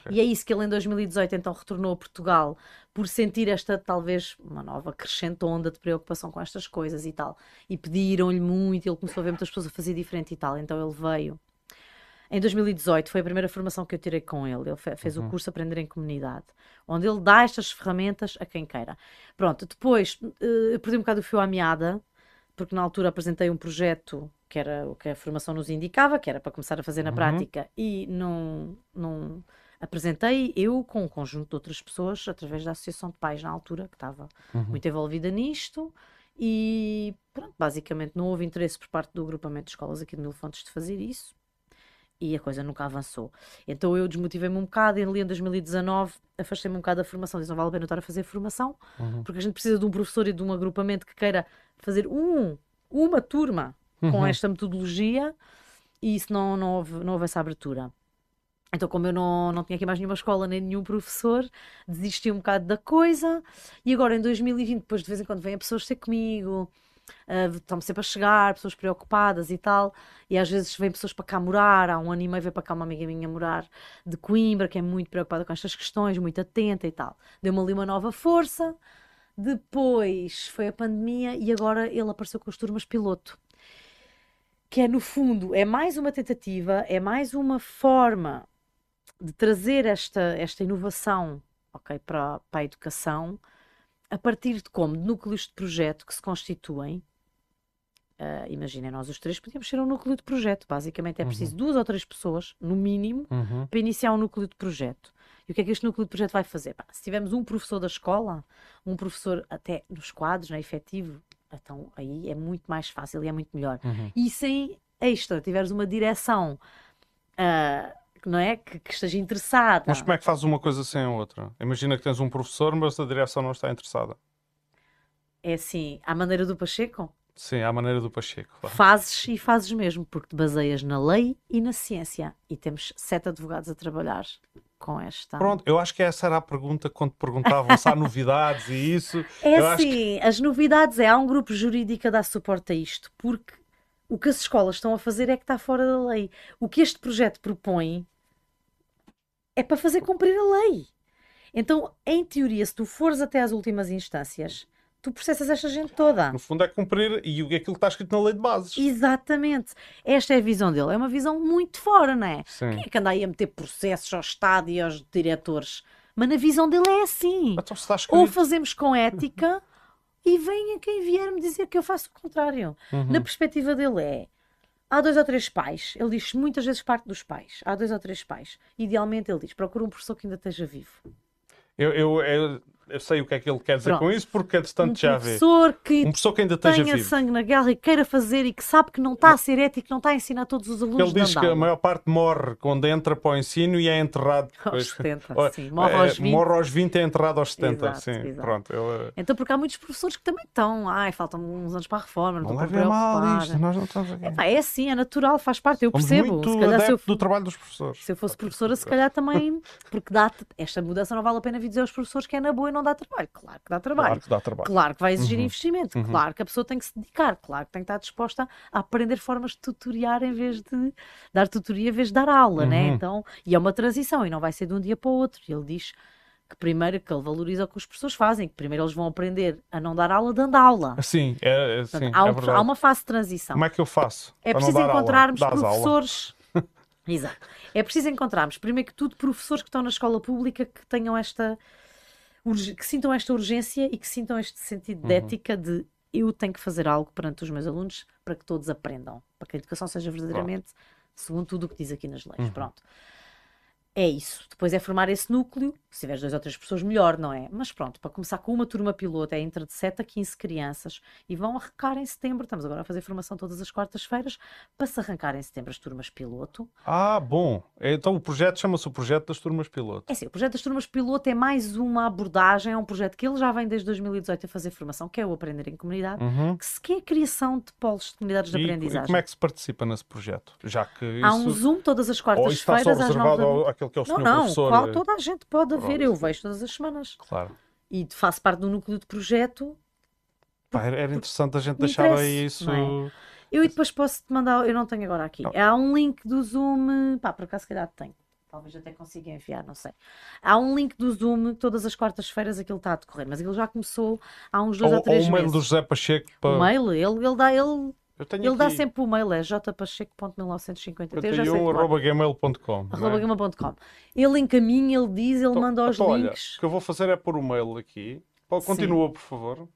Okay. E é isso que ele em 2018 então retornou a Portugal por sentir esta talvez uma nova crescente onda de preocupação com estas coisas e tal. E pediram-lhe muito, ele começou a ver muitas pessoas a fazer diferente e tal. Então ele veio. Em 2018 foi a primeira formação que eu tirei com ele. Ele fez uhum. o curso Aprender em Comunidade, onde ele dá estas ferramentas a quem queira. Pronto, depois eh, eu perdi um bocado o fio à meada, porque na altura apresentei um projeto que era o que a formação nos indicava, que era para começar a fazer na uhum. prática, e não, não apresentei eu com um conjunto de outras pessoas através da Associação de Pais na altura, que estava uhum. muito envolvida nisto. E pronto, basicamente não houve interesse por parte do agrupamento de escolas aqui de Mil Fontes de fazer isso e a coisa nunca avançou. Então eu desmotivei-me um bocado e ali em 2019 afastei-me um bocado da formação. Disse, não vale a pena estar a fazer formação, uhum. porque a gente precisa de um professor e de um agrupamento que queira fazer um, uma turma uhum. com esta metodologia e isso não, não, houve, não houve essa abertura. Então, como eu não, não tinha aqui mais nenhuma escola nem nenhum professor, desisti um bocado da coisa. E agora, em 2020, depois de vez em quando vêm pessoas ter comigo, uh, estão sempre a chegar, pessoas preocupadas e tal. E às vezes vêm pessoas para cá morar. Há um ano e meio veio para cá uma amiga minha morar de Coimbra, que é muito preocupada com estas questões, muito atenta e tal. Deu-me ali uma nova força. Depois foi a pandemia e agora ele apareceu com as turmas piloto. Que é, no fundo, é mais uma tentativa, é mais uma forma de trazer esta, esta inovação ok, para, para a educação, a partir de como? De núcleos de projeto que se constituem. Uh, imaginem, nós os três podíamos ser um núcleo de projeto. Basicamente é preciso uhum. duas ou três pessoas, no mínimo, uhum. para iniciar um núcleo de projeto. E o que é que este núcleo de projeto vai fazer? se tivermos um professor da escola, um professor até nos quadros, não é efetivo, então aí é muito mais fácil e é muito melhor. Uhum. E sem extra, tiveres uma direção uh, não é? Que, que, esteja interessada. Mas como é que fazes uma coisa sem a outra? Imagina que tens um professor, mas a direção não está interessada. É assim, à maneira do Pacheco? Sim, à maneira do Pacheco. Claro. Fazes e fazes mesmo, porque te baseias na lei e na ciência. E temos sete advogados a trabalhar com esta. Pronto, eu acho que essa era a pergunta quando te perguntavam se há novidades e isso. É assim, que... as novidades é, há um grupo jurídico a dar suporte a isto, porque o que as escolas estão a fazer é que está fora da lei. O que este projeto propõe é para fazer cumprir a lei. Então, em teoria, se tu fores até às últimas instâncias, tu processas esta gente toda. No fundo é cumprir e aquilo que está escrito na lei de bases. Exatamente. Esta é a visão dele. É uma visão muito fora, não é? Sim. Quem é que anda aí a meter processos ao Estado e aos diretores? Mas na visão dele é assim. Então, Ou fazemos com ética e venha quem vier me dizer que eu faço o contrário. Uhum. Na perspectiva dele é. Há dois ou três pais, ele diz muitas vezes parte dos pais. Há dois ou três pais. Idealmente, ele diz: procura um professor que ainda esteja vivo. Eu, eu, eu, eu sei o que é que ele quer dizer Pronto. com isso, porque entretanto um já vê. Que um professor que ainda tenha vivo. sangue na guerra e queira fazer e que sabe que não está a ser ético, não está a ensinar todos os alunos. Ele diz que a maior parte morre quando entra para o ensino e é enterrado. Aos 70, sim. Morre aos 20. É, morre aos 20 e é enterrado aos 70. Exato, sim, exato. pronto. Ele... Então, porque há muitos professores que também estão. Ai, faltam uns anos para a reforma, não, não mal isto, nós não estamos aqui. É, é assim, é natural, faz parte, eu percebo. Se calhar, se eu, do trabalho dos professores. Se eu fosse professora, se calhar também, porque dá esta mudança não vale a pena vir dizer aos professores que é na boa e não dá trabalho. Claro que dá trabalho. Claro que dá trabalho. Claro que vai exigir uhum. investimento. Uhum. Claro que a pessoa tem que se dedicar. Claro que tem que estar disposta a aprender formas de tutoriar em vez de dar tutoria em vez de dar aula, né? uhum. né? Então, e é uma transição e não vai ser de um dia para o outro. E ele diz que primeiro que ele valoriza o que as pessoas fazem, que primeiro eles vão aprender a não dar aula dando aula. Sim, é, é, sim, há, um, é há, uma fase de transição. Como é que eu faço? É preciso encontrarmos professores. Exato. É preciso encontrarmos, primeiro que tudo, professores que estão na escola pública que tenham esta que sintam esta urgência e que sintam este sentido de uhum. ética de eu tenho que fazer algo perante os meus alunos para que todos aprendam, para que a educação seja verdadeiramente segundo tudo o que diz aqui nas leis. Uhum. Pronto é isso. Depois é formar esse núcleo. Se tiveres dois ou três pessoas, melhor, não é? Mas pronto, para começar com uma turma piloto, é entre de 7 a 15 crianças e vão arrancar em setembro. Estamos agora a fazer formação todas as quartas-feiras para se arrancar em setembro as turmas piloto. Ah, bom. Então o projeto chama-se o Projeto das Turmas Piloto. É sim, o Projeto das Turmas Piloto é mais uma abordagem, é um projeto que ele já vem desde 2018 a fazer formação, que é o Aprender em Comunidade, uhum. que é a criação de polos de comunidades de e, aprendizagem. E como é que se participa nesse projeto? Já que isso... Há um Zoom todas as quartas-feiras às 9 da aquele que é o não, não, professor. Qual, eh, toda a gente pode haver, eu vejo todas as semanas. Claro. E faço parte do núcleo de projeto. Pá, era, interessante a gente deixar aí isso. É? Eu depois posso te mandar, eu não tenho agora aqui. Não. Há um link do Zoom, pá, por acaso se calhar tenho. Talvez até consiga enviar, não sei. Há um link do Zoom, todas as quartas-feiras aquilo está a decorrer, mas ele já começou há uns dois ou, ou três ou o mail do José Pacheco para... O mail, ele, ele dá, ele ele aqui... dá sempre o mail, é jpacheco.1953. arroba gmail.com. Arroba é? gmail.com. Ele encaminha, ele diz, ele então, manda os então, links. Olha, o que eu vou fazer é pôr o mail aqui. Continua, Sim. por favor.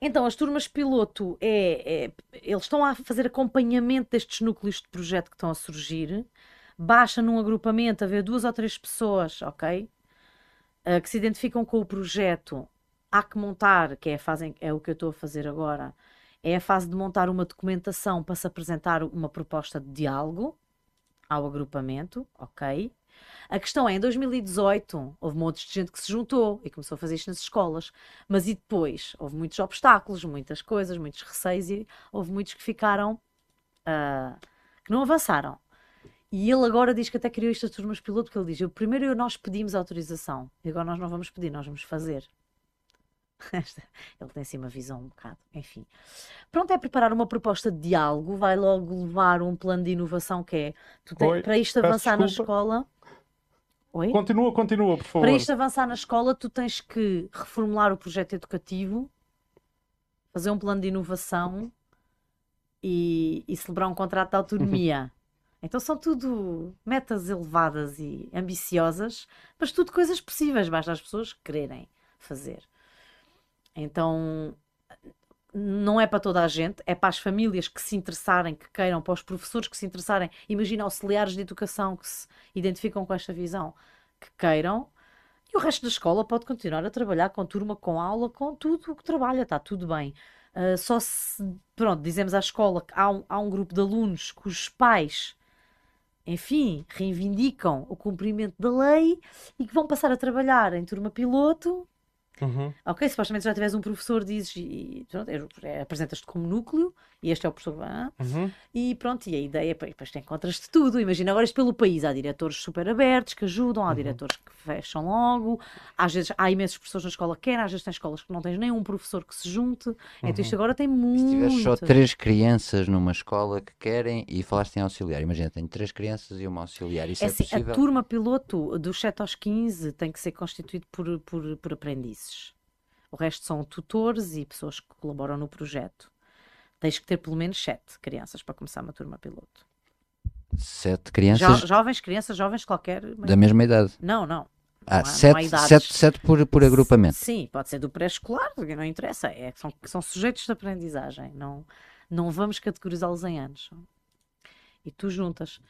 Então, as turmas piloto é, é, Eles estão a fazer acompanhamento destes núcleos de projeto que estão a surgir. Baixa num agrupamento, haver duas ou três pessoas, ok? Uh, que se identificam com o projeto. Há que montar, que é, fazem, é o que eu estou a fazer agora é a fase de montar uma documentação para se apresentar uma proposta de diálogo ao agrupamento, ok? A questão é, em 2018, houve montes de gente que se juntou e começou a fazer isto nas escolas, mas e depois? Houve muitos obstáculos, muitas coisas, muitos receios e houve muitos que ficaram, uh, que não avançaram. E ele agora diz que até criou estas turmas piloto, porque ele diz, primeiro nós pedimos autorização, e agora nós não vamos pedir, nós vamos fazer. Ele tem assim uma visão um bocado, enfim. Pronto, é preparar uma proposta de diálogo, vai logo levar um plano de inovação que é tem, Oi, para isto avançar na escola. Oi? Continua, continua, por favor. Para isto avançar na escola, tu tens que reformular o projeto educativo, fazer um plano de inovação e, e celebrar um contrato de autonomia. Então são tudo metas elevadas e ambiciosas, mas tudo coisas possíveis, basta as pessoas quererem fazer. Então não é para toda a gente, é para as famílias que se interessarem, que queiram, para os professores que se interessarem, imagina auxiliares de educação que se identificam com esta visão, que queiram, e o resto da escola pode continuar a trabalhar com turma, com aula, com tudo o que trabalha, está tudo bem. Uh, só se, pronto, dizemos à escola que há um, há um grupo de alunos cujos pais, enfim, reivindicam o cumprimento da lei e que vão passar a trabalhar em turma piloto Uhum. Ok, supostamente já tiveres um professor, dizes e pronto, é, é, apresentas-te como núcleo e este é o professor. Ah, uhum. E pronto, e a ideia, depois te encontras de tudo. Imagina agora isto pelo país. Há diretores super abertos que ajudam, há uhum. diretores que fecham logo. Às vezes há imensos professores na escola que querem, às vezes tem escolas que não tens nenhum professor que se junte. Então isto uhum. agora tem muito. Se tiveres só três crianças numa escola que querem e falaste em auxiliar, imagina, tenho três crianças e uma auxiliar. Isso é, é assim, possível? A turma piloto dos 7 aos 15 tem que ser constituído por, por, por aprendizes. O resto são tutores e pessoas que colaboram no projeto. Tens que ter pelo menos sete crianças para começar uma turma piloto. Sete crianças? Jo jovens, crianças, jovens, qualquer. Da mesma idade? Não, não. Ah, há, sete, sete, sete por, por agrupamento? Sim, pode ser do pré-escolar, não interessa. É, são, são sujeitos de aprendizagem. Não, não vamos categorizá-los em anos. E tu juntas.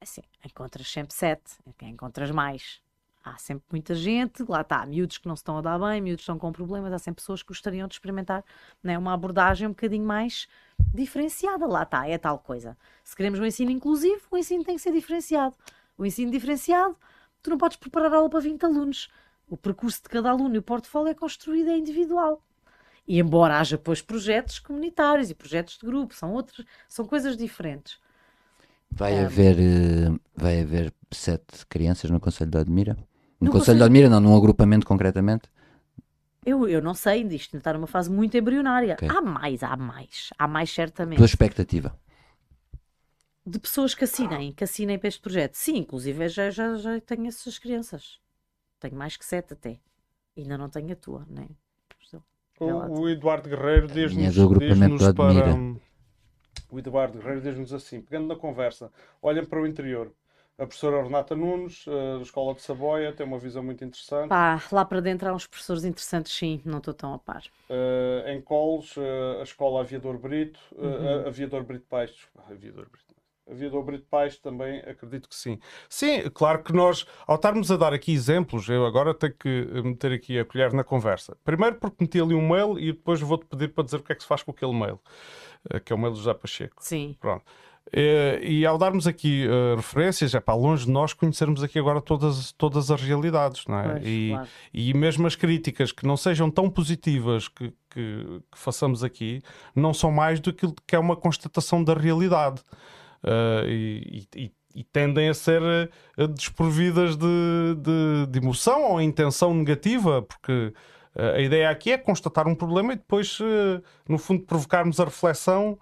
Assim, encontras sempre sete, encontras mais há sempre muita gente, lá está, miúdos que não se estão a dar bem, miúdos que estão com problemas, há sempre pessoas que gostariam de experimentar né, uma abordagem um bocadinho mais diferenciada. Lá está, é tal coisa. Se queremos um ensino inclusivo, o ensino tem que ser diferenciado. O ensino diferenciado, tu não podes preparar aula para 20 alunos. O percurso de cada aluno e o portfólio é construído é individual. E embora haja, pois, projetos comunitários e projetos de grupo, são outros, são coisas diferentes. Vai, é. haver, eh, vai haver sete crianças no Conselho de Admira? No, no Conselho, de Admira, não, num agrupamento concretamente? Eu, eu não sei, isto está numa fase muito embrionária. Okay. Há mais, há mais, há mais certamente. Tua expectativa? De pessoas que assinem, que assinem para este projeto. Sim, inclusive já, já, já tenho essas crianças. Tenho mais que sete até. Ainda não tenho a tua, nem. O, o Eduardo Guerreiro diz-nos diz para. O Eduardo Guerreiro diz-nos assim, pegando na conversa, olhem para o interior. A professora Renata Nunes, uh, da Escola de Saboia, tem uma visão muito interessante. Pá, lá para dentro há uns professores interessantes, sim, não estou tão a par. Uh, em Coles, uh, a Escola Aviador Brito, uhum. Aviador Brito Paes, Aviador Brito. Aviador Brito Paes também acredito que sim. Sim, claro que nós, ao estarmos a dar aqui exemplos, eu agora tenho que meter aqui a colher na conversa. Primeiro porque meti ali um mail e depois vou-te pedir para dizer o que é que se faz com aquele mail, que é o mail do José Pacheco. Sim. Pronto. Eh, e ao darmos aqui uh, referências, é para longe de nós conhecermos aqui agora todas, todas as realidades, não é? Pois, e, claro. e mesmo as críticas que não sejam tão positivas que, que, que, façamos aqui, não são mais do que, que é uma constatação da realidade. Uh, e, e, e, tendem a ser desprovidas de, de, de, emoção ou intenção negativa, porque a ideia aqui é constatar um problema e depois, no fundo, provocarmos a reflexão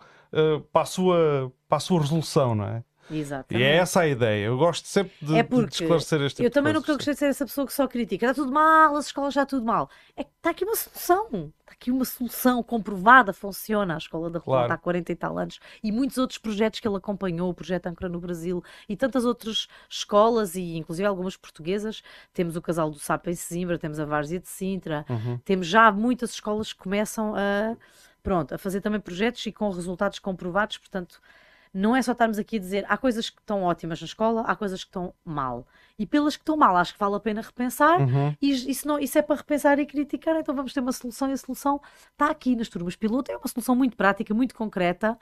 para, a sua, para a sua resolução, não é? Exatamente. E é essa a ideia. Eu gosto sempre de, é de esclarecer este tipo Eu também não gostei de ser essa pessoa que só critica. Está tudo mal, as escolas já tudo mal. É que está aqui uma solução. Está aqui uma solução comprovada, funciona. A Escola da Rua claro. está há 40 e tal anos. E muitos outros projetos que ele acompanhou, o Projeto Ancora no Brasil e tantas outras escolas, e inclusive algumas portuguesas. Temos o Casal do Sapo em Sesimbra, temos a Várzea de Sintra, uhum. temos já muitas escolas que começam a pronto, a fazer também projetos e com resultados comprovados, portanto, não é só estarmos aqui a dizer há coisas que estão ótimas na escola, há coisas que estão mal. E pelas que estão mal, acho que vale a pena repensar. Uhum. E isso, não, isso é para repensar e criticar, então vamos ter uma solução e a solução está aqui nas turmas piloto. É uma solução muito prática, muito concreta,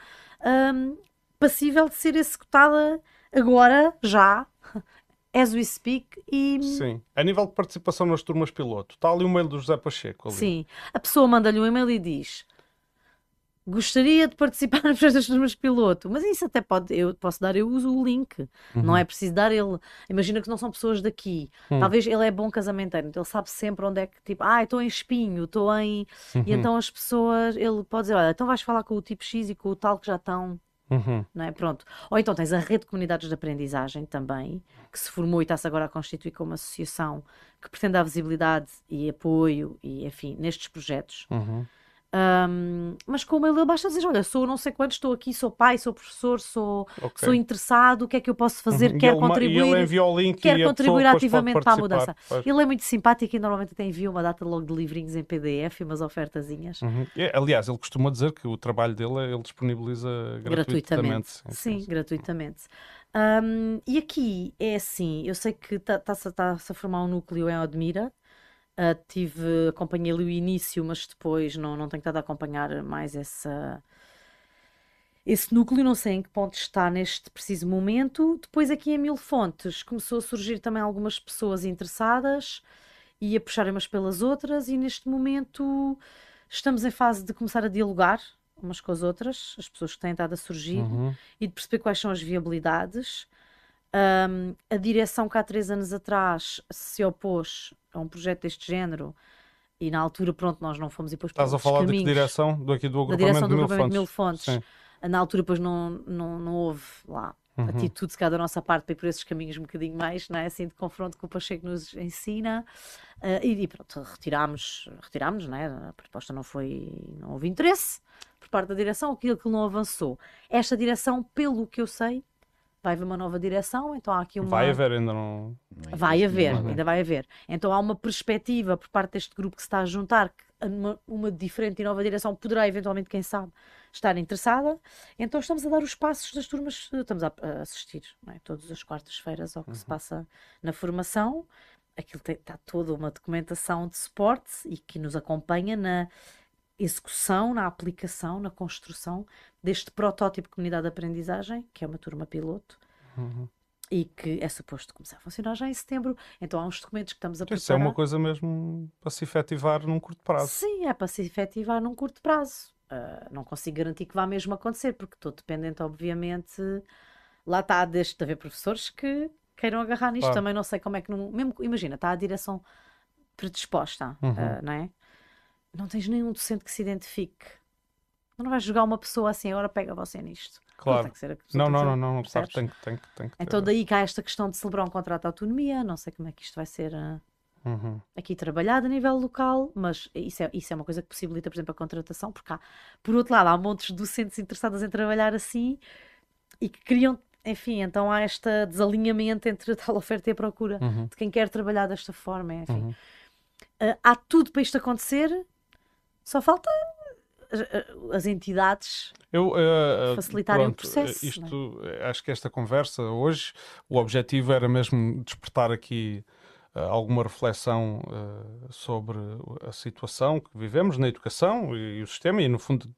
um, passível de ser executada agora, já. As we speak e... Sim, a nível de participação nas turmas piloto, está ali o e-mail do José Pacheco ali. Sim, a pessoa manda-lhe um e-mail e diz gostaria de participar nos turmas piloto, mas isso até pode, eu posso dar, eu uso o link, uhum. não é preciso dar ele. Imagina que não são pessoas daqui, uhum. talvez ele é bom casamenteiro, então ele sabe sempre onde é que, tipo, ah, estou em espinho, estou em. Uhum. E então as pessoas, ele pode dizer, olha, então vais falar com o tipo X e com o tal que já estão. Uhum. Não é? Pronto. Ou então tens a rede de comunidades de aprendizagem também, que se formou e está-se agora a constituir como associação que pretende dar visibilidade e apoio e, enfim, nestes projetos. Uhum Um, mas como ele basta dizer, olha, sou não sei quanto, estou aqui, sou pai, sou professor, sou, okay. sou interessado, o que é que eu posso fazer? Uhum. Contribuir, e ele envia o link quero contribuir ativamente para a mudança. Pois. Ele é muito simpático e normalmente até envia uma data logo de livrinhos em PDF e umas ofertazinhas. Uhum. É, aliás, ele costuma dizer que o trabalho dele ele disponibiliza gratuitamente. Gratuitamente, sim, gratuitamente. Um, e aqui é assim, eu sei que está-se tá, a formar um núcleo em Odmira, Uh, tive, acompanhei ali o início, mas depois não, não tenho estado a acompanhar mais essa, esse núcleo, não sei em que ponto está neste preciso momento. Depois aqui em Mil Fontes começou a surgir também algumas pessoas interessadas e a puxarem umas pelas outras, e neste momento estamos em fase de começar a dialogar umas com as outras, as pessoas que têm estado a surgir, uhum. e de perceber quais são as viabilidades. Um, a direção que há três anos atrás se opôs a um projeto deste género e na altura, pronto, nós não fomos e depois Estás a falar caminhos, de que direção? Do aqui do agrupamento, do de agrupamento Mil Fontes. Mil Fontes. Na altura, depois não, não, não houve lá uhum. atitude, se calhar, da nossa parte para ir por esses caminhos um bocadinho mais, não é? assim, de confronto com o Pacheco nos ensina. Uh, e, e, pronto, retirámos, retirámos, não é? A proposta não foi, não houve interesse por parte da direção, aquilo que não avançou. Esta direção, pelo que eu sei, vai haver uma nova direção, então há aqui uma... Vai haver, ainda não... Vai haver, ainda vai haver. Então há uma perspectiva por parte deste grupo que se está a juntar, que uma, uma diferente e nova direção poderá eventualmente, quem sabe, estar interessada. Então estamos a dar os passos das turmas, estamos a, a assistir é? todas as quartas-feiras ao que uhum. se passa na formação. Aquilo tem, está toda uma documentação de suporte e que nos acompanha na execução, na aplicação, na construção deste protótipo de comunidade de aprendizagem, que é uma turma piloto, uhum. e que é suposto começar a funcionar já em setembro. Então há uns documentos que estamos a preparar. Isso é uma coisa mesmo para se efetivar num curto prazo. Sim, é para se efetivar num curto prazo. Uh, não consigo garantir que vá mesmo acontecer, porque estou dependente, obviamente. Lá está, deixe de haver professores que queiram agarrar nisto. Claro. Também não sei como é que. Não... Mesmo, imagina, está a direção predisposta, uhum. uh, não é? Não tens nenhum docente que se identifique. Não vais jogar uma pessoa assim, agora pega você nisto. Claro. Não, não, não, não, não, claro, tem, tem, tem que Então daí cá esta questão de celebrar um contrato de autonomia, não sei como é que isto vai ser uh, uhum. aqui trabalhado a nível local, mas isso é, isso é uma coisa que possibilita, por exemplo, a contratação, porque há, por outro lado, há montes de docentes interessados em trabalhar assim e que queriam enfim, então há este desalinhamento entre a tal oferta e a procura uhum. de quem quer trabalhar desta forma, enfim. Uhum. Uh, há tudo para isto acontecer, só falta as entidades eu, uh, facilitarem pronto, o processo. Isto, é? Acho que esta conversa hoje, o objetivo era mesmo despertar aqui uh, alguma reflexão uh, sobre a situação que vivemos na educação e, e o sistema e, no fundo,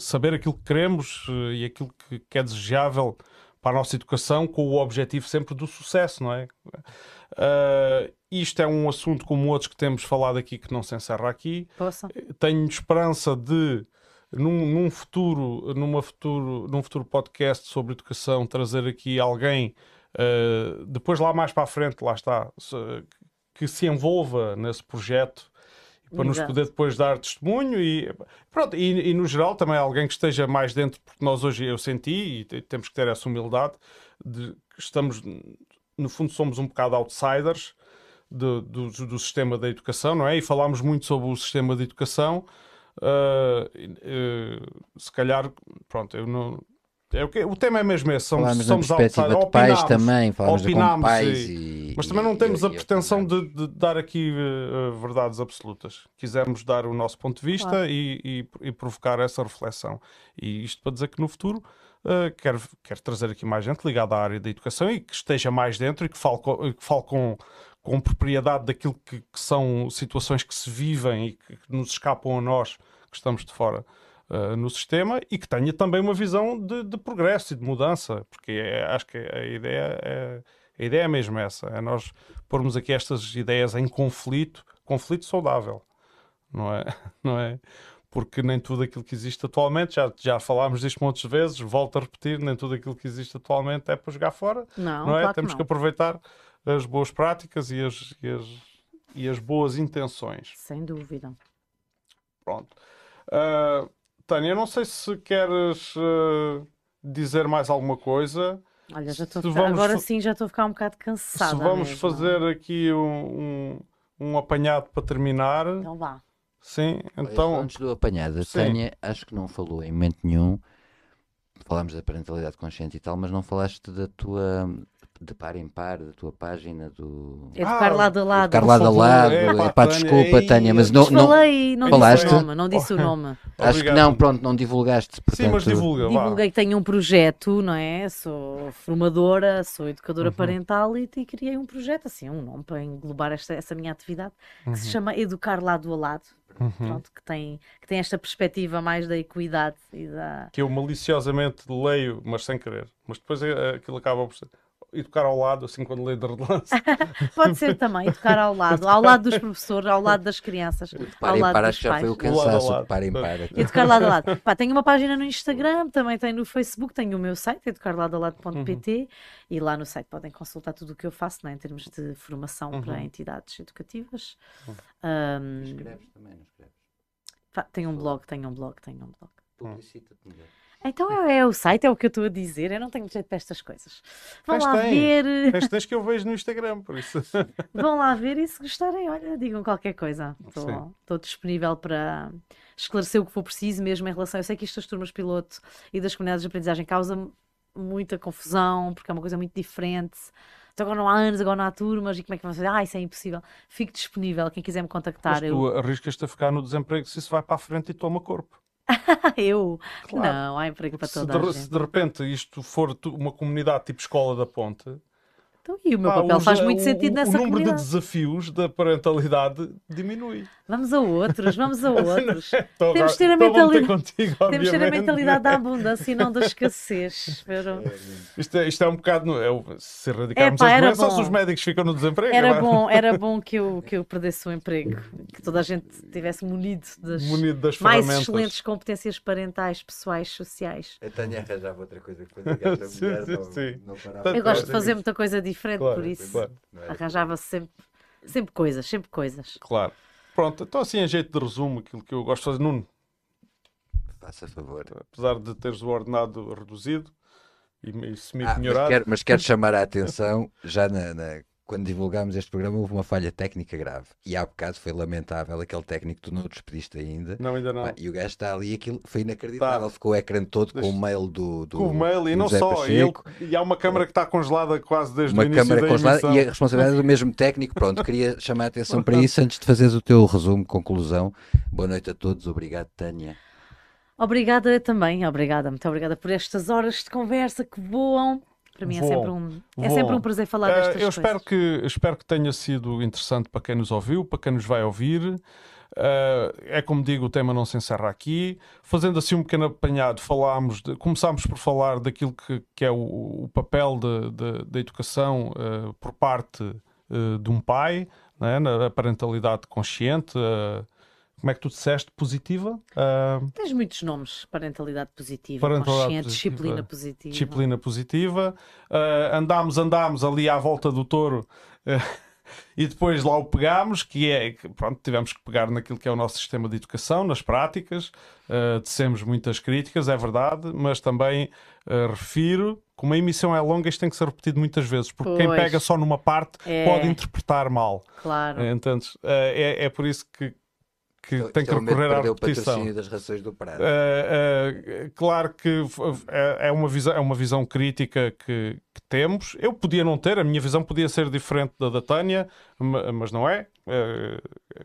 saber aquilo que queremos e aquilo que, que, é desejável para a nossa educação com o objetivo sempre do sucesso, não é? Uh, isto é um assunto como outros que temos falado aqui que não se encerra aqui. Poxa. Tenho esperança de num, num, futuro, numa futuro, num futuro podcast sobre educação, trazer aqui alguém, uh, depois lá mais para a frente, lá está, se, que se envolva nesse projeto para Exato. nos poder depois dar testemunho e pronto, e, e, no geral também alguém que esteja mais dentro, porque nós hoje eu senti e temos que ter essa humildade de que estamos, no fundo somos um bocado outsiders do, do, do, sistema da educação, não é? E falámos muito sobre o sistema de educação. Uh, uh, se calhar, pronto, eu não. É o, que, o tema é mesmo esse, somos, falamos somos outsiders, de pais também, falamos opinamos pais e, e, mas também não temos e, a pretensão de, de, dar aqui uh, verdades absolutas. Quisemos dar o nosso ponto de vista claro. e, e, provocar essa reflexão. E isto para dizer que no futuro uh, quero, quero trazer aqui mais gente ligada à área da educação e que esteja mais dentro e que fale com, que fale com com propriedade daquilo que, que, são situações que se vivem e que, que nos escapam a nós que estamos de fora uh, no sistema e que tenha também uma visão de, de progresso e de mudança, porque é, acho que a ideia é, a ideia é mesmo essa, é nós pormos aqui estas ideias em conflito, conflito saudável, não é? Não é? Porque nem tudo aquilo que existe atualmente, já, já falámos disto muitas vezes, volto a repetir, nem tudo aquilo que existe atualmente é para jogar fora, não, não é? Claro Temos que, que aproveitar as boas práticas e as, e as, e as boas intenções. Sem dúvida. Pronto. Uh, Tânia, não sei se queres uh, dizer mais alguma coisa. Olha, já estou ficar... agora sim já estou a ficar um bocado cansada. Se vamos mesmo. fazer aqui um, um, um, apanhado para terminar. Então vá. Sim, então. Antes do apanhado, a Tânia acho que não falou em momento nenhum. Falámos da parentalidade consciente e tal, mas não falaste da tua de par em par da tua página do. É ah, lado a lado. Tocar lado a lado. É, pá, pá, desculpa, Tânia, mas não. não falei, não falaste? disse o nome. Não disse o nome. Acho que não, pronto, não divulgaste. Portanto... Sim, mas divulga. Divulguei que tenho um projeto, não é? Sou formadora, sou educadora uhum. parental e, e, criei um projeto, assim, um nome para englobar esta, essa minha atividade, que uhum. se chama Educar Lado a Lado. Uhum. Pronto, que, tem, que tem esta perspectiva mais da equidade e da. Que eu maliciosamente leio, mas sem querer. Mas depois é, aquilo acaba por ser e tocar ao lado, assim, quando lê de relance. Pode ser também, tocar ao lado, ao lado dos professores, ao lado das crianças. Para ao lado para, acho que já foi o cansaço, para em para. E tocar lado a lado. Pá, tenho uma página no Instagram, também tenho no Facebook, tenho o meu site, educarladalado.pt uhum. e lá no site podem consultar tudo o que eu faço, né, em termos de formação uhum. para entidades educativas. Uhum. Um, escreves também, não escreves? tenho um blog, tenho um blog, tenho um blog. Publicita-te melhor. Então é, é, o site, é o que eu estou a dizer. Eu não tenho jeito para estas coisas. Vão lá tem. ver. Mas tens que eu vejo no Instagram, por isso. Vão lá ver e se gostarem, olha, digam qualquer coisa. Estou disponível para esclarecer o que for preciso, mesmo em relação. Eu sei que isto das turmas piloto e das comunidades de aprendizagem causa muita confusão, porque é uma coisa muito diferente. Então agora não há anos, agora não há turmas, e como é que vão fazer? Ah, isso é impossível. Fico disponível, quem quiser me contactar. Mas tu eu... arriscas-te a ficar no desemprego se isso vai para a frente e toma corpo. eu? Claro. Não, há emprego para toda se de, Se de repente isto for uma comunidade tipo Escola da Ponte, então, e o meu Pá, papel faz muito sentido nessa O número comunidade. de desafios da parentalidade diminui. Vamos a outros, vamos a outros. temos de ter a mentalidade, contigo, temos ter a mentalidade da abundância e não da escassez. Pero... Isto, é, isto é um bocado, é, se erradicarmos Epá, as doenças, os médicos ficam no desemprego. Era é? bom, era bom que eu, que eu perdesse o emprego, que toda a gente tivesse munido das, munido das mais excelentes competências parentais, pessoais, sociais. A Tânia arranjava outra coisa que quando mulher, sim, sim, não, não Eu gosto de fazer muita coisa diferente diferente, claro, por isso claro. arranjava-se sempre, sempre coisas, sempre coisas. Claro. Pronto, então assim, a jeito de resumo, aquilo que eu gosto de fazer, Nuno. Faça favor. Apesar de teres o ordenado reduzido e, e semi-melhorado. Ah, mas, quero, mas quero chamar a atenção, já na, na quando divulgámos este programa, houve uma falha técnica grave. E há bocado foi lamentável. Aquele técnico tu não despediste ainda. Não, ainda não. e o gajo está ali, aquilo foi inacreditável. Tá. Ficou o ecrã todo Deixa... com o mail do. do com o mail e não Zé só. E, ele... e, há uma câmara que está congelada quase desde uma o início câmara da congelada emissão. E a responsabilidade é do mesmo técnico. Pronto, queria chamar a atenção para isso antes de fazeres o teu resumo, conclusão. Boa noite a todos. Obrigado, Tânia. Obrigada também, obrigada, muito obrigada por estas horas de conversa que voam. Para mim é sempre, um, é sempre um prazer falar destas uh, eu coisas. Espero que, espero que tenha sido interessante para quem nos ouviu, para quem nos vai ouvir. Uh, é como digo, o tema não se encerra aqui. Fazendo assim um pequeno apanhado, falámos de, começámos por falar daquilo que, que é o, o papel da educação uh, por parte uh, de um pai, né, na parentalidade consciente, como é que tu disseste? Positiva? Uh... Tens muitos nomes. Parentalidade positiva, parentalidade consciente, positiva, disciplina positiva. Disciplina positiva. Uh, andámos, andámos ali à volta do touro uh, e depois lá o pegámos, que é, pronto, tivemos que pegar naquilo que é o nosso sistema de educação, nas práticas. Uh, dissemos muitas críticas, é verdade, mas também refiro como a emissão é longa, isto tem que ser repetido muitas vezes, porque pois. quem pega só numa parte é. pode interpretar mal. Claro. Entendes? É, é por isso que que tem que recorrer à repetição. das rações do Prado. Uh, uh, claro que é, é, uma visão, é uma visão crítica que, que, temos. Eu podia não ter, a minha visão podia ser diferente da da Tânia, mas não é. Uh,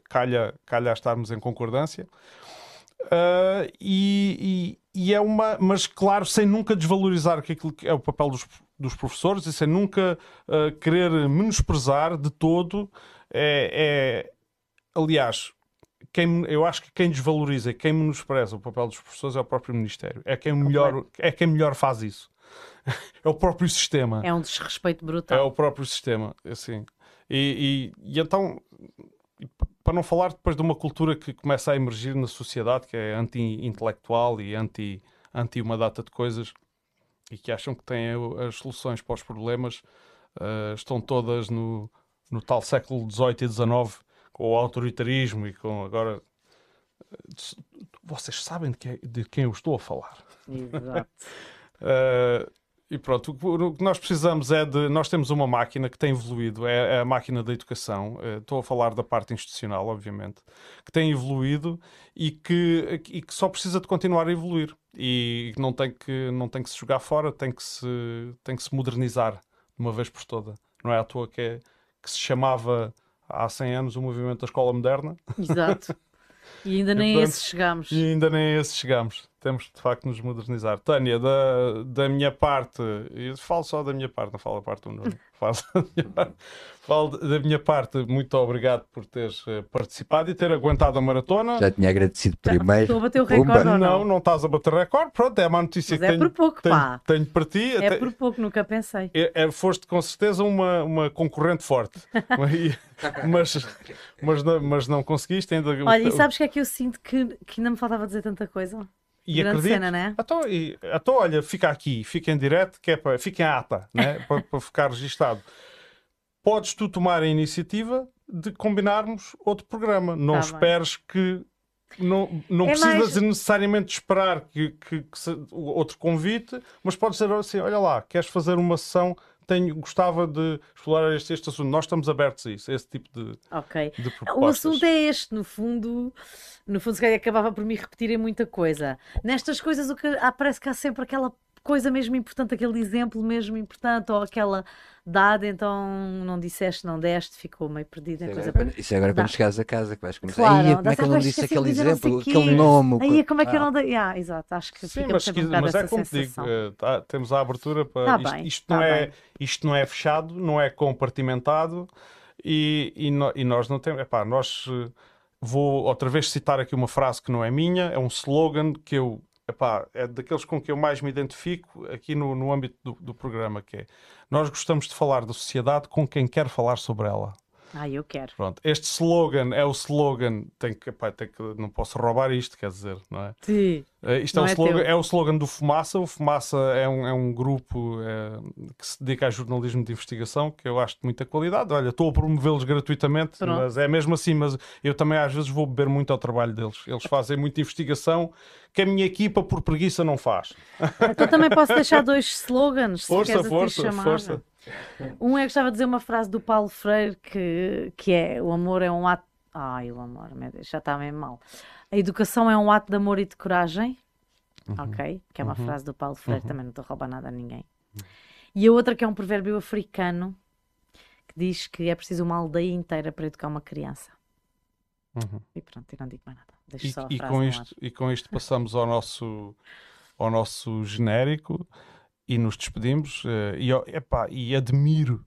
calha, calha a estarmos em concordância. E, e, e, é uma, mas claro, sem nunca desvalorizar aquilo que é o papel dos, dos professores e sem nunca querer menosprezar de todo. É, é aliás, quem, eu acho que quem desvaloriza e quem menospreza o papel dos professores é o próprio Ministério. É quem, melhor, é quem melhor faz isso. é o próprio sistema. É um desrespeito brutal. É o próprio sistema, assim. E, e, e então, para não falar depois de uma cultura que começa a emergir na sociedade, que é anti-intelectual e anti, anti uma data de coisas, e que acham que têm as soluções para os problemas, uh, estão todas no, no tal século XVIII e XIX com o autoritarismo e com agora. Vocês sabem de, que, de quem eu estou a falar. Exato. uh, E pronto, o que nós precisamos é de. Nós temos uma máquina que tem evoluído, é, é a máquina da educação. Eh, estou a falar da parte institucional, obviamente, que tem evoluído e que, e que só precisa de continuar a evoluir. E não tem que, não tem que se jogar fora, tem que se, tem que se modernizar de uma vez por toda. Não é à toa que, é, que se chamava há 100 anos o movimento da escola moderna. Exato. E ainda nem e, portanto, a esse chegamos. E ainda nem a esse chegamos temos de facto de nos modernizar. Tânia, da, da minha parte, eu falo só da minha parte, não falo a parte do Nuno, falo da minha parte, falo da minha parte muito obrigado por teres eh, participado e ter aguentado a maratona. Já tinha agradecido primeiro. Estou a bater o recorde não, não? Não, estás a bater o recorde, pronto, é uma notícia Mas que é tenho, por pouco, tenho, pá. tenho para ti. É por pouco, nunca pensei. É, é, foste com certeza uma, uma concorrente forte, mas, mas, não, mas não conseguiste ainda. Olha, e sabes que é que eu sinto que, que ainda me faltava dizer tanta coisa? E Grande acredito, cena, né? Então, e, então, olha, fica aqui, fica em direto, que é para, fica em ata, né? para, para ficar registado. Podes tu tomar a iniciativa de combinarmos outro programa. Não tá esperes bem. que. Não, não é precisas mais... necessariamente esperar que, que, que se, outro convite, mas podes dizer assim: olha lá, queres fazer uma sessão tenho, gostava de explorar este, este assunto. Nós estamos abertos a isso, a esse tipo de, okay. de propostas. O assunto é este, no fundo. No fundo, se calhar acabava por me repetir em muita coisa. Nestas coisas, o que há, parece que há sempre aquela coisa mesmo importante, aquele exemplo mesmo importante, ou aquela dada, então não disseste, não deste, ficou meio perdida. Isso, coisa agora, para... isso é agora quando chegares a casa que vais começar. Claro, aí, como é que eu não disse aquele exemplo, aquele nome? Aí, como é que eu não dei? Ah, exato, acho que Sim, mas, um mas é como digo, uh, tá, temos a abertura para. Tá isto, bem, isto, tá não é, isto não é fechado, não é compartimentado e, e, no, e nós não temos. Epá, nós. Uh, vou outra vez citar aqui uma frase que não é minha, é um slogan que eu epá, é daqueles com que eu mais me identifico aqui no, no âmbito do, do programa, que é nós gostamos de falar da sociedade com quem quer falar sobre ela. Ah, eu quero. Pronto, este slogan é o slogan, tem que, pá, tem que, não posso roubar isto, quer dizer, não é? Sim. Uh, isto é, o é, slogan, é, o slogan do Fumaça. O Fumaça é um, é um grupo é, que se dedica a jornalismo de investigação, que eu acho de muita qualidade. Olha, estou a promovê-los gratuitamente, Pronto. mas é mesmo assim. Mas eu também às vezes vou beber muito ao trabalho deles. Eles fazem muita investigação que a minha equipa, por preguiça, não faz. Então também posso deixar dois slogans. Força, força, força. Um é que gostava de dizer uma frase do Paulo Freire que, que é: o amor é um ato. Ai, o amor, Deus, já está meio mal. A educação é um ato de amor e de coragem. Uhum. Ok? Que é uma uhum. frase do Paulo Freire, uhum. também não estou a roubar nada a ninguém. E a outra que é um provérbio africano que diz que é preciso uma aldeia inteira para educar uma criança. Uhum. E pronto, eu não digo mais nada. Deixo e, só a e, com isto, e com isto passamos ao nosso, ao nosso genérico e nos despedimos. Uh, e, epá, e admiro.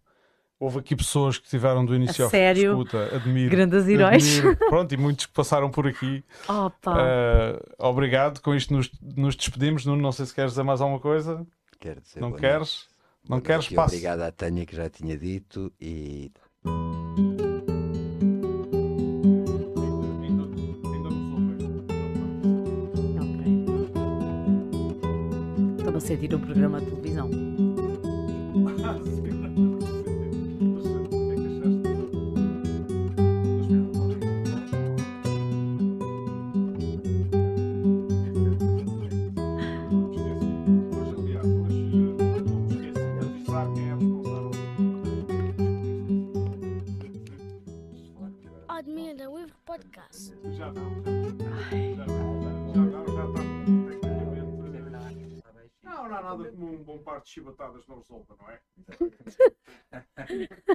Houve aqui pessoas que tiveram do início ao fim escuta, admiro. Grandes heróis. Admiro. Pronto, e muitos que passaram por aqui. Opa. Uh, obrigado. Com isto nos, nos despedimos. Nuno, não sei se queres dizer mais alguma coisa. Quero dizer. Não queres? Não queres? Passo. Obrigado à Tânia que já tinha dito e. você tira um programa de televisão. chibatadas não resolva, não é?